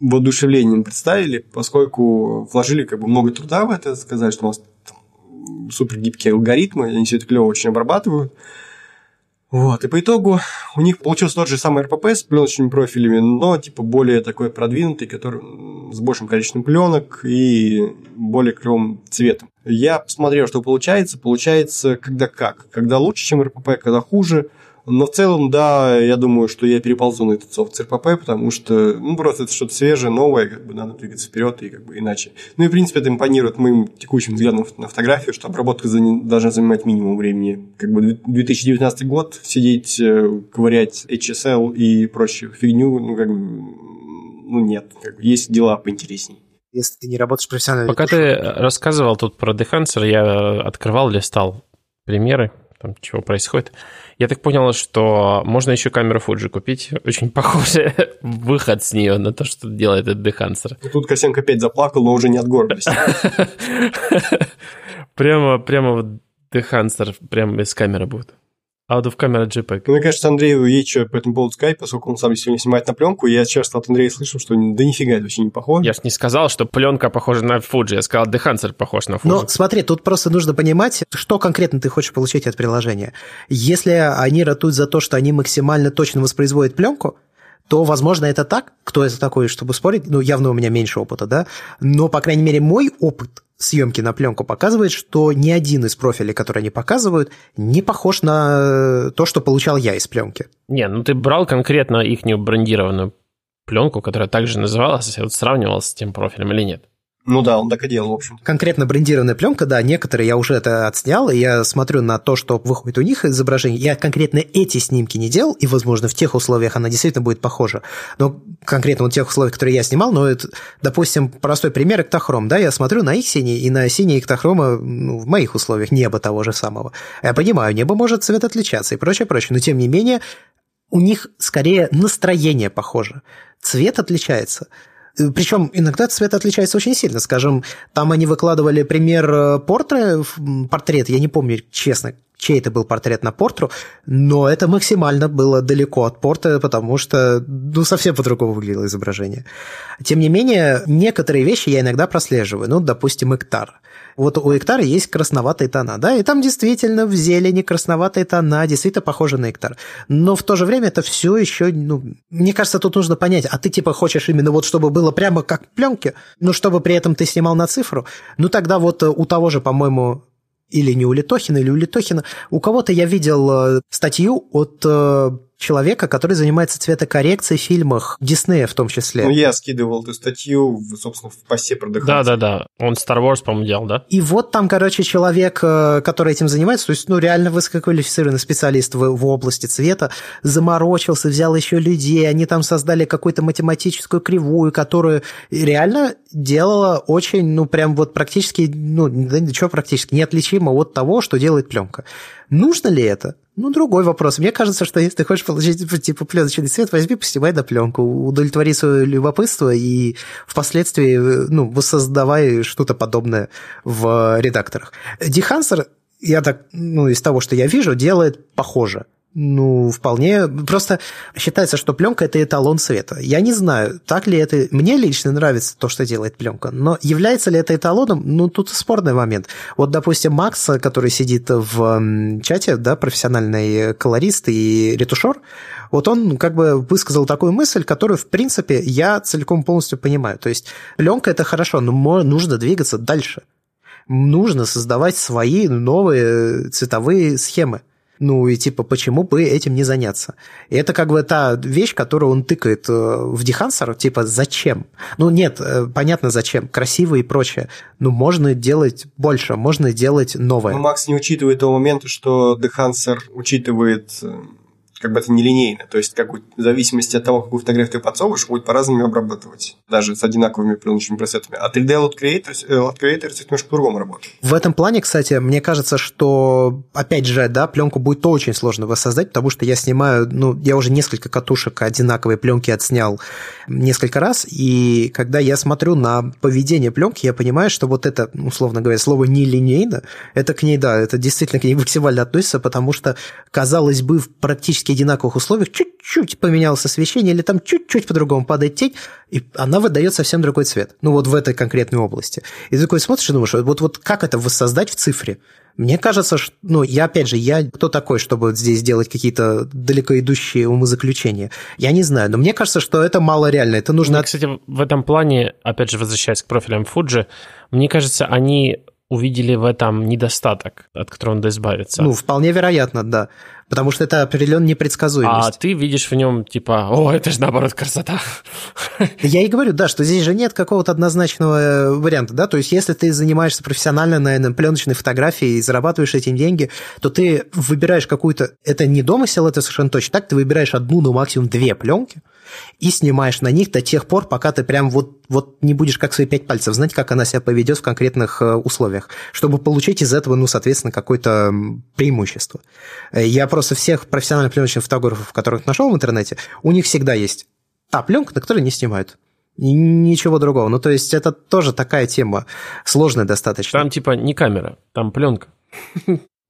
воодушевлением представили, поскольку вложили как бы много труда в это, сказать, что у нас супер гибкие алгоритмы, они все это клево очень обрабатывают. Вот, и по итогу у них получился тот же самый РПП с пленочными профилями, но типа более такой продвинутый, который с большим количеством пленок и более клевым цветом. Я посмотрел, что получается. Получается, когда как. Когда лучше, чем РПП, когда хуже – но в целом, да, я думаю, что я переползу на этот софт РПП, потому что, ну, просто это что-то свежее, новое, как бы надо двигаться вперед и как бы иначе. Ну и, в принципе, это импонирует моим текущим взглядом на фотографию, что обработка должна занимать минимум времени. Как бы 2019 год, сидеть, э, ковырять HSL и прочую фигню, ну, как бы, ну, нет. Как бы, есть дела поинтереснее если ты не работаешь профессионально. Пока ты рассказывал тут про Dehancer, я открывал, листал примеры, там, чего происходит. Я так понял, что можно еще камеру Fuji купить. Очень похожий выход с нее на то, что делает этот Дехансер. Тут Косенко опять заплакал, но уже не от гордости. Прямо, прямо Дехансер прямо без камеры будет. Out of camera JPEG. Ну, мне кажется, Андрею есть что по этому поводу сказать, поскольку он сам сегодня снимает на пленку. Я часто от Андрея слышу, что да нифига это вообще не похоже. Я же не сказал, что пленка похожа на Fuji. Я сказал, Дехансер похож на Fuji. Но смотри, тут просто нужно понимать, что конкретно ты хочешь получить от приложения. Если они ратуют за то, что они максимально точно воспроизводят пленку, то, возможно, это так. Кто это такой, чтобы спорить? Ну, явно у меня меньше опыта, да? Но, по крайней мере, мой опыт съемки на пленку показывает, что ни один из профилей, которые они показывают, не похож на то, что получал я из пленки. Не, ну ты брал конкретно их брендированную пленку, которая также называлась, и вот сравнивал с тем профилем или нет? Ну да, он так и делал, в общем. Конкретно брендированная пленка, да, некоторые я уже это отснял, и я смотрю на то, что выходит у них изображение. Я конкретно эти снимки не делал, и, возможно, в тех условиях она действительно будет похожа. Но конкретно вот тех условиях, которые я снимал, но это, допустим, простой пример эктохром, да, я смотрю на их синий, и на синий эктохрома ну, в моих условиях небо того же самого. Я понимаю, небо может цвет отличаться и прочее, прочее, но тем не менее у них скорее настроение похоже. Цвет отличается. Причем иногда цвет отличается очень сильно. Скажем, там они выкладывали пример э, портрета, портрет, я не помню, честно, чей это был портрет на портру, но это максимально было далеко от порта, потому что ну, совсем по-другому выглядело изображение. Тем не менее, некоторые вещи я иногда прослеживаю. Ну, допустим, Эктар. Вот у Эктара есть красноватые тона, да, и там действительно в зелени красноватые тона, действительно похожи на Эктар. Но в то же время это все еще, ну, мне кажется, тут нужно понять, а ты типа хочешь именно вот, чтобы было прямо как пленки, но чтобы при этом ты снимал на цифру, ну тогда вот у того же, по-моему, или не у Литохина, или у Литохина. У кого-то я видел э, статью от э, человека, который занимается цветокоррекцией в фильмах Диснея в том числе. Ну, я скидывал эту статью, собственно, в посте про Да-да-да, он Star Wars, по-моему, делал, да? И вот там, короче, человек, э, который этим занимается, то есть, ну, реально высококвалифицированный специалист в, в области цвета, заморочился, взял еще людей, они там создали какую-то математическую кривую, которую реально делала очень, ну, прям вот практически, ну, что практически, неотличимо от того, что делает пленка. Нужно ли это? Ну, другой вопрос. Мне кажется, что если ты хочешь получить типа пленочный цвет, возьми, поснимай на пленку, удовлетвори свое любопытство и впоследствии ну, воссоздавай что-то подобное в редакторах. Дехансер, я так, ну, из того, что я вижу, делает похоже. Ну, вполне. Просто считается, что пленка это эталон света. Я не знаю, так ли это. Мне лично нравится то, что делает пленка, но является ли это эталоном? Ну, тут спорный момент. Вот, допустим, Макс, который сидит в чате, да, профессиональный колорист и ретушер, вот он как бы высказал такую мысль, которую, в принципе, я целиком полностью понимаю. То есть пленка это хорошо, но нужно двигаться дальше. Нужно создавать свои новые цветовые схемы. Ну и типа, почему бы этим не заняться? И это как бы та вещь, которую он тыкает э, в Дехансер, типа, зачем? Ну нет, э, понятно зачем, красиво и прочее. Но можно делать больше, можно делать новое. Но Макс не учитывает того момента, что Дехансер учитывает э, как бы это нелинейно. То есть, как бы, в зависимости от того, какую фотографию ты подсовываешь, будет по-разному обрабатывать, даже с одинаковыми пленочными пресетами. А 3D Load Creator, Load Creator немножко по-другому работает. В этом плане, кстати, мне кажется, что, опять же, да, пленку будет очень сложно воссоздать, потому что я снимаю, ну, я уже несколько катушек одинаковой пленки отснял несколько раз, и когда я смотрю на поведение пленки, я понимаю, что вот это, условно говоря, слово нелинейно, это к ней, да, это действительно к ней максимально относится, потому что, казалось бы, в практически одинаковых условиях чуть-чуть поменялось освещение или там чуть-чуть по-другому падает тень, и она выдает совсем другой цвет. Ну, вот в этой конкретной области. И ты такой смотришь и думаешь, вот, вот как это воссоздать в цифре? Мне кажется, что, ну, я, опять же, я кто такой, чтобы здесь делать какие-то далеко идущие умозаключения? Я не знаю, но мне кажется, что это мало реально. Это нужно... Мне, кстати, в этом плане, опять же, возвращаясь к профилям Fuji, мне кажется, они увидели в этом недостаток, от которого надо избавиться. Ну, вполне вероятно, да. Потому что это определенно непредсказуемость. А ты видишь в нем типа, о, это же наоборот красота. Я и говорю, да, что здесь же нет какого-то однозначного э, варианта, да, то есть если ты занимаешься профессионально, на пленочной фотографией и зарабатываешь этим деньги, то ты выбираешь какую-то, это не домысел, это совершенно точно так, ты выбираешь одну, ну максимум две пленки, и снимаешь на них до тех пор, пока ты прям вот, вот не будешь как свои пять пальцев знать, как она себя поведет в конкретных э, условиях, чтобы получить из этого, ну, соответственно, какое-то преимущество. Э, я просто всех профессиональных пленочных фотографов, которых нашел в интернете, у них всегда есть та пленка, на которой не снимают. И ничего другого. Ну, то есть, это тоже такая тема сложная достаточно. Там типа не камера, там пленка.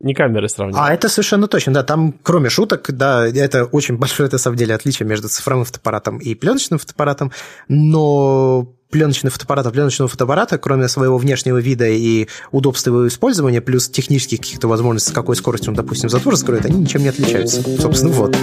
Не камеры сравнивать. А это совершенно точно, да. Там, кроме шуток, да, это очень большое, на самом деле, отличие между цифровым фотоаппаратом и пленочным фотоаппаратом, но пленочный фотоаппарат, пленочного фотоаппарата, кроме своего внешнего вида и удобства его использования, плюс технических каких-то возможностей, с какой скоростью он, допустим, затвор раскроет, они ничем не отличаются. Собственно, вот.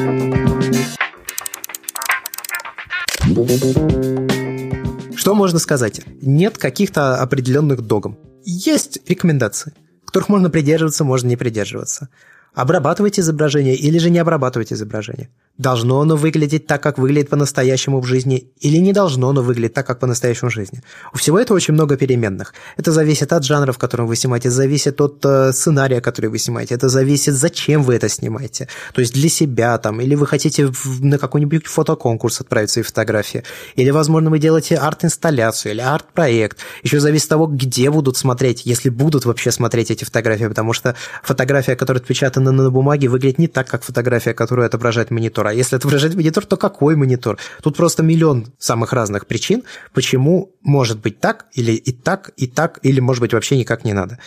Что можно сказать? Нет каких-то определенных догм. Есть рекомендации которых можно придерживаться, можно не придерживаться. Обрабатывать изображение или же не обрабатывать изображение. Должно оно выглядеть так, как выглядит по-настоящему в жизни, или не должно оно выглядеть так, как по-настоящему в жизни. У всего этого очень много переменных. Это зависит от жанра, в котором вы снимаете, зависит от э, сценария, который вы снимаете, это зависит, зачем вы это снимаете. То есть для себя там, или вы хотите в, на какой-нибудь фотоконкурс отправить свои фотографии, или, возможно, вы делаете арт-инсталляцию или арт-проект. Еще зависит от того, где будут смотреть, если будут вообще смотреть эти фотографии, потому что фотография, которая отпечатана на бумаге, выглядит не так, как фотография, которую отображает монитор монитор. А если отображать монитор, то какой монитор? Тут просто миллион самых разных причин, почему может быть так, или и так, и так, или, может быть, вообще никак не надо.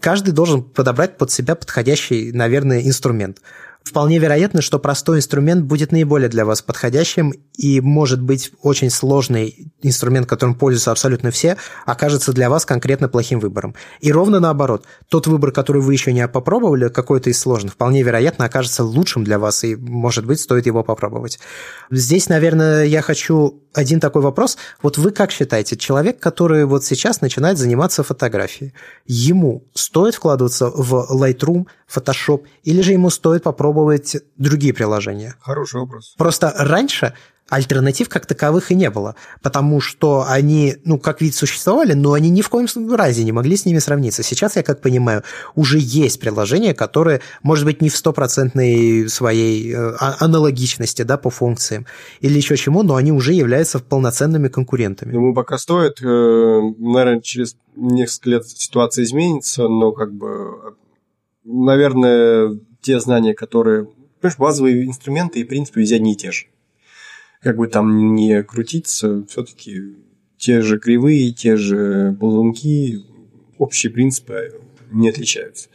Каждый должен подобрать под себя подходящий, наверное, инструмент. Вполне вероятно, что простой инструмент будет наиболее для вас подходящим, и, может быть, очень сложный инструмент, которым пользуются абсолютно все, окажется для вас конкретно плохим выбором. И ровно наоборот, тот выбор, который вы еще не попробовали, какой-то из сложных, вполне вероятно, окажется лучшим для вас, и, может быть, стоит его попробовать. Здесь, наверное, я хочу один такой вопрос. Вот вы как считаете, человек, который вот сейчас начинает заниматься фотографией, ему стоит вкладываться в Lightroom, Photoshop, или же ему стоит попробовать другие приложения? Хороший вопрос. Просто раньше альтернатив как таковых и не было, потому что они, ну, как вид существовали, но они ни в коем разе не могли с ними сравниться. Сейчас, я как понимаю, уже есть приложения, которые, может быть, не в стопроцентной своей э, а, аналогичности, да, по функциям или еще чему, но они уже являются полноценными конкурентами. Думаю, пока стоит. Э, наверное, через несколько лет ситуация изменится, но как бы, наверное, те знания, которые... Понимаешь, базовые инструменты и, в принципе, везде одни и те же как бы там не крутиться, все-таки те же кривые, те же ползунки, общие принципы не отличаются.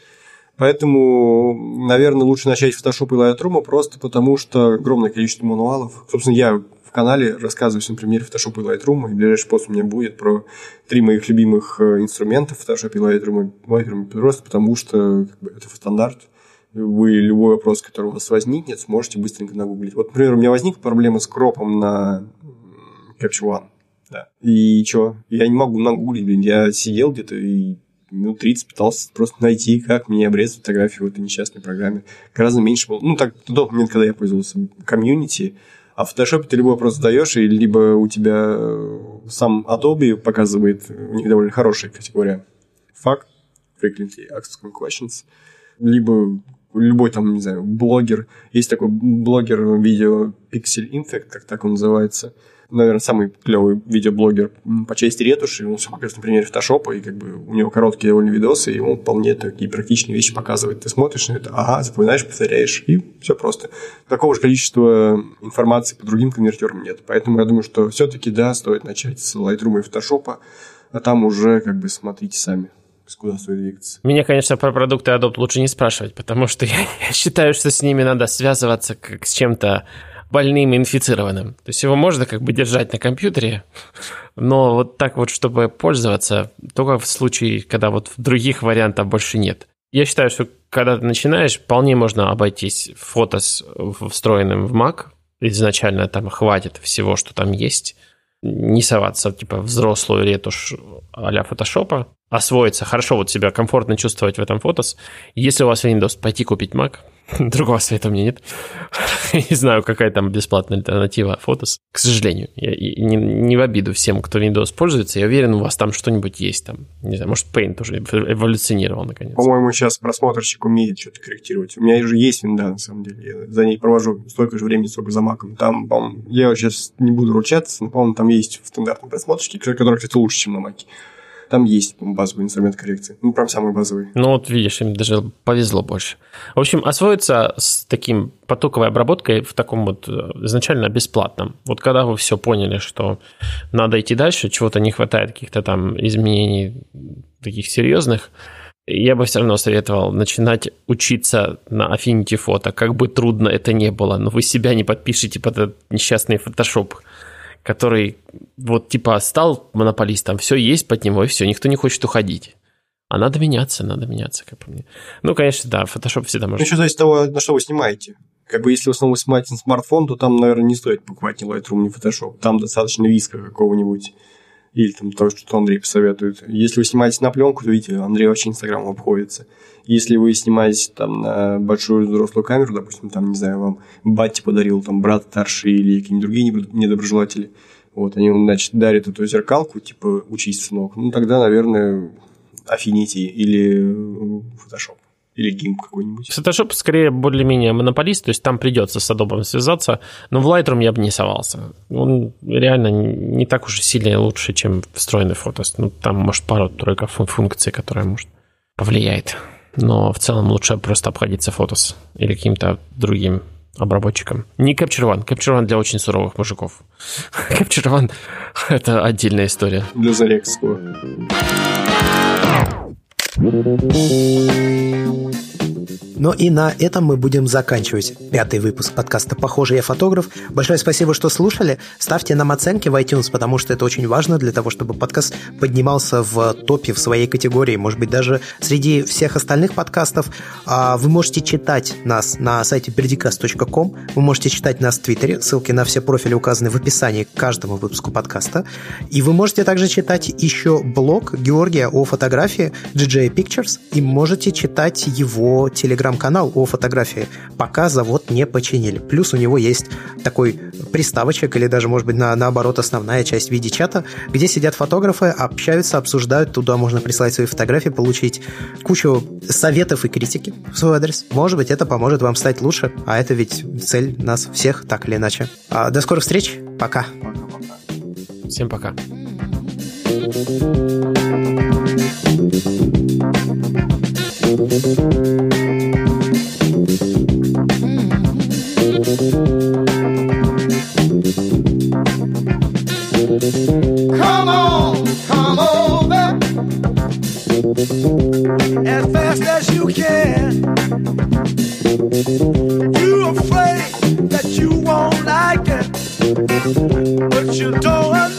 Поэтому, наверное, лучше начать Photoshop и Lightroom просто потому, что огромное количество мануалов. Собственно, я в канале рассказываю всем примере Photoshop и Lightroom, и ближайший пост у меня будет про три моих любимых э, инструмента Photoshop и Lightroom, Lightroom просто потому, что как бы, это стандарт – вы любой вопрос, который у вас возникнет, сможете быстренько нагуглить. Вот, например, у меня возникла проблема с кропом на Capture One. Да. И что? Я не могу нагуглить, блин. Я сидел где-то и минут 30 пытался просто найти, как мне обрезать фотографию в этой несчастной программе. Гораздо меньше было. Ну, так, тот момент, когда я пользовался комьюнити, а в Photoshop ты любой вопрос задаешь, и либо у тебя сам Adobe показывает, у них довольно хорошая категория факт, frequently asked questions, либо любой там, не знаю, блогер, есть такой блогер видео Pixel Infect, как так он называется, наверное, самый клевый видеоблогер по части ретуши. Он все показывает на примере фотошопа, и как бы у него короткие довольно видосы, и он вполне такие практичные вещи показывает. Ты смотришь на это, ага, запоминаешь, повторяешь, и все просто. Такого же количества информации по другим конвертерам нет. Поэтому я думаю, что все-таки, да, стоит начать с Lightroom и фотошопа, а там уже как бы смотрите сами куда стоит двигаться. Меня, конечно, про продукты Adobe лучше не спрашивать, потому что я, я считаю, что с ними надо связываться как с чем-то больным и инфицированным. То есть его можно как бы держать на компьютере, но вот так вот, чтобы пользоваться, только в случае, когда вот других вариантов больше нет. Я считаю, что когда ты начинаешь, вполне можно обойтись фото с встроенным в Mac. Изначально там хватит всего, что там есть. Не соваться, типа, взрослую ретушь а-ля фотошопа. Освоиться, хорошо вот себя комфортно чувствовать в этом фотос. Если у вас Windows, пойти купить Mac – Другого совета у меня нет. не знаю, какая там бесплатная альтернатива Photos. К сожалению, я не, не в обиду всем, кто Windows пользуется. Я уверен, у вас там что-нибудь есть. Там, не знаю, может, Paint тоже эволюционировал наконец. По-моему, сейчас просмотрщик умеет что-то корректировать. У меня же есть винда, на самом деле. Я за ней провожу столько же времени, сколько за маком. Там, по-моему, я сейчас не буду ручаться, но, по-моему, там есть в стандартном просмотрщике, который, кстати, лучше, чем на маке. Там есть базовый инструмент коррекции. Ну, прям самый базовый. Ну, вот видишь, им даже повезло больше. В общем, освоиться с таким потоковой обработкой в таком вот э, изначально бесплатном. Вот когда вы все поняли, что надо идти дальше, чего-то не хватает, каких-то там изменений таких серьезных, я бы все равно советовал начинать учиться на Affinity Photo, как бы трудно это не было, но вы себя не подпишите под этот несчастный Photoshop который вот типа стал монополистом, все есть под него, и все, никто не хочет уходить. А надо меняться, надо меняться, как по мне. Ну, конечно, да, Photoshop всегда может... Ну, еще зависит от того, на что вы снимаете. Как бы если в основном вы снимаете на смартфон, то там, наверное, не стоит покупать ни Lightroom, ни Photoshop. Там достаточно виска какого-нибудь. Или там то, что Андрей посоветует. Если вы снимаете на пленку, то видите, Андрей вообще Инстаграм обходится. Если вы снимаете там на большую взрослую камеру, допустим, там, не знаю, вам батя подарил, там, брат старший или какие-нибудь другие недоброжелатели, вот, они значит, дарят эту зеркалку, типа, учись, сынок, ну, тогда, наверное, Affinity или Photoshop или GIMP какой-нибудь. Photoshop скорее более-менее монополист, то есть там придется с Adobe связаться, но в Lightroom я бы не совался. Он реально не так уж и сильно лучше, чем встроенный фотос. Ну, там, может, пару-тройка функций, которые, может, повлияет но в целом лучше просто обходиться Photos или каким-то другим обработчиком. Не Capture One. Capture One для очень суровых мужиков. Capture One — это отдельная история. Для Зарекского. Thank you. Ну и на этом мы будем заканчивать пятый выпуск подкаста «Похоже, я фотограф». Большое спасибо, что слушали. Ставьте нам оценки в iTunes, потому что это очень важно для того, чтобы подкаст поднимался в топе в своей категории, может быть, даже среди всех остальных подкастов. А вы можете читать нас на сайте predicast.com, вы можете читать нас в Твиттере, ссылки на все профили указаны в описании к каждому выпуску подкаста. И вы можете также читать еще блог Георгия о фотографии DJ Pictures, и можете читать его телеграм телеграм-канал о фотографии, пока завод не починили. Плюс у него есть такой приставочек или даже, может быть, на, наоборот, основная часть в виде чата, где сидят фотографы, общаются, обсуждают, туда можно прислать свои фотографии, получить кучу советов и критики в свой адрес. Может быть, это поможет вам стать лучше, а это ведь цель нас всех, так или иначе. А, до скорых встреч, пока. Всем пока. Thank you. You can. You're afraid that you won't like it, but you don't